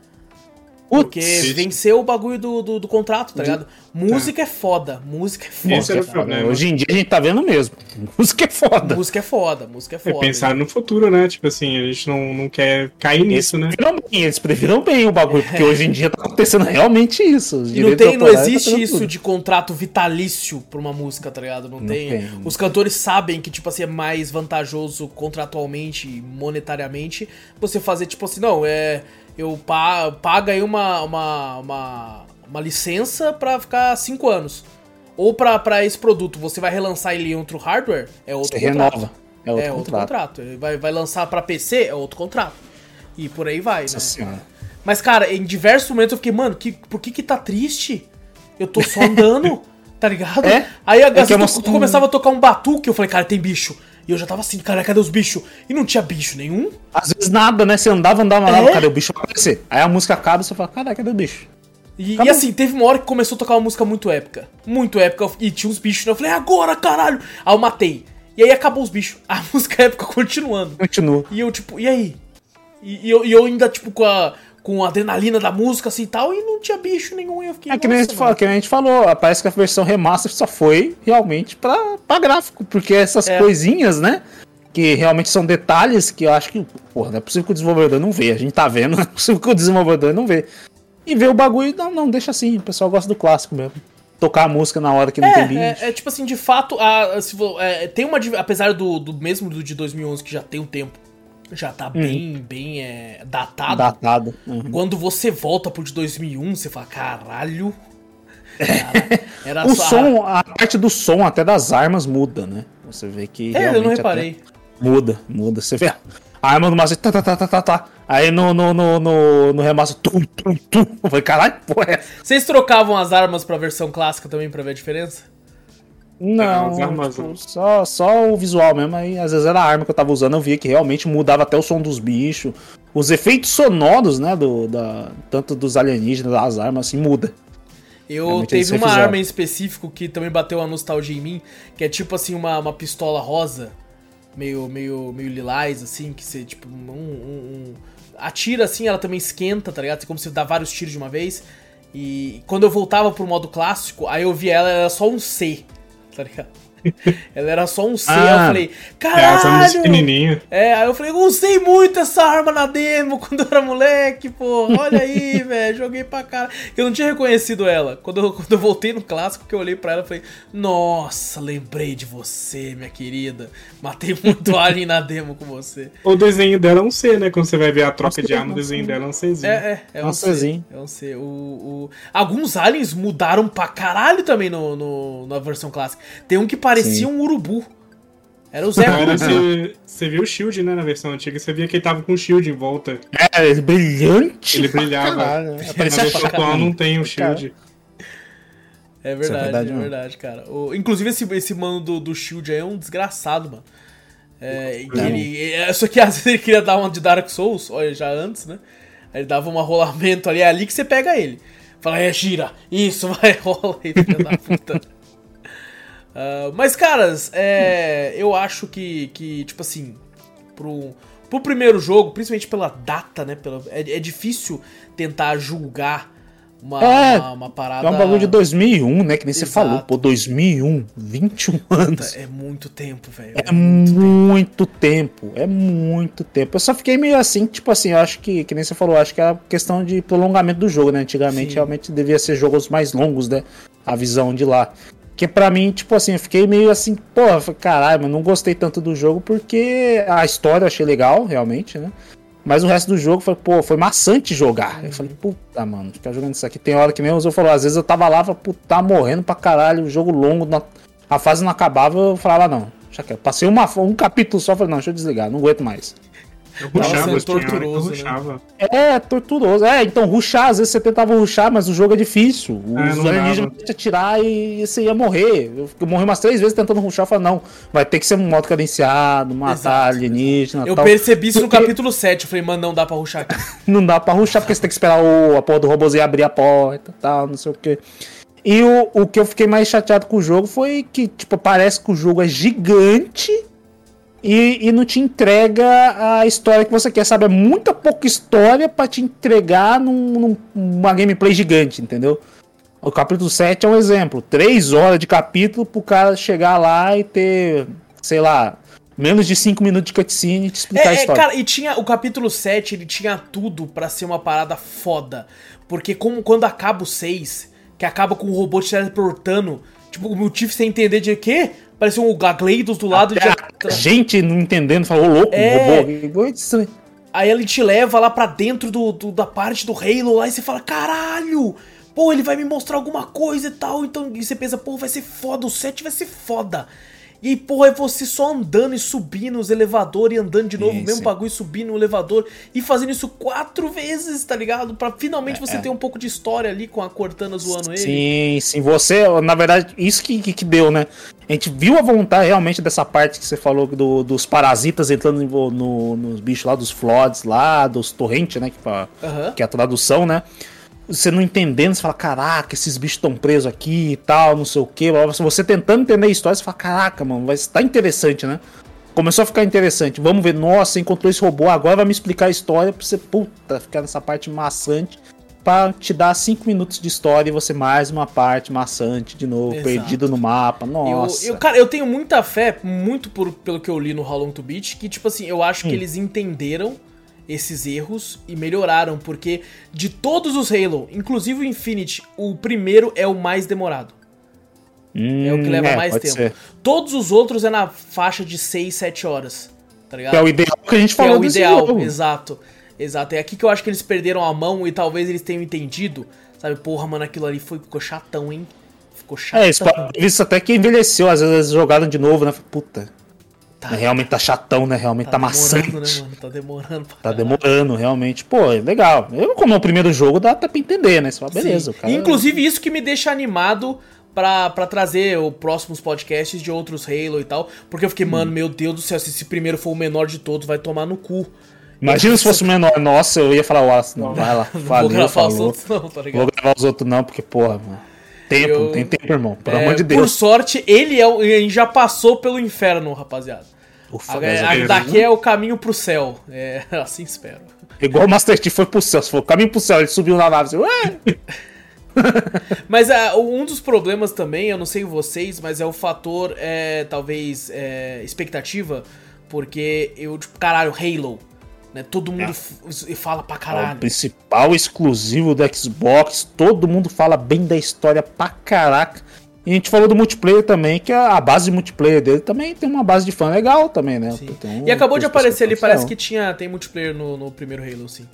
Speaker 1: Porque
Speaker 2: Putz.
Speaker 1: venceu o bagulho do, do, do contrato, tá ligado? Música é foda, música é foda.
Speaker 3: Esse era o
Speaker 1: cara.
Speaker 3: problema.
Speaker 2: Hoje em dia a gente tá vendo mesmo. Música é foda.
Speaker 1: Música é foda, música é
Speaker 3: É
Speaker 1: foda.
Speaker 3: pensar no futuro, né? Tipo assim, a gente não, não quer cair nisso, né?
Speaker 2: Bem, eles previram bem o bagulho, porque hoje em dia tá acontecendo realmente isso.
Speaker 1: E não, tem, não
Speaker 2: tá
Speaker 1: existe
Speaker 2: fazendo
Speaker 1: isso
Speaker 2: tudo.
Speaker 1: de contrato vitalício pra uma música, tá ligado? Não, tem.
Speaker 2: tem.
Speaker 1: Os cantores sabem que, tipo assim, é mais vantajoso contratualmente e monetariamente você fazer, tipo assim, não, é. Eu pa paga aí uma, uma, uma, uma licença pra ficar cinco anos. Ou pra, pra esse produto, você vai relançar ele em outro hardware, é outro
Speaker 2: Você
Speaker 1: contrato.
Speaker 2: renova. É outro
Speaker 1: é outro
Speaker 2: contrato.
Speaker 1: vai, vai lançar pra PC, é outro contrato. E por aí vai, né?
Speaker 2: Nossa senhora.
Speaker 1: Mas, cara, em diversos momentos eu fiquei, mano, que, por que que tá triste? Eu tô só andando, tá ligado?
Speaker 2: É?
Speaker 1: Aí a
Speaker 2: É é
Speaker 1: começava a tocar um batuque, eu falei, cara, tem bicho. E eu já tava assim, cara, cadê os bichos? E não tinha bicho nenhum.
Speaker 2: Às vezes nada, né? Você andava, andava, andava,
Speaker 1: É?
Speaker 2: cadê o bicho vai aparecer? Aí a música acaba e você fala, caralho, cadê o bicho?
Speaker 1: E, e assim, teve uma hora que começou a tocar uma música muito épica. Muito épica. E tinha uns bichos, né? Eu falei, agora, caralho! Aí eu matei. E aí acabou os bichos. A música épica continuando.
Speaker 2: Continua.
Speaker 1: E eu, tipo, e aí? E, e eu, e eu ainda, tipo, com a, com a adrenalina da música, assim e tal, e não tinha bicho nenhum. Eu fiquei.
Speaker 2: É que nem, a
Speaker 1: "Nossa,
Speaker 2: gente falou, que a gente falou, parece que a versão remaster só foi realmente pra, pra gráfico, porque essas
Speaker 1: É.
Speaker 2: coisinhas, né? Que realmente são detalhes que eu acho que, porra, não é possível que o desenvolvedor não vê. A gente tá vendo, não é possível que o desenvolvedor não vê. E vê o bagulho, não, não, deixa assim, o pessoal gosta do clássico mesmo. Tocar a música na hora que não tem bicho.
Speaker 1: É, é, é tipo assim, de fato, a, se é, tem uma. Apesar do, do mesmo do de 2011, que já tem um tempo, já tá bem, bem é, datado.
Speaker 2: Datado. Uhum.
Speaker 1: Quando você volta pro de 2001, você fala, caralho. Cara, era
Speaker 2: O
Speaker 1: só-
Speaker 2: som, a parte do som até das armas muda, né? Você vê que.
Speaker 1: É, eu não reparei.
Speaker 2: Muda, muda. Você vê a arma do Master, tá, tá, tá, tá, tá, tá. Aí no, no, no, no, no remaster, tum, tum, tum. Eu falei, caralho, porra é?
Speaker 1: Vocês trocavam as armas pra versão clássica também pra ver a diferença?
Speaker 2: Não, tipo,
Speaker 3: não.
Speaker 2: só, só o visual mesmo. Aí às vezes era a arma que eu tava usando, eu via que realmente mudava até o som dos bichos. Os efeitos sonoros, né, do, da, tanto dos alienígenas, das armas, assim, muda.
Speaker 1: Eu
Speaker 2: Realmente
Speaker 1: teve uma arma em específico que também bateu uma nostalgia em mim, que é tipo assim, uma, uma pistola rosa, meio, meio, meio lilás, assim, que você, tipo, um, um- um- Atira assim, ela também esquenta, tá ligado? Tem como você dar vários tiros de uma vez. E quando eu voltava pro modo clássico, aí eu vi ela, ela era só um C, tá ligado? Ela era só um C, aí eu
Speaker 2: Ah.
Speaker 1: falei,
Speaker 3: É,
Speaker 1: caralho! É, aí eu falei, eu usei muito essa arma na demo quando eu era moleque, pô. Olha aí, velho, joguei pra cara. Eu não tinha reconhecido ela. Quando eu, quando eu voltei no clássico, que eu olhei pra ela e falei, nossa, lembrei de você, minha querida. Matei muito alien na demo com você.
Speaker 3: O desenho dela é um C, né? Quando você vai ver a troca
Speaker 2: Nossa,
Speaker 3: de arma, o desenho dela é um Czinho.
Speaker 1: É, é, é um
Speaker 2: Nossa,
Speaker 1: C.
Speaker 2: Zinho.
Speaker 1: É um C. O, o- Alguns aliens mudaram pra caralho também no, no- na versão clássica. Tem um que parecia um urubu. Era o Zé
Speaker 3: você, viu o shield, né? Na versão antiga, você via que ele tava com o shield em volta.
Speaker 2: É, ele brilhante.
Speaker 3: Ele brilhava.
Speaker 2: Caralho,
Speaker 3: Na
Speaker 2: aparecia
Speaker 3: versão atual não tem o shield.
Speaker 1: É verdade,
Speaker 2: verdade
Speaker 1: é verdade, cara. O- inclusive, esse, esse mano do, do Shield aí é um desgraçado, mano. É, ele, é, só que às vezes ele queria dar uma de Dark Souls, olha, já antes, né? Aí ele dava um rolamento ali, é ali que você pega ele. Fala, é, gira, isso, vai, rola aí, filha da puta. Ah, mas, caras, é, eu acho que, que, tipo assim, pro, pro primeiro jogo, principalmente pela data, né? Pela, é, é difícil tentar julgar uma,
Speaker 2: É,
Speaker 1: uma, uma parada.
Speaker 2: É um bagulho de 2001, né? Que nem você
Speaker 1: Exato.
Speaker 2: falou. Pô, 2001, 21 anos.
Speaker 1: É muito tempo, velho.
Speaker 2: É muito tempo, é muito tempo. Eu só fiquei meio assim, tipo assim, eu acho que, que nem você falou, acho que era questão de prolongamento do jogo, né? Antigamente
Speaker 1: Sim.
Speaker 2: realmente devia ser jogos mais longos, né? A visão de lá. Que pra mim, tipo assim, eu fiquei meio assim, eu falei, caralho, mas não gostei tanto do jogo porque a história eu achei legal, realmente, né? Mas o resto do jogo foi, pô, foi maçante jogar. Eu falei, puta, mano, ficar jogando isso aqui. Tem hora que nem o Zô falou, às vezes eu tava lá, puta, tá morrendo pra caralho, jogo longo, na- a fase não acabava, eu falava, não, já quero. Passei uma, um capítulo só, falei, não, deixa eu desligar, não aguento mais.
Speaker 3: Eu ruxava,
Speaker 1: sendo torturoso, né?
Speaker 3: ruxava.
Speaker 2: É, torturoso. É, então, ruxar, às vezes você tentava ruxar, mas o jogo é difícil.
Speaker 3: É,
Speaker 2: Os
Speaker 3: não
Speaker 2: alienígenas iam te atirar e você ia morrer. Eu, eu morri umas três vezes tentando ruxar, eu falei, não, vai ter que ser um modo cadenciado, matar
Speaker 1: Exato,
Speaker 2: alienígena
Speaker 1: Eu
Speaker 2: tal.
Speaker 1: percebi isso no
Speaker 2: Porque
Speaker 1: capítulo 7. Eu falei, mano, não dá pra ruxar aqui.
Speaker 2: Não dá pra ruxar, porque você tem que esperar o, a porra do robôzinho abrir a porta e tal, não sei o quê. E o, o que eu fiquei mais chateado com o jogo foi que, tipo, parece que o jogo é gigante, e, e não te entrega a história que você quer, sabe? É muita pouca história para te entregar num, numa gameplay gigante, entendeu? O capítulo 7 é um exemplo. Três horas de capítulo pro cara chegar lá e ter, sei lá, menos de 5 minutos de cutscene e te explicar
Speaker 1: É,
Speaker 2: a
Speaker 1: é,
Speaker 2: história.
Speaker 1: cara, e tinha o capítulo 7, ele tinha tudo pra ser uma parada foda. Porque como quando acaba o 6, que acaba com o robô te teleportando, tipo, o motivo sem entender de quê? Parecia um Gagleidos do lado
Speaker 2: Até
Speaker 1: de.
Speaker 2: A gente não entendendo, falou, ô louco,
Speaker 1: É.
Speaker 2: robô.
Speaker 1: Aí ele te leva lá pra dentro do, do- da parte do Halo lá e você fala, caralho! Pô, ele vai me mostrar alguma coisa e tal. Então e você pensa, pô, vai ser foda, o 7 vai ser foda. E aí, porra, é você só andando e subindo os elevadores e andando de novo,
Speaker 2: Sim,
Speaker 1: mesmo
Speaker 2: sim.
Speaker 1: bagulho, subindo o elevador e fazendo isso quatro vezes, tá ligado? Pra finalmente você ter um pouco de história ali com a Cortana zoando ele.
Speaker 2: Sim, sim. Você, na verdade, isso que, que, que deu, né? A gente viu a vontade realmente dessa parte que você falou do- dos parasitas entrando no, no- nos bichos lá, dos Floods lá, dos torrentes, né? Que,
Speaker 1: Aham.
Speaker 2: que é a tradução, né? Você não entendendo, você fala, caraca, esses bichos estão presos aqui e tal, não sei o que. Você tentando entender a história, você fala, caraca, mano, vai estar interessante, né? Começou a ficar interessante. Vamos ver, nossa, encontrou esse robô, agora vai me explicar a história pra você, puta, ficar nessa parte maçante. Pra te dar 5 minutos de história e você mais uma parte maçante de novo,
Speaker 1: Exato.
Speaker 2: perdido no mapa.
Speaker 1: Eu,
Speaker 2: Nossa.
Speaker 1: eu, cara, eu tenho muita fé, muito por, pelo que eu li no How Long to Beat, que, tipo assim, eu acho que eles entenderam esses erros e melhoraram, porque de todos os Halo, inclusive o Infinity, o primeiro é o mais demorado. É o que
Speaker 2: Hum,
Speaker 1: leva
Speaker 2: é,
Speaker 1: mais tempo.
Speaker 2: ser.
Speaker 1: Todos os outros é na faixa de 6, 7 horas. Tá ligado?
Speaker 2: Que é o ideal que a gente
Speaker 1: Que é
Speaker 2: falou
Speaker 1: o ideal,
Speaker 2: jogo.
Speaker 1: exato. Exato. É aqui que eu acho que eles perderam a mão e talvez eles tenham entendido. Sabe, porra, mano, aquilo ali foi, ficou chatão, hein? Ficou chatão.
Speaker 2: É, isso, isso até que envelheceu, às vezes eles jogaram de novo, né? Puta,
Speaker 1: Tá.
Speaker 2: realmente tá chatão, né? Realmente tá, maçante.
Speaker 1: demorando, né, mano? Tá demorando pra
Speaker 2: Tá demorando, realmente. Pô, é legal. Eu, como é o primeiro jogo, dá até pra entender, né? Você fala, beleza, cara.
Speaker 1: Inclusive, isso que me deixa animado pra, pra trazer os próximos podcasts de outros Halo e tal. Porque eu fiquei,
Speaker 2: Hum.
Speaker 1: mano, meu Deus do céu, se esse primeiro for o menor de todos, vai tomar no cu.
Speaker 2: Imagina se fosse o menor. Nossa, eu ia falar, ó, não, vai lá.
Speaker 1: Não vou gravar os
Speaker 2: falou.
Speaker 1: outros, não, tá ligado?
Speaker 2: Vou gravar os outros não, porque, porra, mano. Tempo,
Speaker 1: Eu-
Speaker 2: não tem tempo, irmão. Pelo
Speaker 1: É,
Speaker 2: amor de
Speaker 1: Por
Speaker 2: Deus.
Speaker 1: sorte, ele é ele já passou pelo inferno, rapaziada.
Speaker 2: Ufa,
Speaker 1: A-
Speaker 2: a
Speaker 1: daqui é o caminho pro céu. É, assim espero.
Speaker 2: Igual o Master Chief foi pro céu. Se for caminho pro céu, ele subiu na nave assim, ué!
Speaker 1: Mas ah, um dos problemas também, eu não sei vocês, mas é o fator, é, talvez, é, expectativa. Porque eu, tipo, caralho, Halo. Né? Todo mundo f- fala pra
Speaker 2: É o
Speaker 1: caralho.
Speaker 2: principal exclusivo do Xbox. Todo mundo fala bem da história pra caraca. E a gente falou do multiplayer também, que a base de multiplayer dele também tem uma base de fã legal também, né? Um-
Speaker 1: E acabou de aparecer ali, parece que tinha, tem multiplayer no, no primeiro Halo, sim.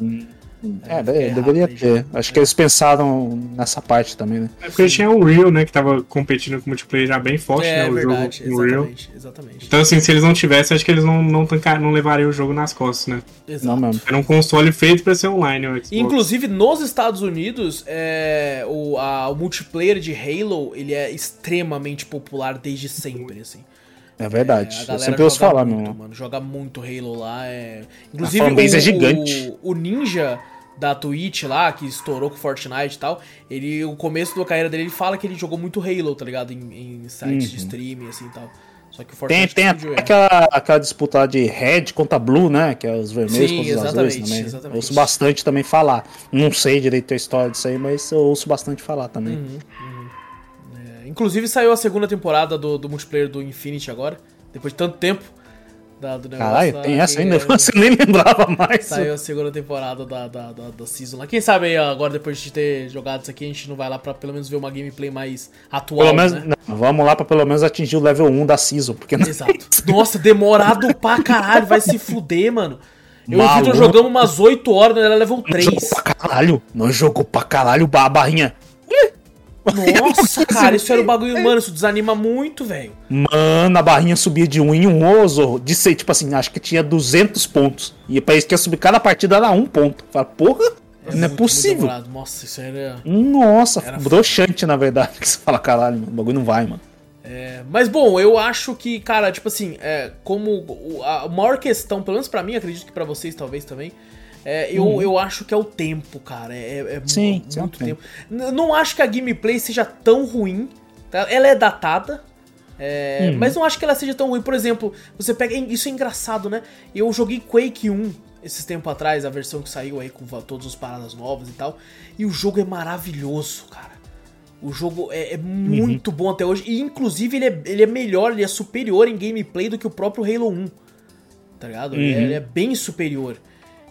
Speaker 2: É, de- deveria ter. Acho que eles pensaram nessa parte também, né?
Speaker 3: É porque tinha o Real, né, que tava competindo com o multiplayer já bem forte,
Speaker 1: é
Speaker 3: né, o
Speaker 1: verdade,
Speaker 3: jogo, o Real.
Speaker 1: exatamente, exatamente.
Speaker 3: Então, assim, se eles não tivessem, acho que eles não, não, tanca- não levariam o jogo nas costas, né?
Speaker 1: Exato.
Speaker 2: Não mesmo.
Speaker 3: Era um console feito pra ser online, o Xbox.
Speaker 1: Inclusive, nos Estados Unidos, é, o, a- o multiplayer de Halo, ele é extremamente popular desde sempre, assim.
Speaker 2: É verdade.
Speaker 1: É, a
Speaker 2: eu sempre ouço falar,
Speaker 1: muito,
Speaker 2: meu.
Speaker 1: mano. Joga muito Halo lá. É... Inclusive,
Speaker 2: fanbase
Speaker 1: o,
Speaker 2: é gigante.
Speaker 1: O, o Ninja da Twitch lá, que estourou com Fortnite e tal, ele, o começo da carreira dele, ele fala que ele jogou muito Halo, tá ligado? Em, em sites de streaming, assim e tal. Só que o
Speaker 2: Tem,
Speaker 1: Fortnite
Speaker 2: tem
Speaker 1: explodiu
Speaker 2: até aquela, aquela disputa de Red contra Blue, né? Que é os vermelhos
Speaker 1: Sim,
Speaker 2: contra os azuis também.
Speaker 1: exatamente.
Speaker 2: Eu ouço bastante também falar. Não sei direito a história disso aí, mas eu ouço bastante falar também.
Speaker 1: Uhum. É, inclusive saiu a segunda temporada do, do multiplayer do Infinity agora, depois de tanto tempo da, do negócio.
Speaker 2: Caralho, tem essa ainda?
Speaker 1: é,
Speaker 2: Você nem lembrava mais.
Speaker 1: Saiu a segunda temporada da, da, da, da season lá. Quem sabe aí, agora depois de ter jogado isso aqui, a gente não vai lá pra pelo menos ver uma gameplay mais atual,
Speaker 2: Pelo menos,
Speaker 1: né?
Speaker 2: não, vamos lá pra pelo menos atingir o level 1 da season, porque não
Speaker 1: Exato. Nossa, demorado pra caralho, vai se fuder, mano. Eu e o
Speaker 2: Maluco.
Speaker 1: jogamos umas 8 horas, ela level 3.
Speaker 2: jogou pra caralho. Não jogou pra caralho a barrinha.
Speaker 1: Nossa, cara, isso era o bagulho, mano, isso desanima muito, velho.
Speaker 2: Mano, a barrinha subia de 1 em 1, ô Zorro. De ser, tipo assim, acho que tinha 200 pontos. E pra isso que ia subir cada partida era um ponto. Fala, porra, não é
Speaker 1: muito, muito
Speaker 2: possível.
Speaker 1: Nossa, isso era.
Speaker 2: Nossa,
Speaker 1: Era
Speaker 2: broxante, na verdade. Que você fala, caralho, mano, o bagulho não vai, mano.
Speaker 1: É, mas bom, eu acho que, cara, tipo assim, é, como a maior questão, pelo menos pra mim, acredito que pra vocês talvez também, é, eu, eu acho que é o tempo, cara. É, é mu-
Speaker 2: Sim,
Speaker 1: muito
Speaker 2: é o
Speaker 1: tempo. N- não acho que a gameplay seja tão ruim. tá? Ela é datada, É, Mas não acho que ela seja tão ruim. Por exemplo, você pega. Isso é engraçado, né? Eu joguei Quake 1 esses tempos atrás, a versão que saiu aí com todas as paradas novas e tal. E o jogo é maravilhoso, cara. O jogo é, é muito uhum. bom até hoje. E inclusive ele é, ele é melhor, ele é superior em gameplay do que o próprio Halo 1. Tá ligado? Uhum. Ele, é, ele, é, bem superior.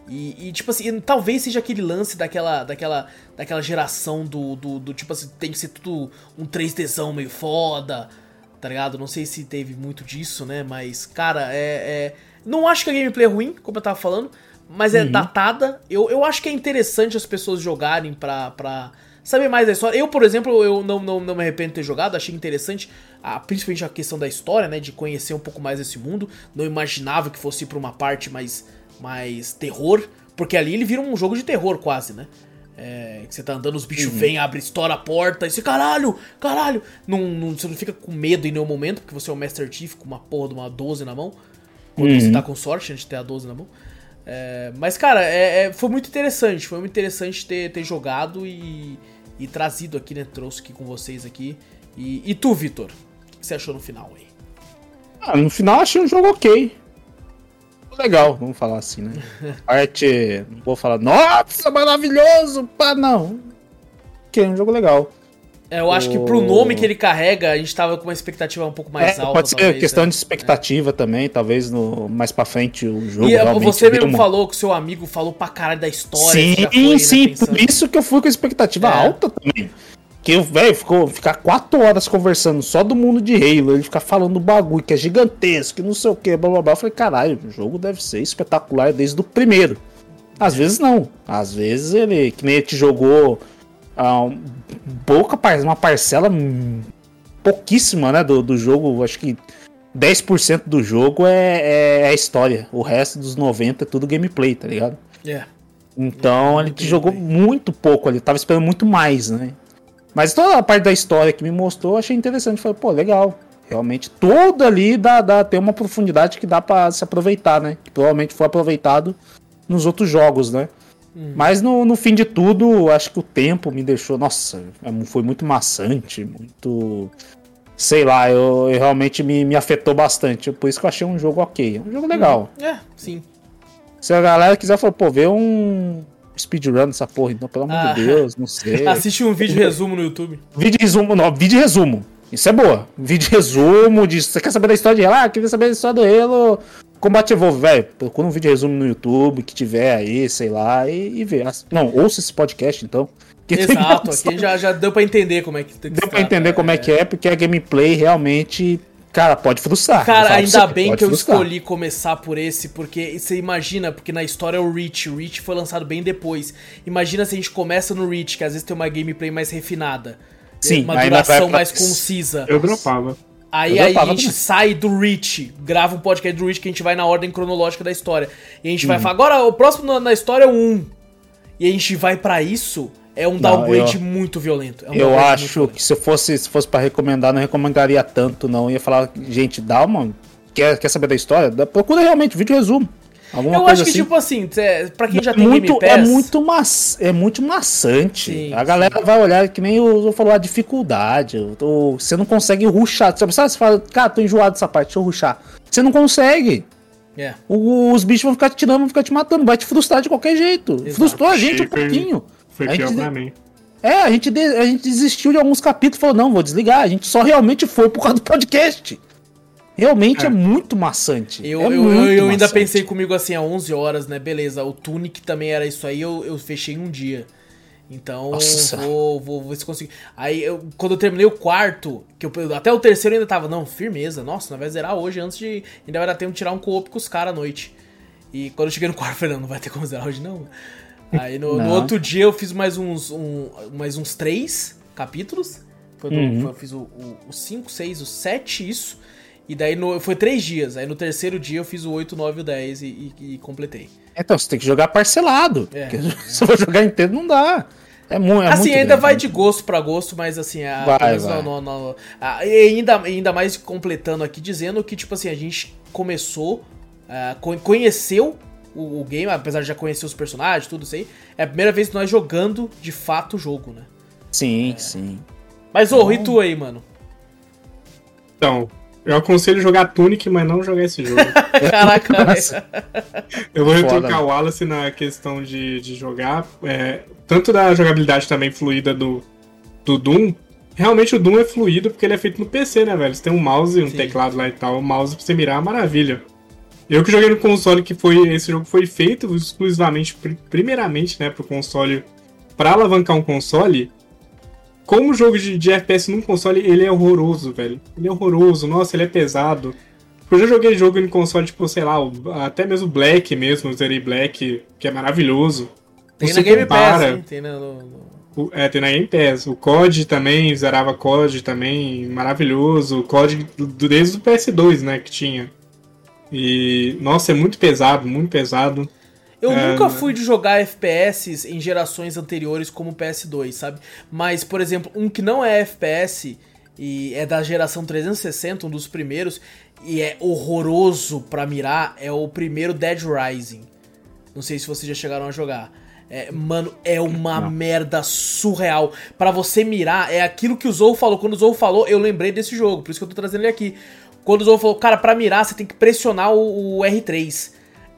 Speaker 1: E, e, tipo assim, talvez seja aquele lance daquela, daquela, daquela geração do, do, do, tipo assim, tem que ser tudo um 3Dzão meio foda, tá ligado? Não sei se teve muito disso, né? Mas, cara, é. é... Não acho que a gameplay é ruim, como eu tava falando, mas é uhum. datada. Eu, eu acho que é interessante as pessoas jogarem pra, pra saber mais da história. Eu, por exemplo, eu não, não, não me arrependo de ter jogado, achei interessante, a, principalmente a questão da história, né? De conhecer um pouco mais desse mundo. Não imaginava que fosse pra uma parte mais mais terror, porque ali ele vira um jogo de terror quase, né? É, que você tá andando, os bichos uhum. vêm, abre, estoura a porta, e você, caralho, caralho! Não, não, você não fica com medo em nenhum momento, porque você é o Master Chief com uma porra de uma 12 na mão. Quando uhum. você tá com sorte antes de ter a 12 na mão. É, mas, cara, é, é, foi muito interessante. Foi muito interessante ter, ter jogado e, e trazido aqui, né? Trouxe aqui com vocês aqui. E, e tu, Vitor? O que você achou no final aí?
Speaker 2: Ah, no final achei um jogo ok legal, vamos falar assim, né? Arte, não vou falar, nossa, maravilhoso, pá, não. Que é um jogo legal.
Speaker 1: É, eu acho o... que pro nome que ele carrega, a gente tava com uma expectativa um pouco mais é, alta.
Speaker 2: Pode ser talvez, questão é. de expectativa é. também, talvez no mais pra frente o jogo. E
Speaker 1: você mesmo uma... falou que o seu amigo falou pra caralho da história.
Speaker 2: Sim, foi, né, sim, né, por isso que eu fui com a expectativa é. alta também. Que, velho, ficou ficar quatro horas conversando só do mundo de Halo, ele ficar falando bagulho que é gigantesco, que não sei o que, blá blá blá. Eu falei, caralho, o jogo deve ser espetacular desde o primeiro. Às vezes não. Às vezes ele, que nem ele te jogou ah, pouca, uma parcela pouquíssima, né, do, do jogo, acho que 10% do jogo é, é, é, a história. O resto dos 90 é tudo gameplay, tá ligado?
Speaker 1: É. Yeah.
Speaker 2: Então ele te jogou muito pouco ali, tava esperando muito mais, né? Mas toda a parte da história que me mostrou, eu achei interessante. Falei, pô, legal. Realmente, todo ali dá, dá, tem uma profundidade que dá para se aproveitar, né? Que provavelmente foi aproveitado nos outros jogos, né? Hum. Mas no, no fim de tudo, acho que o tempo me deixou. Nossa, é foi muito maçante, muito. Sei lá, eu, eu realmente me, me afetou bastante. Por isso que eu achei um jogo ok. Um jogo legal.
Speaker 1: Hum. É, sim.
Speaker 2: Se a galera quiser, falar, pô, ver um, speedrun essa porra, então, pelo amor ah, de Deus, não sei.
Speaker 1: Assiste um vídeo resumo no YouTube.
Speaker 2: Vídeo resumo, não, vídeo resumo. Isso é boa. Vídeo resumo de. Você quer saber da história de Halo? Ah, quer saber da história do Halo. Combate Evolve, velho. Procura um vídeo resumo no YouTube que tiver aí, sei lá, e, e vê. Não, ouça esse podcast então.
Speaker 1: Exato, aqui já, já deu pra entender como é que
Speaker 2: tem que Deu pra entender como é que é, porque a gameplay realmente Cara, pode frustrar.
Speaker 1: Cara, ainda bem que eu frustrar. escolhi começar por esse, porque você imagina, porque na história é o Reach, o Reach foi lançado bem depois. Imagina se a gente começa no Reach, que às vezes tem uma gameplay mais refinada.
Speaker 2: Sim,
Speaker 1: uma duração mais concisa.
Speaker 3: Eu dropava.
Speaker 1: Aí, aí a gente também. sai do Reach, grava um podcast do Reach que a gente vai na ordem cronológica da história. E a gente vai falar, agora o próximo na, história é o 1. E a gente vai para isso, é um downgrade não, eu, muito violento. É um
Speaker 2: eu acho que se fosse, se fosse para recomendar, não recomendaria tanto, não. ia falar, gente, dá uma. Quer, quer saber da história? Procura realmente, vídeo resumo.
Speaker 1: Alguma eu acho que, assim. tipo assim, pra quem já tem
Speaker 2: muito, Game é Pass... É muito, ma é muito maçante. Sim, a galera sim. vai olhar, que nem eu, eu falou, a dificuldade. O, você não consegue ruxar. Sabe, você fala, cara, tô enjoado dessa parte, deixa eu ruxar. Você não consegue.
Speaker 1: Yeah.
Speaker 2: os bichos vão ficar te tirando, vão ficar te matando. Vai te frustrar de qualquer jeito. Exato. Frustrou a gente um pouquinho.
Speaker 3: Foi pior pra mim.
Speaker 2: É, a gente, de, a gente desistiu de alguns capítulos e falou, não, vou desligar. A gente só realmente foi por causa do podcast. Realmente é, é muito maçante.
Speaker 1: Eu,
Speaker 2: é
Speaker 1: eu, eu, eu ainda pensei comigo assim, há 11 horas, né? Beleza, o Tunic também era isso aí, eu, eu fechei em um dia. Então, vou, vou, ver se consigo. Aí, eu, quando eu terminei o quarto, que eu, até o terceiro ainda tava, não, firmeza, nossa, nós vai zerar hoje antes de. Ainda vai dar tempo de tirar um co-op com os caras à noite. E quando eu cheguei no quarto, eu falei, não, não vai ter como zerar hoje não. Aí no, no, outro dia eu fiz mais uns, um, mais uns três capítulos. Foi, uhum. foi eu fiz o 5, 6, o 7, isso. E daí no, foi três dias. Aí no terceiro dia eu fiz o 8, 9 e o 10 e, e, e completei.
Speaker 2: Então você tem que jogar parcelado. É. Se eu for jogar inteiro, não dá. É, mu é
Speaker 1: assim,
Speaker 2: muito
Speaker 1: ainda grande. vai de gosto para gosto, mas assim, a,
Speaker 2: vai, vai. No, no,
Speaker 1: no, a, ainda, ainda mais completando aqui, dizendo que, tipo assim, a gente começou, uh, conheceu o, o, game, apesar de já conhecer os personagens, tudo isso aí, é a primeira vez que nós jogando de fato o jogo, né?
Speaker 2: Sim, é. sim.
Speaker 1: Mas, ô, oh, e tu aí, mano?
Speaker 3: Então, eu aconselho jogar Tunic, mas não jogar esse jogo.
Speaker 1: Caraca,
Speaker 2: Nossa.
Speaker 3: Eu vou
Speaker 2: Foda.
Speaker 3: retrucar o Wallace na questão de, de jogar. é, tanto da jogabilidade também fluida do, do Doom. Realmente o Doom é fluido porque ele é feito no PC, né, velho? Você tem um mouse e um
Speaker 1: Sim.
Speaker 3: teclado lá e tal. O mouse pra você mirar é uma maravilha. Eu que joguei no console que foi. Esse jogo foi feito exclusivamente, pri- primeiramente, né, pro console. Pra alavancar um console. Como jogo de, de FPS num console, ele é horroroso, velho. Ele é horroroso, nossa, ele é pesado. Eu já joguei jogo em console, tipo, sei lá, até mesmo Black mesmo, o Zeri Black, que é maravilhoso.
Speaker 1: Tem
Speaker 3: Você
Speaker 1: na Game Pass,
Speaker 3: compara-
Speaker 1: hein? Tem na, no- no-
Speaker 3: o- É, tem na Game Pass. O COD também, zerava COD também, maravilhoso. O COD do- desde o PS2, né, que tinha. E, nossa, é muito pesado, muito pesado.
Speaker 1: Eu
Speaker 3: É,
Speaker 1: nunca
Speaker 3: né?
Speaker 1: fui de jogar FPS em gerações anteriores como o PS2, sabe? Mas, por exemplo, um que não é FPS e é da geração 360, um dos primeiros, e é horroroso pra mirar, é o primeiro Dead Rising. Não sei se vocês já chegaram a jogar. É, mano, é uma
Speaker 2: Não.
Speaker 1: merda surreal. Pra você mirar, é aquilo que o Zou falou. Quando o Zou falou, eu lembrei desse jogo, por isso que eu tô trazendo ele aqui. Quando o Zou falou, cara, pra mirar você tem que pressionar o, o R3.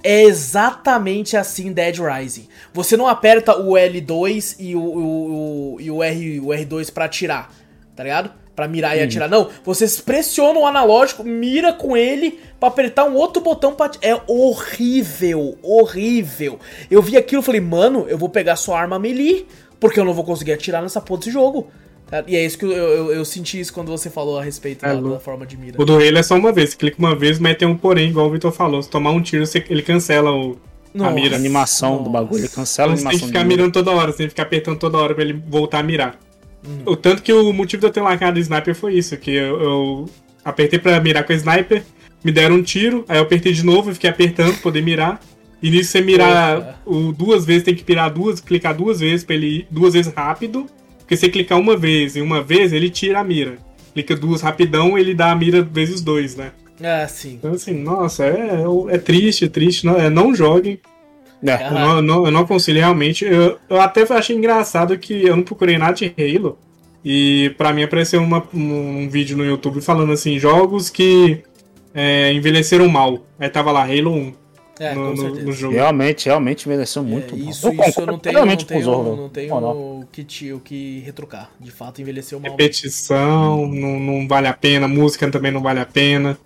Speaker 1: É exatamente assim Dead Rising. Você não aperta o L2 e o, o, o- e o, R, o R2 pra atirar, tá ligado? Pra mirar e atirar. Não, você pressiona o analógico, mira com ele pra apertar um outro botão pra... É horrível, horrível. Eu vi aquilo e falei, mano, eu vou pegar sua arma melee, porque eu não vou conseguir atirar nessa porra desse jogo. Tá? E é isso que eu, eu, eu senti isso quando você falou a respeito
Speaker 3: É
Speaker 1: da, da forma de mira.
Speaker 3: O do Halo é só uma vez. Você clica uma vez, mas tem um porém, igual o Vitor falou. Se tomar um tiro, você- ele cancela o, a
Speaker 1: Nossa.
Speaker 3: mira.
Speaker 2: A animação do bagulho, ele cancela a
Speaker 3: Então você tem
Speaker 2: animação
Speaker 3: que ficar
Speaker 2: do mira.
Speaker 3: mirando toda hora, você tem que ficar apertando toda hora pra ele voltar a mirar.
Speaker 1: Uhum.
Speaker 3: O tanto que o motivo de eu ter largado o sniper foi isso, que eu, eu apertei pra mirar com o sniper, me deram um tiro, aí eu apertei de novo e fiquei apertando pra poder mirar. E nisso você mirar o, duas vezes, tem que pirar duas, clicar duas vezes pra ele ir duas vezes rápido. Porque se você clicar uma vez e uma vez, ele tira a mira. Clica duas rapidão, ele dá a mira vezes dois, né?
Speaker 1: É, sim.
Speaker 3: Então assim, nossa, é, é triste, é triste. Não, é, não joguem.
Speaker 2: É,
Speaker 3: Eu não, não, eu não aconselho realmente. Eu, eu até achei engraçado que eu não procurei nada de Halo. E pra mim apareceu uma- um vídeo no YouTube falando assim: jogos que é, envelheceram mal. Aí tava lá, Halo 1
Speaker 1: É,
Speaker 3: no,
Speaker 1: com
Speaker 3: no-
Speaker 1: certeza.
Speaker 3: no jogo.
Speaker 2: Realmente, realmente mereceu muito.
Speaker 1: É,
Speaker 2: mal.
Speaker 1: isso, isso eu não tenho, não
Speaker 2: plenamente com o
Speaker 1: tenho,
Speaker 2: Zorro,
Speaker 1: não tenho o que, te, o que retrucar. De fato, envelheceu mal.
Speaker 3: Repetição, não, não vale a pena. Música também não vale a pena.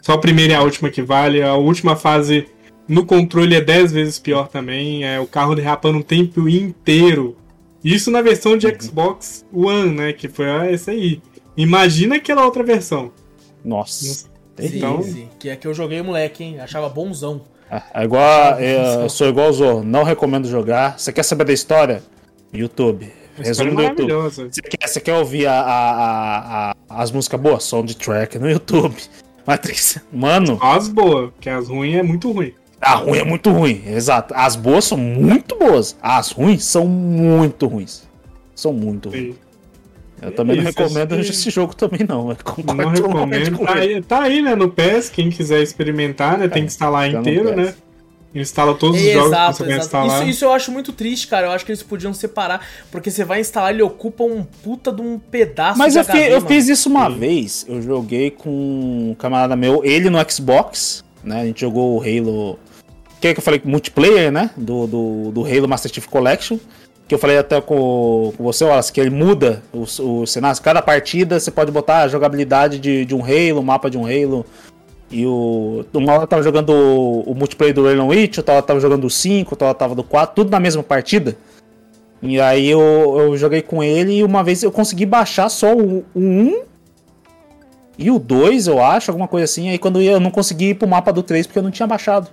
Speaker 3: Só a primeira e a última que vale. A última fase no controle é 10 vezes pior também. É o carro derrapando o tempo inteiro. Isso na versão de Xbox One, né? Que foi ah, essa aí. Imagina aquela outra versão.
Speaker 2: Nossa.
Speaker 1: Sim,
Speaker 3: Então-
Speaker 1: sim. Que é que eu joguei moleque, hein? Achava bonzão.
Speaker 2: É igual. é, eu sou igual o Zorro, não recomendo jogar. Você quer saber da história? YouTube. Resumo do YouTube. Você quer, você quer ouvir a- a- a- as músicas boas? Soundtrack no YouTube. Matrix. Mano,
Speaker 3: As boas, porque as ruins é muito ruim.
Speaker 2: a ruim é muito ruim. Exato. As boas são muito boas. As ruins são muito ruins. São muito ruins.
Speaker 3: Sim.
Speaker 2: Eu também não recomendo
Speaker 3: que-
Speaker 2: esse jogo também, não. Concordo
Speaker 3: Não recomendo.
Speaker 2: com
Speaker 3: Tá aí, tá aí, né, no PES, quem quiser experimentar, né? Tem que instalar inteiro, né? Instala todos os jogos que
Speaker 1: Exato,
Speaker 3: você vai
Speaker 1: exato.
Speaker 3: instalar.
Speaker 1: Isso, isso eu acho muito triste, cara. Eu acho que eles podiam separar. Porque você vai instalar, ele ocupa um puta de um pedaço
Speaker 2: Mas
Speaker 1: de
Speaker 2: eu, fi-
Speaker 1: HD,
Speaker 2: eu fiz isso uma vez. Eu joguei com um camarada meu, ele no Xbox, né? A gente jogou o Halo. Que é que eu falei? Multiplayer, né? Do, do, do Halo Master Chief Collection. Que eu falei até com, com você, Wallace, que ele muda o, o cenário. Cada partida você pode botar a jogabilidade de, de um Halo, o mapa de um Halo. E o. Uma hora tava jogando o, o multiplayer do Halo Reach, outra hora tava jogando o 5, outra hora tava do 4, tudo na mesma partida. E aí eu, eu joguei com ele e uma vez eu consegui baixar só o, o 1 e o 2, eu acho, alguma coisa assim. Aí quando eu, eu não consegui ir pro mapa do 3 porque eu não tinha baixado.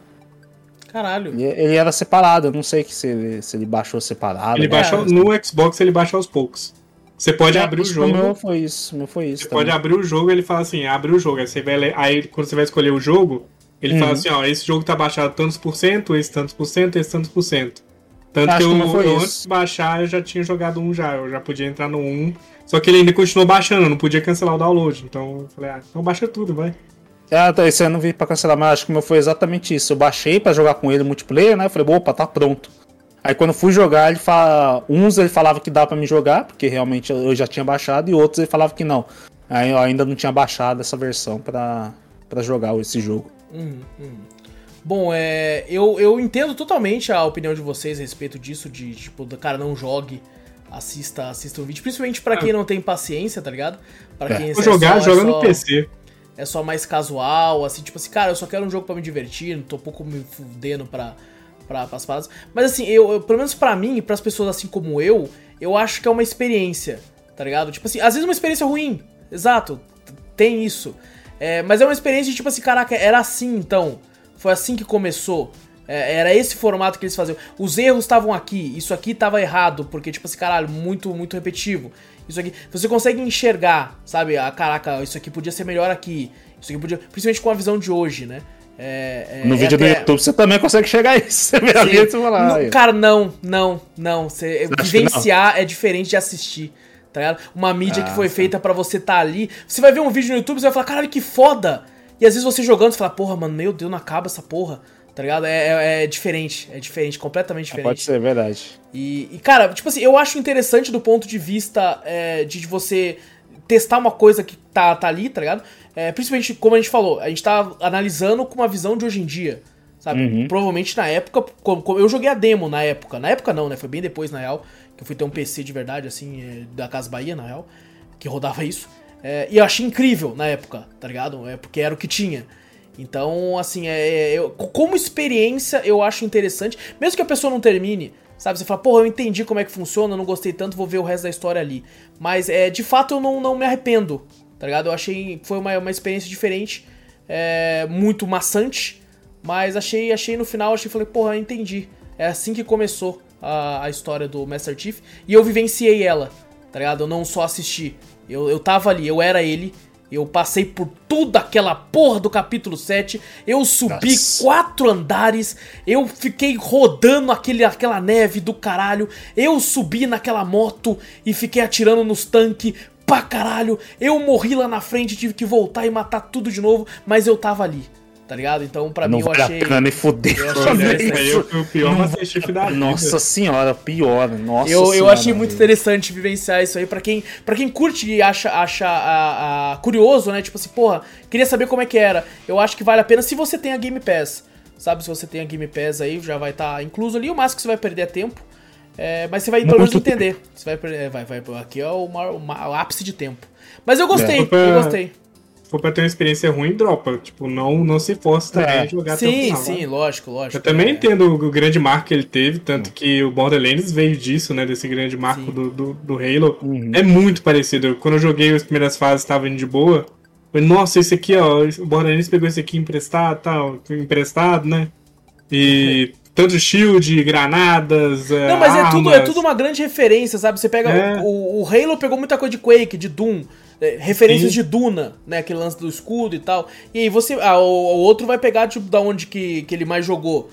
Speaker 1: Caralho.
Speaker 2: Ele, ele era separado, eu não sei que se, ele- se ele baixou separado.
Speaker 3: Ele
Speaker 2: né?
Speaker 3: baixa no Xbox, ele baixa aos poucos. Você pode
Speaker 2: É,
Speaker 3: abrir o jogo.
Speaker 2: meu foi isso, meu foi isso.
Speaker 3: Você
Speaker 2: também.
Speaker 3: pode abrir o jogo ele fala assim, abre o jogo. Aí, você vai, ler- aí quando você vai escolher o jogo, ele
Speaker 2: Uhum.
Speaker 3: fala assim, ó, esse jogo tá baixado tantos por cento, esse tantos por cento, esse tantos por cento. Tanto
Speaker 2: Acho
Speaker 3: que eu, eu
Speaker 2: isso.
Speaker 3: antes de baixar, eu já tinha jogado um já. Eu já podia entrar no 1. Só que ele ainda continuou baixando, eu não podia cancelar o download. Então eu falei, ah, então baixa tudo, vai.
Speaker 2: Ah, tá, esse eu não vi pra cancelar, mas acho que o meu foi exatamente isso. Eu baixei pra jogar com ele multiplayer, né? Eu falei, opa, tá pronto. Aí quando fui jogar, ele fala. Uns ele falava que dá pra me jogar, porque realmente eu já tinha baixado, e outros ele falava que não. Aí eu ainda não tinha baixado essa versão pra, pra jogar esse jogo.
Speaker 1: Uhum, uhum. Bom, é, eu, eu entendo totalmente a opinião de vocês a respeito disso, de tipo, do cara não jogue, assista, assista um vídeo, principalmente pra quem não tem paciência, tá ligado? Pra
Speaker 2: É.
Speaker 1: quem
Speaker 3: Vou
Speaker 1: é
Speaker 3: jogar,
Speaker 1: só- é
Speaker 3: joga
Speaker 1: só-
Speaker 3: no PC.
Speaker 1: É só mais casual, assim, tipo assim, cara, eu só quero um jogo pra me divertir, não tô um pouco me fudendo pra, pra, pras paradas. Mas assim, eu, eu- pelo menos pra mim e pras pessoas assim como eu, eu acho que é uma experiência, tá ligado? Tipo assim, às vezes é uma experiência ruim, exato, tem isso. É, mas é uma experiência de tipo assim, caraca, era assim então, foi assim que começou. É, era esse formato que eles faziam. Os erros estavam aqui, isso aqui tava errado, porque, tipo assim, caralho, muito, muito repetitivo. Isso aqui. Você consegue enxergar, sabe? Ah, caraca, isso aqui podia ser melhor aqui. Isso aqui podia. Principalmente com a visão de hoje, né? É, é-
Speaker 2: No
Speaker 1: é
Speaker 2: vídeo
Speaker 1: até-
Speaker 2: do YouTube você também consegue chegar a isso. Você vê ali você fala,
Speaker 1: Não, cara, não, não, não. Você,
Speaker 2: que
Speaker 1: vivenciar é diferente de assistir. Tá ligado? Uma mídia que
Speaker 2: Ah,
Speaker 1: foi
Speaker 2: sim.
Speaker 1: feita pra você tá ali. Você vai ver um vídeo no YouTube e você vai falar, caralho, que foda! E às vezes você jogando, você fala, porra, mano, meu Deus, não acaba essa porra. Tá ligado? É, é- é diferente. É diferente, completamente diferente.
Speaker 2: Pode ser, é verdade.
Speaker 1: E, e, cara, tipo assim, eu acho interessante do ponto de vista é, de de você testar uma coisa que tá, tá ali, tá ligado? É, principalmente, como a gente falou, a gente tá analisando com uma visão de hoje em dia, sabe?
Speaker 2: Uhum.
Speaker 1: Provavelmente na época, como, como- eu joguei a demo na época. Na época não, né? Foi bem depois, na real, que eu fui ter um PC de verdade, assim, é, da Casa Bahia, na real, que rodava isso. É, e eu achei incrível na época, tá ligado? É porque era o que tinha. Então, assim, é, é, eu- como experiência, eu acho interessante. Mesmo que a pessoa não termine, sabe? Você fala, porra, eu entendi como é que funciona, não gostei tanto, vou ver o resto da história ali. Mas, é, de fato, eu não, não me arrependo, tá ligado? Eu achei foi uma, uma experiência diferente, é, muito maçante, mas achei, achei no final, achei, falei, porra, eu entendi. É assim que começou a, a história do Master Chief, e eu vivenciei ela, tá ligado? Eu não só assisti. Eu, eu tava ali, eu era ele. Eu passei por toda aquela porra do capítulo 7. Eu subi
Speaker 2: Nossa.
Speaker 1: quatro andares. Eu fiquei rodando aquele, aquela neve do caralho. Eu subi naquela moto e fiquei atirando nos tanques pra caralho. Eu morri lá na frente, tive que voltar e matar tudo de novo. Mas eu tava ali, tá ligado? Então, pra
Speaker 2: não
Speaker 1: mim, eu
Speaker 2: vale
Speaker 1: achei.
Speaker 2: a pena nem foder.
Speaker 1: eu achei
Speaker 3: foi o pior
Speaker 2: Não
Speaker 3: Chief da vida.
Speaker 2: Nossa senhora, pior. Nossa
Speaker 1: Eu, eu
Speaker 2: senhora,
Speaker 1: achei muito interessante vivenciar isso aí pra quem, pra quem curte e acha, acha a, a- curioso, né? Tipo assim, porra, queria saber como é que era. Eu acho que vale a pena se você tem a Game Pass. Sabe, se você tem a Game Pass aí, já vai estar incluso ali. O máximo que você vai perder é tempo. É, mas você vai pelo menos entender. Você vai perder. é, Vai, vai, aqui é o, maior- o ma- o ápice de tempo. Mas eu gostei,
Speaker 3: É.
Speaker 1: eu gostei.
Speaker 3: Se for pra ter uma experiência ruim, dropa. Tipo, não, não se force também
Speaker 2: É.
Speaker 3: a jogar até o
Speaker 1: Sim,
Speaker 3: final.
Speaker 1: sim, lógico, lógico.
Speaker 3: Eu também
Speaker 1: é.
Speaker 3: entendo o grande marco que ele teve, tanto que o Borderlands veio disso, né? Desse grande marco do, do, do Halo.
Speaker 2: Uhum.
Speaker 3: É muito parecido. Quando eu joguei as primeiras fases, tava indo de boa. Falei, nossa, esse aqui, ó, o Borderlands pegou esse aqui emprestado, tal, emprestado, né? E tanto shield, granadas. é,
Speaker 1: Não, mas é tudo, é
Speaker 3: armas.
Speaker 1: tudo uma grande referência, sabe? Você pega.
Speaker 3: É.
Speaker 1: O, o Halo pegou muita coisa de Quake, de Doom. É, referências
Speaker 3: Sim.
Speaker 1: de Duna, né? Aquele lance do escudo e tal. E aí você. Ah, o, o outro vai pegar, tipo, da onde que, que ele mais jogou.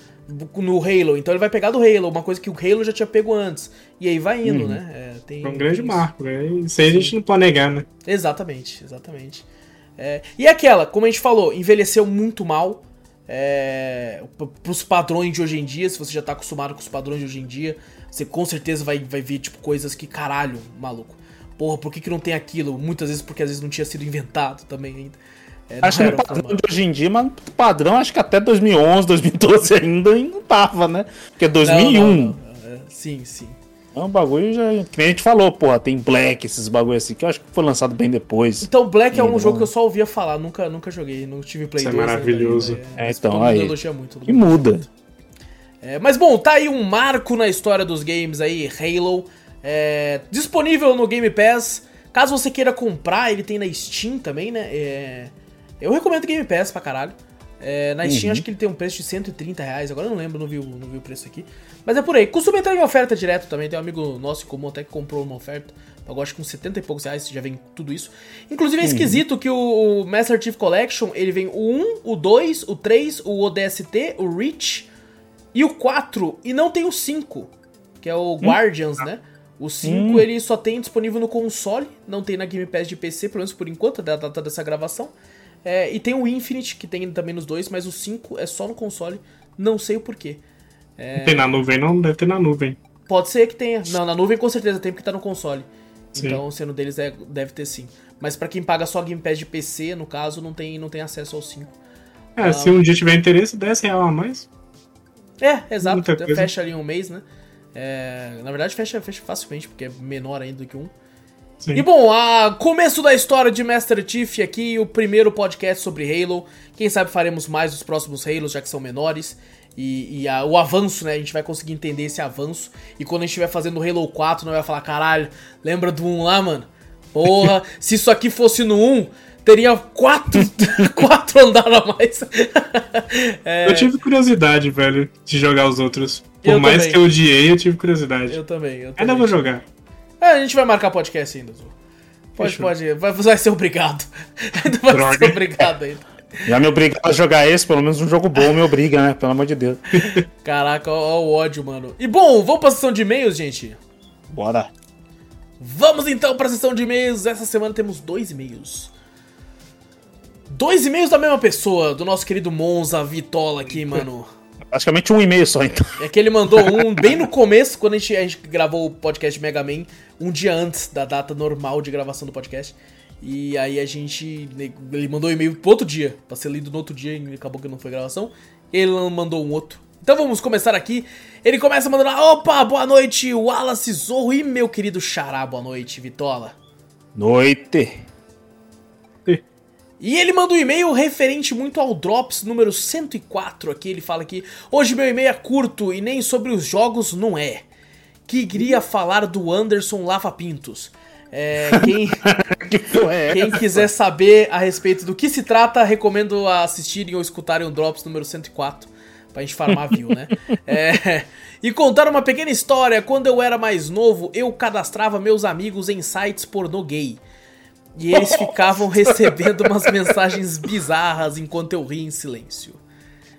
Speaker 1: No Halo. Então ele vai pegar do Halo, uma coisa que o Halo já tinha pego antes. E aí vai indo, né? É, tem,
Speaker 3: Foi um grande marco, né? Isso aí a gente não pode negar, né?
Speaker 1: Exatamente, exatamente. É, e aquela, como a gente falou, envelheceu muito mal. É, p- pros padrões de hoje em dia, se você já tá acostumado com os padrões de hoje em dia, você com certeza vai, vai ver, tipo, coisas que, caralho, maluco. Porra, por que, que não tem aquilo? Muitas vezes porque às vezes não tinha sido inventado também ainda. É,
Speaker 2: Acho que no
Speaker 1: o
Speaker 2: padrão
Speaker 1: formato.
Speaker 2: de hoje em dia, mas no padrão acho que até 2011, 2012 ainda não tava, né? Porque é 2001.
Speaker 1: Não, não, não. É, sim, sim.
Speaker 2: É um bagulho já. Que nem a gente falou, porra, tem Black, esses bagulho assim, que eu acho que foi lançado bem depois.
Speaker 1: Então, Black é um
Speaker 2: Não.
Speaker 1: jogo que eu só ouvia falar, nunca, nunca joguei, não tive Play
Speaker 3: Isso é
Speaker 1: 2 ainda,
Speaker 3: maravilhoso.
Speaker 1: ainda,
Speaker 2: É,
Speaker 1: mas
Speaker 2: então, aí.
Speaker 1: muito.
Speaker 2: E muda.
Speaker 1: É, mas bom, tá aí um marco na história dos games aí, Halo. É, disponível no Game Pass. Caso você queira comprar, ele tem na Steam também, né? É, eu recomendo Game Pass pra caralho. É, na Steam
Speaker 2: Uhum.
Speaker 1: acho que ele tem um preço de 130 reais. Agora eu não lembro, não vi, o- não vi o preço aqui. Mas é por aí. Costuma entrar em oferta direto também. Tem um amigo nosso em comum até que comprou uma oferta. Pagou acho que com 70 e poucos reais, já vem tudo isso. Inclusive é esquisito que o, Master Chief Collection, ele vem o 1, o 2, o 3, o ODST, o Reach e o 4, e não tem o 5, que é o Guardians, né? O 5
Speaker 2: Hum.
Speaker 1: ele só tem disponível no console, não tem na Game Pass de PC, pelo menos por enquanto, da data dessa gravação. É, e tem o Infinite, que tem também nos dois, mas o 5 é só no console, não sei o porquê.
Speaker 3: Não tem na nuvem, não? Deve ter na nuvem.
Speaker 1: Pode ser que tenha. Não, na nuvem com certeza tem, porque tá no console.
Speaker 3: Sim.
Speaker 1: Então, sendo deles, é- deve ter sim. Mas pra quem paga só Game Pass de PC, no caso, não tem, não tem acesso ao 5.
Speaker 3: É, se um dia tiver interesse, 10 real a mais.
Speaker 1: É, exato.
Speaker 3: Coisa.
Speaker 1: Fecha ali um mês, né? É, na verdade, fecha, fecha facilmente, porque é menor ainda do que um.
Speaker 3: Sim.
Speaker 1: E bom, a começo da história de Master Chief aqui, o primeiro podcast sobre Halo. Quem sabe faremos mais os próximos Halos, já que são menores. E, e a- o avanço, né? A gente vai conseguir entender esse avanço. E quando a gente estiver fazendo o Halo 4, nós vai falar, caralho, lembra do 1 lá, mano? Porra, se isso aqui fosse no 1, teria quatro, quatro andares a mais. É,
Speaker 3: Eu tive curiosidade, velho, de jogar os outros. Por
Speaker 1: Eu
Speaker 3: mais
Speaker 1: também.
Speaker 3: que eu odiei, eu tive curiosidade.
Speaker 1: eu também, eu também.
Speaker 3: Ainda vou jogar.
Speaker 1: É, a gente vai marcar podcast ainda, Zu. Pode,
Speaker 3: Fechou.
Speaker 1: pode. Vai, vai ser obrigado. Ainda vai
Speaker 3: Droga.
Speaker 1: ser obrigado ainda.
Speaker 2: Já me obriga a jogar esse, pelo menos um jogo bom me obriga, né? Pelo amor de Deus.
Speaker 1: Caraca, ó, ó o ódio, mano. E bom, vamos pra sessão de e-mails, gente?
Speaker 2: Bora.
Speaker 1: Vamos então pra sessão de e-mails. Essa semana temos dois e-mails. Dois e-mails da mesma pessoa, do nosso querido Monza Vitola aqui, mano.
Speaker 2: Praticamente um e-mail só, então.
Speaker 1: É que ele mandou um bem no começo, quando a gente, a gente gravou o podcast Mega Man, um dia antes da data normal de gravação do podcast. E aí a gente. Ele mandou um e-mail pro outro dia, pra ser lido no outro dia, e acabou que não foi gravação. Ele mandou um outro. Então vamos começar aqui. Ele começa mandando. Opa, boa noite, Wallace Zorro e meu querido Xará, boa noite, Vitola.
Speaker 2: Noite.
Speaker 1: E ele manda um e-mail referente muito ao Drops número 104 aqui. Ele fala que hoje meu e-mail é curto e nem sobre os jogos não é. Queria falar do Anderson Lava Pintos. É, quem,
Speaker 2: que é
Speaker 1: quem quiser saber a respeito do que se trata, recomendo assistirem ou escutarem o Drops número 104. Pra gente farmar view, né? É, e contar uma pequena história. Quando eu era mais novo, eu cadastrava meus amigos em sites pornô gay. E eles ficavam recebendo umas mensagens bizarras enquanto eu ria em silêncio.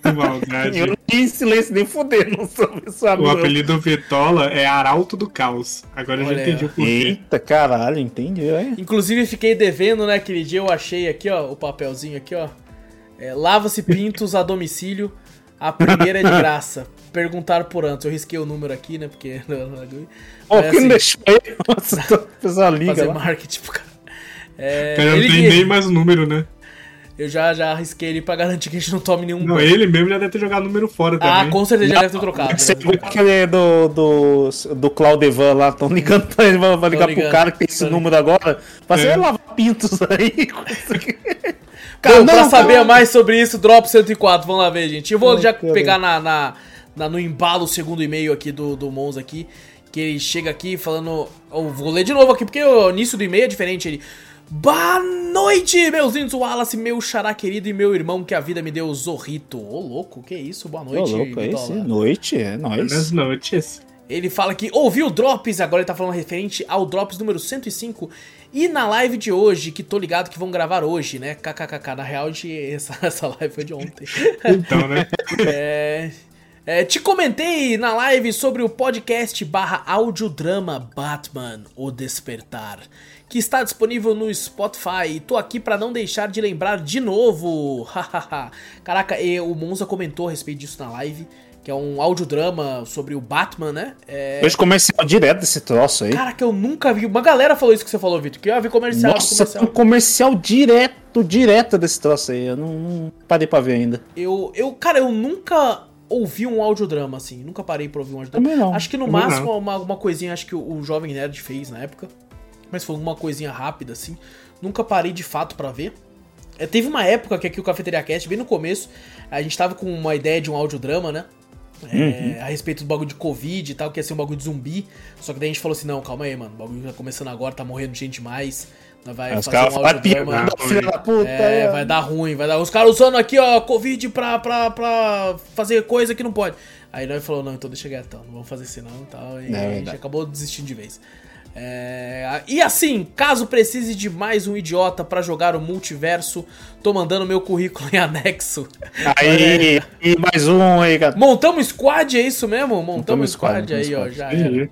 Speaker 3: Que maldade.
Speaker 2: Eu não tinha em silêncio nem fuder, não sou pessoa
Speaker 3: O apelido Vitola é Arauto do Caos. Agora eu
Speaker 1: Olha
Speaker 3: já entendi o porquê.
Speaker 2: Eita, caralho, entendi. é.
Speaker 1: Inclusive fiquei devendo, né? Aquele dia eu achei aqui, ó, o papelzinho aqui, ó. É, Lava-se pintos a domicílio. A primeira é de graça. Perguntar por antes. Eu risquei o número aqui, né? Porque.
Speaker 2: Ó,
Speaker 1: Mas,
Speaker 2: quem
Speaker 1: assim,
Speaker 2: deixou aí? Nossa, a pessoa liga
Speaker 1: fazer
Speaker 2: lá.
Speaker 1: marketing pro cara. É,
Speaker 3: O cara não
Speaker 1: ele
Speaker 3: tem nem mais o número, né?
Speaker 1: Eu já, já arrisquei ele pra garantir que a gente não tome nenhum
Speaker 3: Não, ele mesmo já deve ter jogado número fora
Speaker 1: Ah,
Speaker 3: também.
Speaker 1: com certeza já deve ter trocado.
Speaker 2: Você viu aquele do, do, do Claudevan lá, estão ligando pra ele, vai ligar
Speaker 1: ligando,
Speaker 2: pro cara que tem esse número agora. Pra você
Speaker 3: É.
Speaker 2: lavar pintos aí.
Speaker 1: Cara,
Speaker 2: Não,
Speaker 1: pra
Speaker 2: não,
Speaker 1: saber
Speaker 2: não.
Speaker 1: mais sobre isso, Drop 104, vamos lá ver, gente. Eu vou
Speaker 2: Ai,
Speaker 1: já pegar na, na, na- no embalo o segundo e-mail aqui do, do Monza aqui, que ele chega aqui falando... Eu vou ler de novo aqui, porque o início do e-mail é diferente. Ele... Boa noite, meus lindos Wallace, meu xará querido e meu irmão que a vida me deu, Zorrito. Ô, louco, que isso? Boa
Speaker 2: Ô,
Speaker 1: noite,
Speaker 2: louco, é esse? Noite, é nóis.
Speaker 3: Nas noites.
Speaker 1: Ele fala que ouviu o Drops, agora ele tá falando referente ao Drops número 105. E na live de hoje, que tô ligado que vão gravar hoje, né? KKKK. Na real, gente- essa, essa live foi de ontem.
Speaker 3: Então, né?
Speaker 1: É, é, te comentei na live sobre o podcast barra audiodrama Batman, O Despertar, que está disponível no Spotify. E tô aqui pra não deixar de lembrar de novo. Caraca, e o Monza comentou a respeito disso na live, que é um audiodrama sobre o Batman, né? É,
Speaker 2: Vejo comercial direto desse troço aí.
Speaker 1: Caraca, eu nunca vi. Uma galera falou isso que você falou, Vitor, que eu ver comercial.
Speaker 2: Nossa,
Speaker 1: comercial.
Speaker 2: um comercial direto, direto desse troço aí. Eu não, não parei pra ver ainda.
Speaker 1: Eu, eu, cara, eu nunca ouvi um audiodrama, assim. Nunca parei pra ouvir um audiodrama.
Speaker 2: Também não.
Speaker 1: Acho que no
Speaker 3: Também
Speaker 1: máximo
Speaker 3: não.
Speaker 1: uma, uma coisinha, acho que o, o Jovem Nerd fez na época. Mas foi uma coisinha rápida, assim. Nunca parei de fato pra ver. É, teve uma época que aqui o Cafeteria Cast, bem no começo, a gente tava com uma ideia de um audiodrama, né? É, A respeito do bagulho de Covid e tal, que ia ser um bagulho de zumbi. Só que daí a gente falou assim: não, calma aí, mano. O bagulho tá começando agora, tá morrendo gente demais. Vai
Speaker 2: os caras
Speaker 1: um
Speaker 2: falam, "Pia,
Speaker 1: audiodrama.
Speaker 2: filha da puta.
Speaker 1: É,
Speaker 2: é."
Speaker 1: vai dar ruim, vai dar. Os caras usando aqui, ó, Covid pra, pra, pra fazer coisa que não pode. Aí nós falou, não, então deixa quieto, não vamos fazer assim não e tal. E
Speaker 2: É
Speaker 1: a gente acabou desistindo de vez. É, e assim, caso precise de mais um idiota pra jogar o multiverso, tô mandando meu currículo em anexo.
Speaker 2: Aí, e mais um aí, cara.
Speaker 1: Montamos squad, é isso mesmo? Montamos,
Speaker 2: Montamos
Speaker 1: squad,
Speaker 2: squad,
Speaker 1: aí, ó,
Speaker 2: montamos
Speaker 1: já era.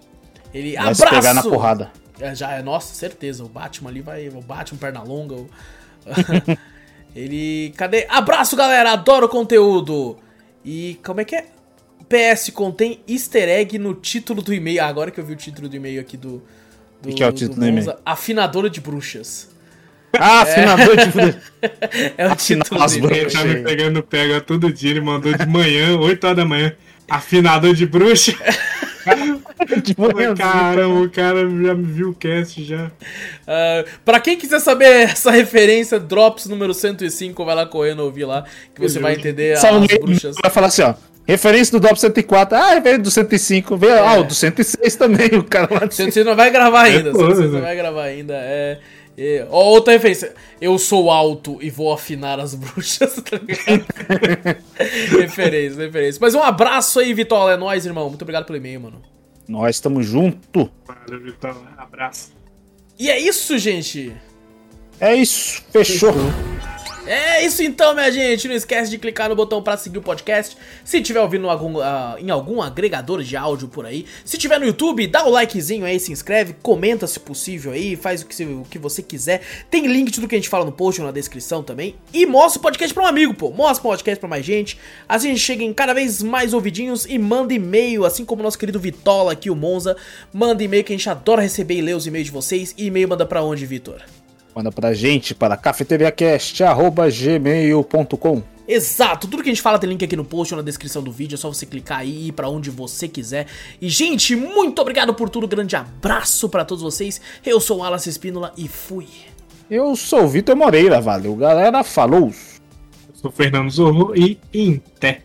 Speaker 1: Ele
Speaker 2: Vai se pegar na
Speaker 1: abraço!
Speaker 2: porrada.
Speaker 1: É, já é, nossa, certeza. O Batman ali vai. O Batman, perna longa. o- Ele. Cadê? Abraço, galera! Adoro o conteúdo! E como é que é? PS contém easter egg no título do e-mail. Ah, agora que eu vi o título do e-mail aqui do, do,
Speaker 2: que é o título
Speaker 1: do
Speaker 2: do e-mail?
Speaker 1: Afinadora de Bruxas.
Speaker 2: Ah, afinador de.
Speaker 1: É o
Speaker 2: Afinar
Speaker 1: título
Speaker 2: as
Speaker 1: dele.
Speaker 3: Ele tá me pegando pega todo dia, ele mandou de manhã, 8 horas da manhã. Afinador de bruxa.
Speaker 2: de manhãzinha.
Speaker 3: Caramba, o cara já me viu o cast já.
Speaker 1: Ah, pra quem quiser saber essa referência, Drops número 105, vai lá correndo ouvir lá, que você vai entender
Speaker 2: Só
Speaker 1: as bruxas.
Speaker 2: vai falar assim, ó. Referência do DOP 104. Ah, referência do 105. Vê, Ah, o do 106 também. O cara lá de
Speaker 1: Você não vai gravar ainda, você
Speaker 3: coisa.
Speaker 1: não vai gravar ainda. É, é- ó, outra referência. Eu sou alto e vou afinar as bruxas, tá ligado? referência, referência. Mas um abraço aí, Vitola. É nóis, irmão. Muito obrigado pelo e-mail, mano.
Speaker 2: Nós estamos junto.
Speaker 3: Valeu, Vitor. Abraço.
Speaker 1: E é isso, gente.
Speaker 2: É isso. Fechou.
Speaker 1: É isso então, minha gente. Não esquece de clicar no botão pra seguir o podcast. Se tiver ouvindo algum, ah, em algum agregador de áudio por aí. Se tiver no YouTube, dá o likezinho aí, se inscreve, comenta se possível aí, faz o que, o que você quiser. Tem link de tudo que a gente fala no post na descrição também. E mostra o podcast pra um amigo, pô. Mostra o podcast pra mais gente. Assim a gente chega em cada vez mais ouvidinhos e manda e-mail, assim como o nosso querido Vitola aqui, o Monza. Manda e-mail que a gente adora receber e ler os e-mails de vocês. E e-mail manda pra onde, Vitor?
Speaker 2: Manda pra gente para cafeteriacast.gmail.com
Speaker 1: Exato, tudo que a gente fala tem link aqui no post ou na descrição do vídeo, é só você clicar aí e ir pra onde você quiser. E gente, muito obrigado por tudo, grande abraço pra todos vocês. Eu sou o Alas Espínola e fui.
Speaker 2: Eu sou o Vitor Moreira, valeu galera, falou!
Speaker 3: Eu sou o Fernando Zorro e Inté.